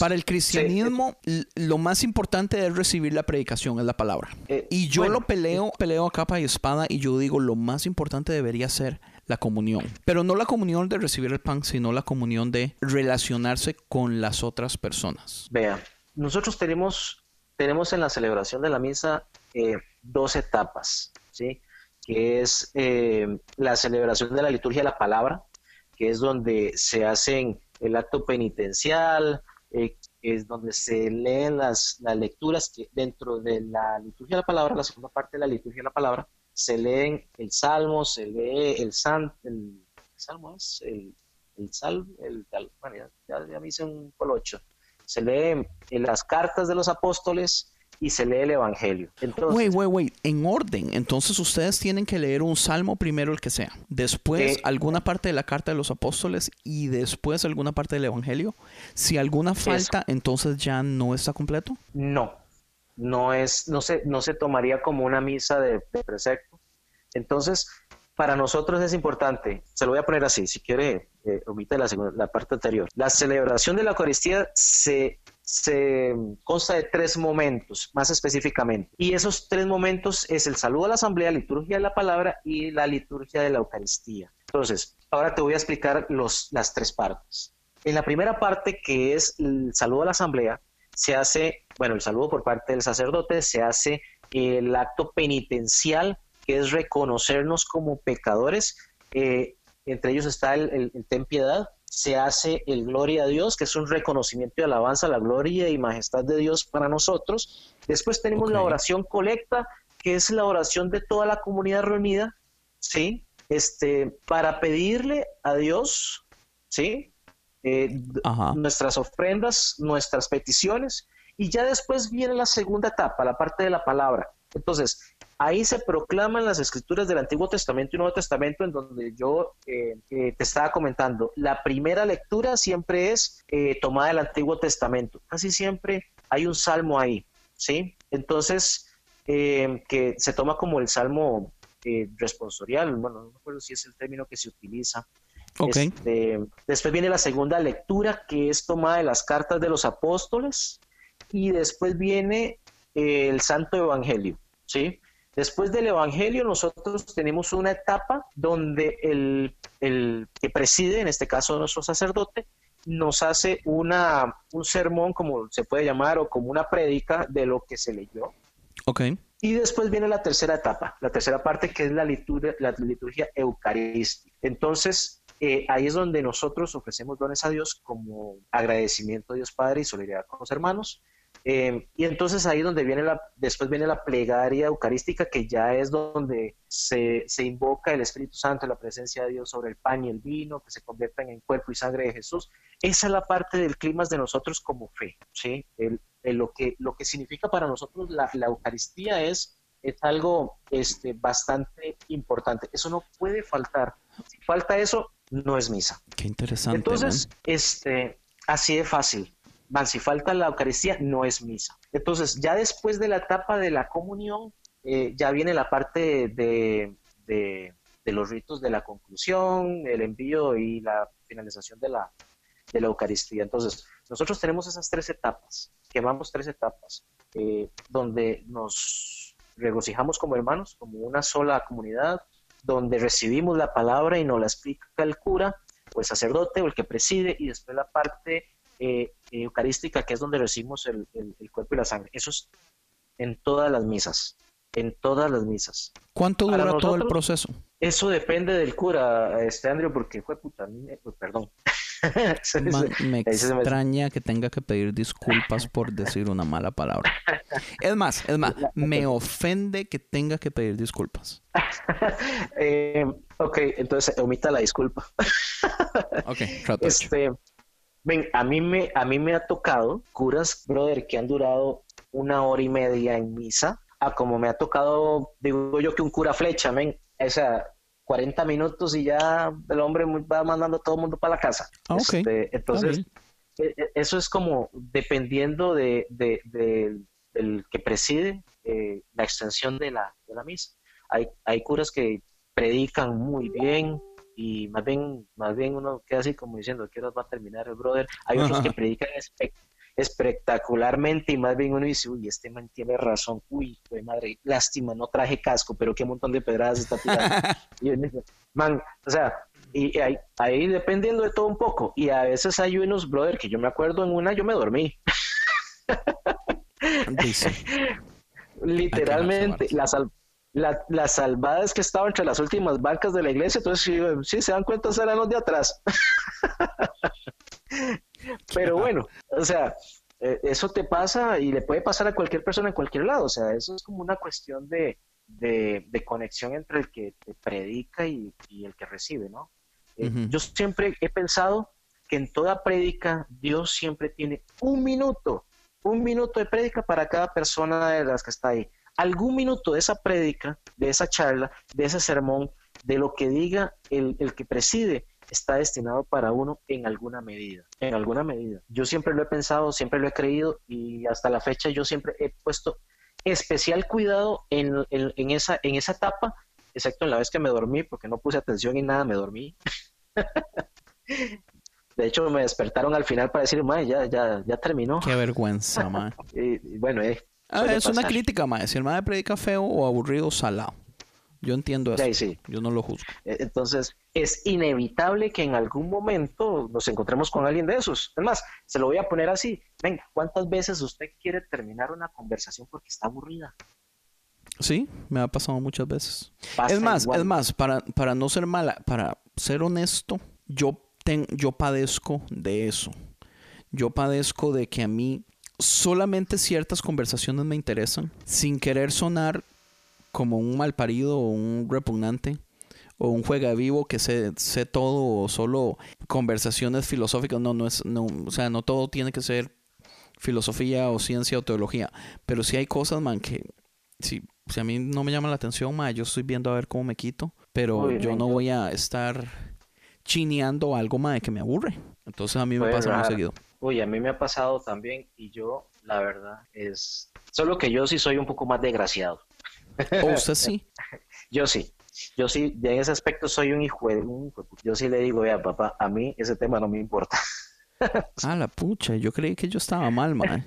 Speaker 4: para el cristianismo lo más importante es recibir la predicación, es la palabra.
Speaker 3: Eh,
Speaker 4: Y yo
Speaker 3: bueno,
Speaker 4: lo peleo, peleo a capa y espada y yo digo lo más importante debería ser la comunión. Pero no la comunión de recibir el pan, sino la comunión de relacionarse con las otras personas.
Speaker 3: Vea, nosotros tenemos, tenemos en la celebración de la misa eh, dos etapas, ¿sí? Que es eh, la celebración de la liturgia de la palabra, que es donde se hacen el acto penitencial, eh, es donde se leen las, las lecturas que dentro de la liturgia de la palabra, la segunda parte de la liturgia de la palabra, se leen el salmo, se lee el san, el, salmo es el, el salmo, el, bueno, ya, ya- ya me hice un colocho. Se leen las cartas de los apóstoles y se lee el evangelio. Entonces,
Speaker 4: Wait, wait, wait. En orden. Entonces ustedes tienen que leer un salmo primero el que sea. Después
Speaker 3: Eh,
Speaker 4: alguna parte de la carta de los apóstoles y después alguna parte del evangelio. Si alguna falta, entonces ya no está completo.
Speaker 3: No, no es, no se, no se tomaría como una misa de, precepto. Entonces, para nosotros es importante, se lo voy a poner así, si quiere, eh, omite la, la parte anterior. La celebración de la Eucaristía se, se consta de tres momentos, más específicamente. Y esos tres momentos es el saludo a la asamblea, liturgia de la palabra y la liturgia de la Eucaristía. Entonces, ahora te voy a explicar los, las tres partes. En la primera parte, que es el saludo a la asamblea, se hace, bueno, el saludo por parte del sacerdote, se hace el acto penitencial, que es reconocernos como pecadores. eh, entre ellos está el, el- el ten piedad. Se hace el gloria a Dios, que es un reconocimiento y alabanza a la gloria y majestad de Dios para nosotros. Después tenemos la oración colecta, que es la oración de toda la comunidad reunida, ¿sí? Este, para pedirle a Dios, ¿sí? Eh, nuestras ofrendas, nuestras peticiones, y ya después viene la segunda etapa, la parte de la palabra. Entonces, ahí se proclaman las escrituras del Antiguo Testamento y Nuevo Testamento, en donde yo eh, eh, te estaba comentando. La primera lectura siempre es eh, tomada del Antiguo Testamento. Casi siempre hay un salmo ahí, ¿sí? Entonces, eh, que se toma como el salmo eh, responsorial, bueno, no me acuerdo si es el término que se utiliza.
Speaker 4: Ok.
Speaker 3: Este, después viene la segunda lectura, que es tomada de las cartas de los apóstoles, y después viene eh, el Santo Evangelio, ¿sí? Después del Evangelio nosotros tenemos una etapa donde el, el que preside, en este caso nuestro sacerdote, nos hace una, un sermón, como se puede llamar, o como una prédica de lo que se leyó.
Speaker 4: Ok.
Speaker 3: Y después viene la tercera etapa, la tercera parte que es la liturgia, la liturgia eucarística. Entonces, eh, ahí es donde nosotros ofrecemos dones a Dios como agradecimiento a Dios Padre y solidaridad con los hermanos. Eh, y entonces ahí es donde viene la, después viene la plegaria eucarística, que ya es donde se, se, invoca el Espíritu Santo, la presencia de Dios sobre el pan y el vino, que se conviertan en cuerpo y sangre de Jesús. Esa es la parte del clima de nosotros como fe, ¿sí? El, lo, que, lo que significa para nosotros la, la Eucaristía es, es algo este, bastante importante. Eso no puede faltar. Si falta eso, no es misa.
Speaker 4: Qué interesante.
Speaker 3: Entonces, este, así de fácil. Van, si falta la Eucaristía, no es misa. Entonces, ya después de la etapa de la comunión, eh, ya viene la parte de, de, los ritos de la conclusión, el envío y la finalización de la, de la Eucaristía. Entonces, nosotros tenemos esas tres etapas, quemamos tres etapas, eh, donde nos regocijamos como hermanos, como una sola comunidad, donde recibimos la palabra y nos la explica el cura o el sacerdote o el que preside, y después la parte eh, eucarística, que es donde recibimos el, el, el, cuerpo y la sangre. Eso es en todas las misas, en todas las misas.
Speaker 4: ¿Cuánto dura nosotros, todo el proceso?
Speaker 3: Eso depende del cura, este Andrew, porque fue puta, pues, perdón.
Speaker 4: Man, me extraña que tenga que pedir disculpas por decir una mala palabra. Es más, es más, me ofende que tenga que pedir disculpas.
Speaker 3: eh, ok, entonces omita la disculpa.
Speaker 4: ok, trato
Speaker 3: este, ven, a mí me a mí me ha tocado curas, brother, que han durado una hora y media en misa, a como me ha tocado, digo yo que un cura flecha, men, o sea, 40 minutos y ya el hombre va mandando a todo el mundo para la casa.
Speaker 4: Ah, okay.
Speaker 3: este, entonces, okay. eso es como dependiendo de, de, de del que preside eh, la extensión de la, de la misa. Hay, hay curas que predican muy bien y más bien, más bien uno queda así como diciendo, ¿qué hora va a terminar el brother? Hay otros que predican espectacularmente y más bien uno dice, uy, este man tiene razón, uy, güey, madre, lástima, no traje casco, pero qué montón de pedradas está tirando. y dice, man, o sea, y ahí, ahí, dependiendo de todo un poco, y a veces hay unos, brother, que yo me acuerdo en una, yo me dormí. Literalmente, las, la, las salvadas que estaban entre las últimas bancas de la iglesia, entonces sí, sí se dan cuenta, eran los de atrás. Pero bueno, o sea, eh, eso te pasa y le puede pasar a cualquier persona en cualquier lado. O sea, eso es como una cuestión de, de, de conexión entre el que te predica y, y el que recibe, ¿no? Eh, uh -huh. Yo siempre he pensado que en toda prédica Dios siempre tiene un minuto, un minuto de prédica para cada persona de las que está ahí. Algún minuto de esa prédica, de esa charla, de ese sermón, de lo que diga el, el que preside, está destinado para uno en alguna medida, en alguna medida. Yo siempre lo he pensado, siempre lo he creído y hasta la fecha yo siempre he puesto especial cuidado en, en, en esa, en esa etapa, excepto en la vez que me dormí, porque no puse atención y nada, me dormí. De hecho, me despertaron al final para decir, ya, ya, ya terminó.
Speaker 4: Qué vergüenza,
Speaker 3: y, y, bueno, eh,
Speaker 4: es pasar. una crítica, mae. Si el mae predica feo o aburrido, salado. Yo entiendo eso.
Speaker 3: Sí, sí.
Speaker 4: Yo no lo juzgo.
Speaker 3: Entonces, es inevitable que en algún momento nos encontremos con alguien de esos. Es más, se lo voy a poner así. Venga, ¿cuántas veces usted quiere terminar una conversación porque está aburrida?
Speaker 4: Sí, me ha pasado muchas veces. Pasa es más, igual. es más, para, para no ser mala, para ser honesto, yo, ten, yo padezco de eso. Yo padezco de que a mí solamente ciertas conversaciones me interesan, sin querer sonar como un malparido o un repugnante o un juega vivo que sé, sé todo o solo conversaciones filosóficas. No, no es, no, o sea, no todo tiene que ser filosofía o ciencia o teología. Pero sí hay cosas, man, que si, si a mí no me llama la atención, man, yo estoy viendo a ver cómo me quito. Pero yo no voy a estar chineando algo, man, que me aburre. Entonces a mí me pasa muy seguido.
Speaker 3: Uy, a mí me ha pasado también y yo, la verdad, es... Solo que yo sí soy un poco más desgraciado.
Speaker 4: ¿O usted sí?
Speaker 3: yo sí. Yo sí, en ese aspecto soy un hijo de un Yo sí le digo, vea, papá, a mí ese tema no me importa.
Speaker 4: ah, la pucha, yo creí que yo estaba mal, man.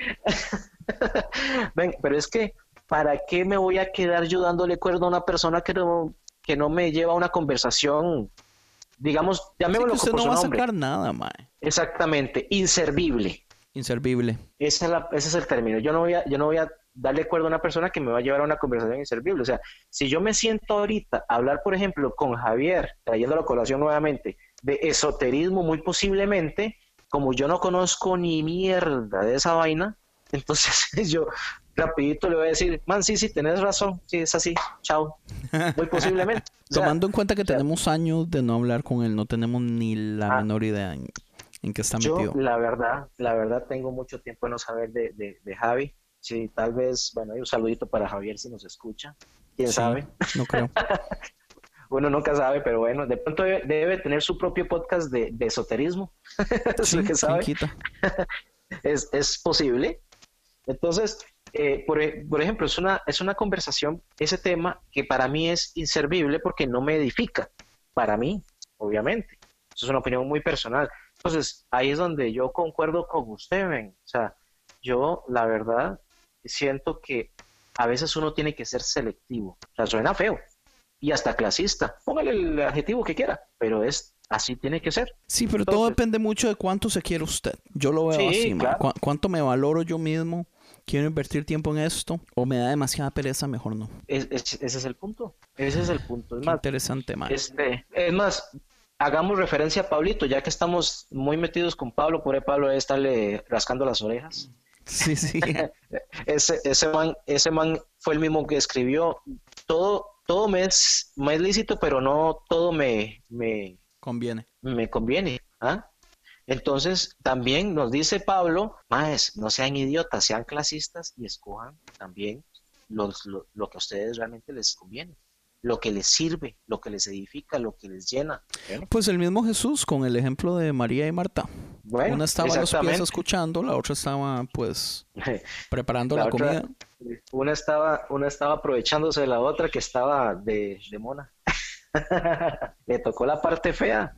Speaker 3: Ven, pero es que, ¿para qué me voy a quedar yo dándole cuerda a una persona que no, que no me lleva a una conversación? Digamos, llamémoslo
Speaker 4: sí, que usted
Speaker 3: por
Speaker 4: no
Speaker 3: su
Speaker 4: va a sacar nada.
Speaker 3: Exactamente, inservible.
Speaker 4: Inservible.
Speaker 3: Esa es la, ese es el término. Yo no voy a, yo no voy a darle cuerda a una persona que me va a llevar a una conversación inservible. O sea, si yo me siento ahorita a hablar, por ejemplo, con Javier, trayendo la colación nuevamente, de esoterismo muy posiblemente, como yo no conozco ni mierda de esa vaina, entonces yo rapidito le voy a decir, man, sí, sí, tenés razón, sí, es así, chao. Muy posiblemente.
Speaker 4: Tomando en cuenta que tenemos años de no hablar con él, no tenemos ni la ah. menor idea en, qué está metido.
Speaker 3: Yo, la verdad, la verdad, tengo mucho tiempo de no saber de, de, Javi. Sí, tal vez, bueno, hay un saludito para Javier si nos escucha. ¿Quién sabe?
Speaker 4: No creo.
Speaker 3: Uno nunca sabe, pero bueno, de pronto debe, tener su propio podcast de, esoterismo. Sí, que sabe. es, es posible. Entonces, eh, por, por, ejemplo, es una, es una conversación, ese tema que para mí es inservible porque no me edifica. Para mí, obviamente. Eso es una opinión muy personal. Entonces, ahí es donde yo concuerdo con usted, ven. O sea, yo, la verdad, siento que a veces uno tiene que ser selectivo. O sea, suena feo y hasta clasista. Póngale el adjetivo que quiera, pero es así tiene que ser.
Speaker 4: Sí, pero todo depende mucho de cuánto se quiere usted. Yo lo veo así, cuánto me valoro yo mismo quiero invertir tiempo en esto o me da demasiada pereza, mejor no.
Speaker 3: ese es el punto. Ese es el punto. Es más,
Speaker 4: interesante, man.
Speaker 3: Este, es más, hagamos referencia a Pablito, ya que estamos muy metidos con Pablo, por ahí Pablo debe estarle rascando las orejas.
Speaker 4: Sí, sí.
Speaker 3: ese, ese, man, ese man fue el mismo que escribió. Todo, todo me es, me es lícito, pero no todo me, me
Speaker 4: conviene.
Speaker 3: Me conviene. ¿ah? Entonces, también nos dice Pablo, más, no sean idiotas, sean clasistas y escojan también lo, que a ustedes realmente les conviene, lo que les sirve, lo que les edifica, lo que les llena.
Speaker 4: Pues el mismo Jesús con el ejemplo de María y Marta. una estaba a los pies escuchando, la otra estaba pues preparando la, comida.
Speaker 3: Una estaba, una estaba aprovechándose de la otra que estaba de, de mona. Le tocó la parte fea,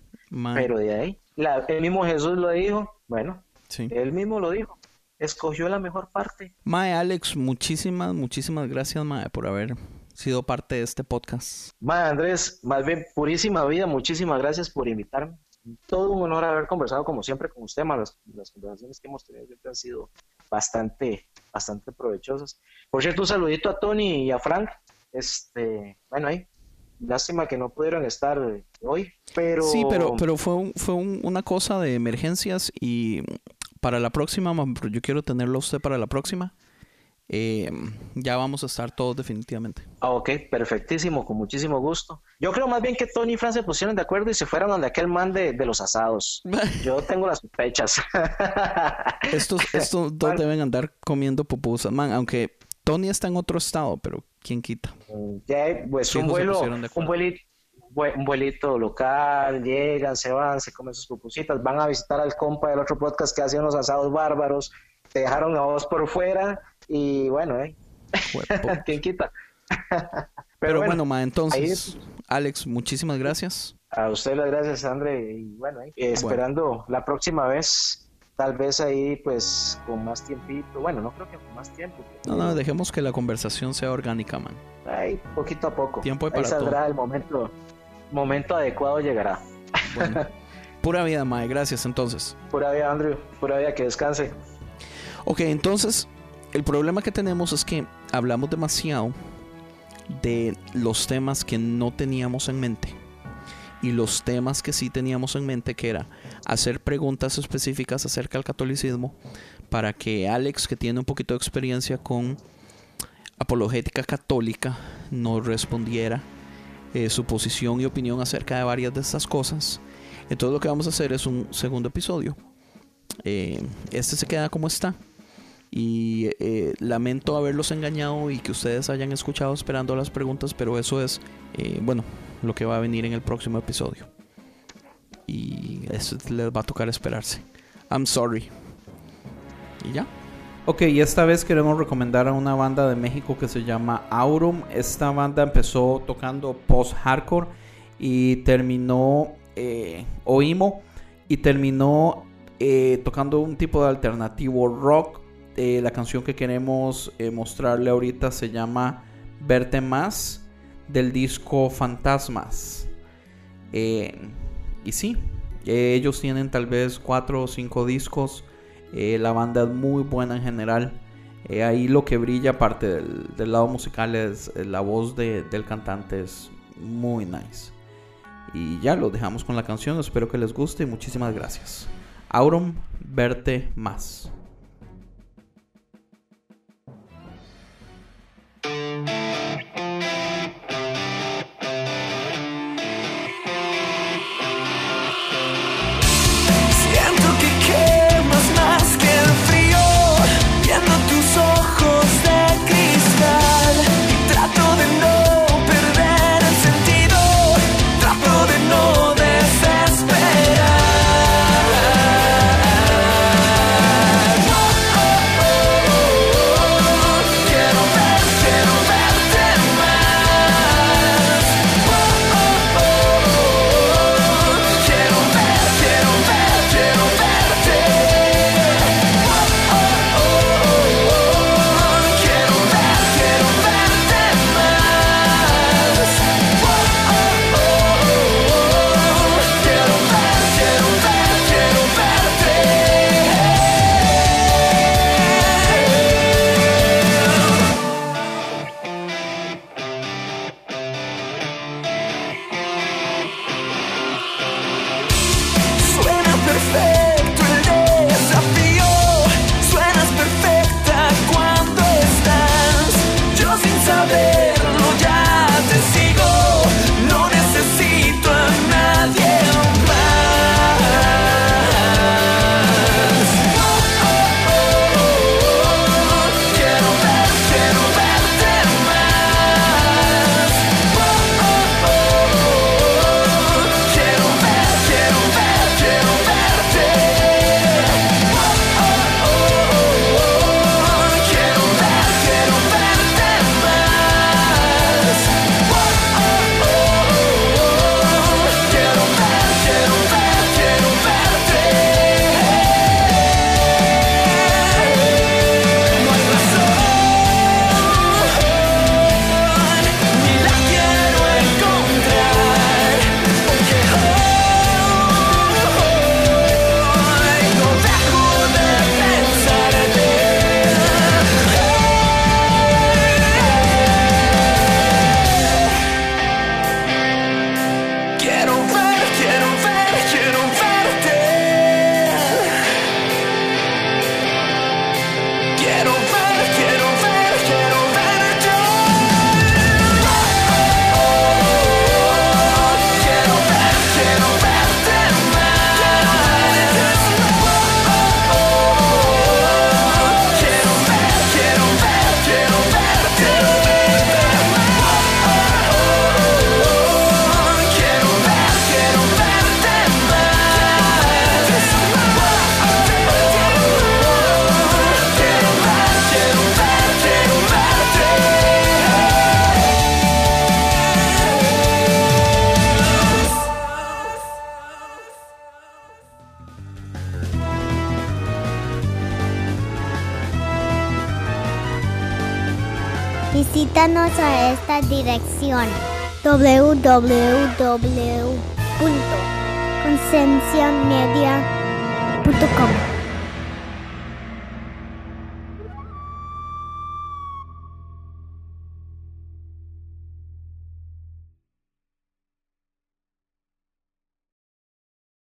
Speaker 3: pero de ahí el mismo Jesús lo dijo, bueno, sí. él mismo lo dijo, escogió la mejor parte.
Speaker 4: Mae, Alex, muchísimas, muchísimas gracias, Mae, por haber sido parte de este podcast.
Speaker 3: Mae, Andrés, más bien, purísima vida, muchísimas gracias por invitarme. Todo un honor haber conversado como siempre con usted. Las, las conversaciones que hemos tenido siempre han sido bastante, bastante provechosas. Por cierto, un saludito a Tony y a Frank. Este, bueno, ahí, Lástima que no pudieron estar hoy, pero...
Speaker 4: Sí, pero, pero fue, fue una cosa de emergencias y para la próxima, yo quiero tenerlo usted para la próxima. Eh, ya vamos a estar todos definitivamente.
Speaker 3: Ah, ok, perfectísimo, con muchísimo gusto. Yo creo más bien que Tony y Fran se pusieron de acuerdo y se fueron donde aquel man de, los asados. Yo tengo las sospechas.
Speaker 4: estos, estos dos deben andar comiendo pupusas, man, aunque Tony está en otro estado, pero ¿quién quita?
Speaker 3: Ya, pues un vuelo, un vuelito, un vuelito local, llegan, se van, se comen sus pupusitas, van a visitar al compa del otro podcast que hacía unos asados bárbaros, te dejaron a vos por fuera y bueno, ¿eh? ¿Quién quita?
Speaker 4: Pero, bueno, ma, entonces, Alex, muchísimas gracias.
Speaker 3: A usted las gracias, André, y bueno, ¿eh? esperando la próxima vez tal vez ahí pues con más tiempito, bueno, no creo que con más tiempo.
Speaker 4: No, no, dejemos que la conversación sea orgánica, man.
Speaker 3: Ay, poquito a poco.
Speaker 4: Tiempo para
Speaker 3: ahí saldrá el momento, momento adecuado llegará.
Speaker 4: Bueno, pura vida, Mae, gracias entonces.
Speaker 3: Pura vida, Andrew, pura vida, que descanse.
Speaker 4: Ok, entonces, el problema que tenemos es que hablamos demasiado de los temas que no teníamos en mente y los temas que sí teníamos en mente, que era hacer preguntas específicas acerca del catolicismo, para que Alex, que tiene un poquito de experiencia con apologética católica, nos respondiera eh, su posición y opinión acerca de varias de estas cosas. Entonces lo que vamos a hacer es un segundo episodio. Eh, este se queda como está. Y eh, lamento haberlos engañado y que ustedes hayan escuchado esperando las preguntas, pero eso es, bueno, lo que va a venir en el próximo episodio. Y eso les va a tocar esperarse. I'm sorry. Y ya. Ok, y esta vez queremos recomendar a una banda de México que se llama Aurum. Esta banda empezó tocando post-hardcore y terminó, eh, oimo, y terminó eh, tocando un tipo de alternativo rock. Eh, la canción que queremos eh, mostrarle ahorita se llama Verte Más del disco Fantasmas. Eh, y sí, ellos tienen tal vez cuatro o cinco discos. Eh, la banda es muy buena en general. Eh, ahí lo que brilla, aparte del, lado musical, es la voz del cantante, es muy nice. Y ya lo dejamos con la canción, espero que les guste muchísimas gracias. Auron, verte más.
Speaker 5: Dirección. Www.concienciamedia.com